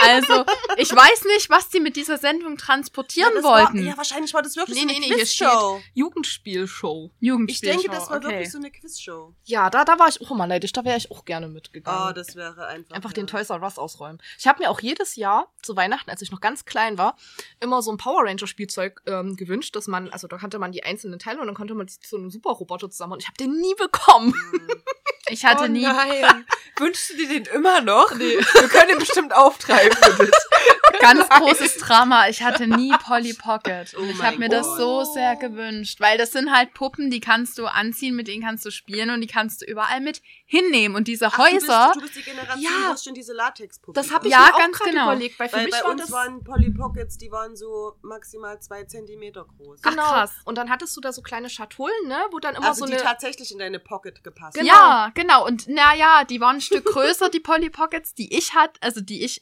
Also, ich weiß nicht, was die mit dieser Sendung transportieren das wollten. War, ja, wahrscheinlich war das wirklich Nee, so eine nee, Quizshow. Jugendspielshow. Ich Jugendspielshow. denke, das war okay. wirklich so eine Quizshow. Ja, da, da war ich auch immer neidisch. Da wäre ich auch gerne mitgegangen. Oh, das wäre einfach. Einfach ja. den Toys R Us ausräumen. Ich habe mir auch jedes Jahr zu Weihnachten, als ich noch ganz klein war, immer so ein Power Ranger Spielzeug ähm, gewünscht, dass man, also da kannte man die einzelnen Teile und dann konnte man zu einem Superroboter zusammen und ich habe den nie bekommen. Hm. <laughs> Ich hatte oh nie. nein. Wünschst du dir den immer noch? Nee. Wir können ihn bestimmt auftreiben. <laughs> Ganz großes Drama. Ich hatte nie <laughs> Polly Pocket. Oh ich habe mir das Gott. so sehr gewünscht. Weil das sind halt Puppen, die kannst du anziehen, mit denen kannst du spielen und die kannst du überall mit hinnehmen. Und diese Ach, du bist, Häuser. du bist die Generation, Ja. du hast schon diese Latexpuppen. Das habe ich Ja, mir auch ganz gerade genau. überlegt, weil für Weil mich bei war uns das waren Polly Pockets, die waren so maximal zwei Zentimeter groß. Ach, genau. krass. Und dann hattest du da so kleine Schatullen, ne, wo dann immer also so die eine tatsächlich in deine Pocket gepasst Genau. Ja, genau. Und naja, die waren ein Stück <laughs> größer, die Polly Pockets, die ich hatte, also die ich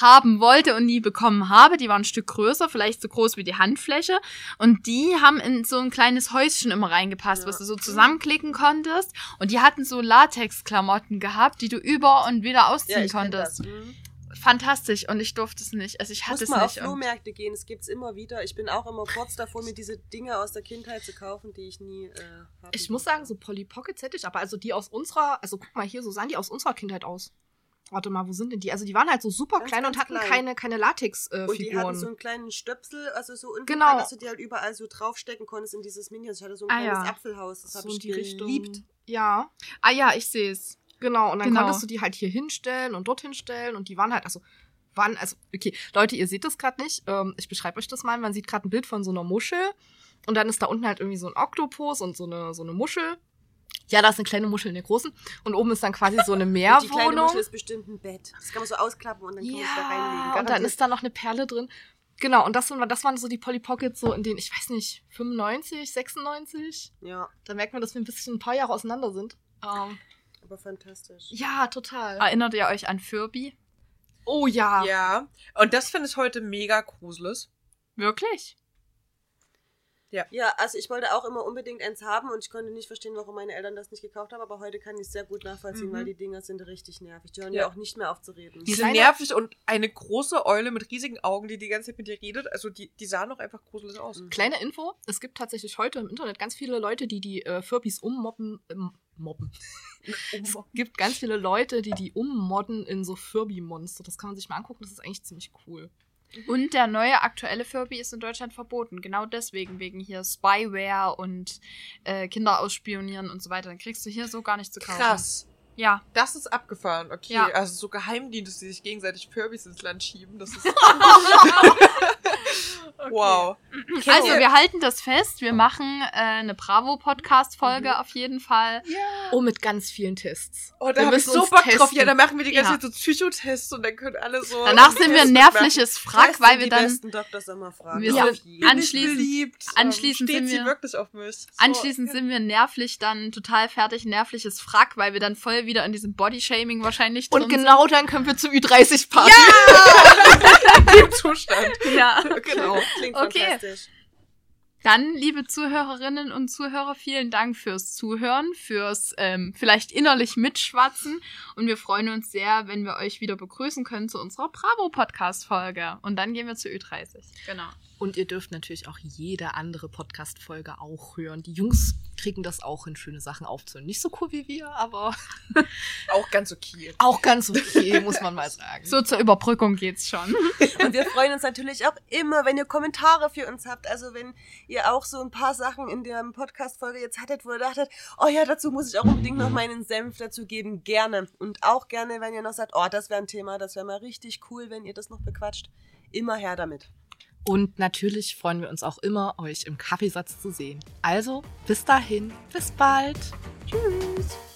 haben wollte und nie bekommen habe. Die waren ein Stück größer, vielleicht so groß wie die Handfläche. Und die haben in so ein kleines Häuschen immer reingepasst, Ja. was du so zusammenklicken konntest. Und die hatten so Latex-Klamotten gehabt, die du über und wieder ausziehen ich kenn konntest. das. Mhm. Fantastisch. Und ich durfte es nicht. Also ich hatte Muss es mal auf nicht. Und Flohmärkte gehen, es gibt's immer wieder. Ich bin auch immer kurz davor, mir diese Dinge aus der Kindheit zu kaufen, die ich nie äh, haben Ich muss sagen, so Polly Pockets hätte ich, aber also die aus unserer, also guck mal hier, so sahen die aus unserer Kindheit aus. Warte mal, wo sind denn die? Also die waren halt so super Ganz, klein und ganz hatten klein. keine, keine Latex-Figuren. Und die hatten so einen kleinen Stöpsel, also so unten Genau. dass du die halt überall so draufstecken konntest in dieses Minions. Ich hatte so ein Ah, kleines ja. Apfelhaus, das so habe ich die Richtung. geliebt. Ja, ah ja, ich sehe es. genau. Und dann Genau. konntest du die halt hier hinstellen und dorthin stellen und die waren halt, also waren, also, okay, Leute, ihr seht das gerade nicht. Ähm, ich beschreibe euch das mal. Man sieht gerade ein Bild von so einer Muschel und dann ist da unten halt irgendwie so ein Oktopus und so eine, so eine Muschel. Ja, da ist eine kleine Muschel in der großen. Und oben ist dann quasi so eine Und <laughs> die kleine Meerwohnung. Muschel ist bestimmt ein Bett. Das kann man so ausklappen und dann kann man es da reinlegen. Ja, und dann ist da noch eine Perle drin. Genau, und das, waren- das waren so die Polly Pockets so in den, ich weiß nicht, 95, 96. Ja, Da merkt man, dass wir ein bisschen ein paar Jahre auseinander sind. Ähm, aber fantastisch. ja, total. Erinnert ihr euch an Furby? Oh ja. Ja. Und das finde ich heute mega gruselig. Wirklich? Ja, also ich wollte auch immer unbedingt eins haben und ich konnte nicht verstehen, warum meine Eltern das nicht gekauft haben, aber heute kann ich es sehr gut nachvollziehen, Mhm. weil die Dinger sind richtig nervig. Die hören Ja. ja auch nicht mehr auf zu reden. Die sind Kleine- nervig und eine große Eule mit riesigen Augen, die die ganze Zeit mit dir redet. Also die, die sahen doch einfach gruselig aus. Mhm. Kleine Info, es gibt tatsächlich heute im Internet ganz viele Leute, die die äh, Furbies ummobben. Ähm, mobben. <laughs> es gibt ganz viele Leute, die die ummodden in so Furby-Monster. Das kann man sich mal angucken, das ist eigentlich ziemlich cool. Und der neue aktuelle Furby ist in Deutschland verboten. Genau deswegen, wegen hier Spyware und äh, Kinder ausspionieren und so weiter. Dann kriegst du hier so gar nicht zu kaufen. Krass. Ja. Das ist abgefahren, okay. Ja. Also so Geheimdienste, die sich gegenseitig Furbys ins Land schieben, das ist. <laughs> <laughs> <laughs> Wow. Also, wir halten das fest. Wir machen äh, eine Bravo-Podcast-Folge auf jeden Fall. Oh, mit ganz vielen Tests. Oh, Wir da hab ich so Bock drauf. testen. Ja, dann machen wir die ganze Ja. Zeit so Psychotests und dann können alle so. Danach sind wir ein nervliches Frack, weil sind wir dann. Wir auf sind Anschließend- beliebt? anschließend ähm, steht sind sie wir- wirklich auf mich. So, Anschließend sind wir nervlich dann total fertig, nervliches Frack, weil wir dann voll wieder in diesem Bodyshaming wahrscheinlich drin Und genau dann können wir zur Ü30-Party. <laughs> im Zustand. sind. Ja. Genau. <laughs> Klingt Okay. fantastisch. Dann, liebe Zuhörerinnen und Zuhörer, vielen Dank fürs Zuhören, fürs ähm, vielleicht innerlich mitschwatzen. Und wir freuen uns sehr, wenn wir euch wieder begrüßen können zu unserer Bravo-Podcast-Folge. Und dann gehen wir zu Ü30. Genau. Und ihr dürft natürlich auch jede andere Podcast-Folge auch hören. Die Jungs kriegen das auch hin, schöne Sachen aufzunehmen. Nicht so cool wie wir, aber <laughs> Auch ganz okay. auch ganz okay, muss man mal <laughs> sagen. So zur Überbrückung geht's schon. <laughs> Und wir freuen uns natürlich auch immer, wenn ihr Kommentare für uns habt. Also wenn ihr auch so ein paar Sachen in der Podcast-Folge jetzt hattet, wo ihr dachtet, oh ja, dazu muss ich auch unbedingt noch meinen Senf dazu geben. Gerne. Und auch gerne, wenn ihr noch sagt, oh, das wäre ein Thema, das wäre mal richtig cool, wenn ihr das noch bequatscht. Immer her damit. Und natürlich freuen wir uns auch immer, euch im Kaffeesatz zu sehen. Also, bis dahin, bis bald. Tschüss.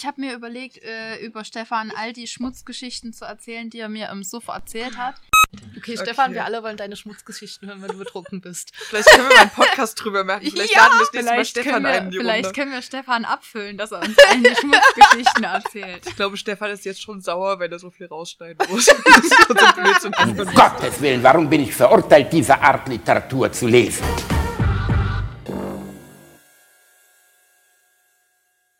Ich habe mir überlegt, äh, über Stefan all die Schmutzgeschichten zu erzählen, die er mir im Suff erzählt hat. Okay, Stefan, Okay. wir alle wollen deine Schmutzgeschichten hören, wenn du betrunken bist. Vielleicht können wir mal einen Podcast drüber machen. Vielleicht Ja, laden wir nächste Mal Stefan können, ein wir, in die vielleicht Runde. können wir Stefan abfüllen, dass er uns die Schmutzgeschichten erzählt. Ich glaube, Stefan ist jetzt schon sauer, wenn er so viel rausschneiden muss. <laughs> das ist so Blödsinn. Um Gottes Willen, warum bin ich verurteilt, diese Art Literatur zu lesen?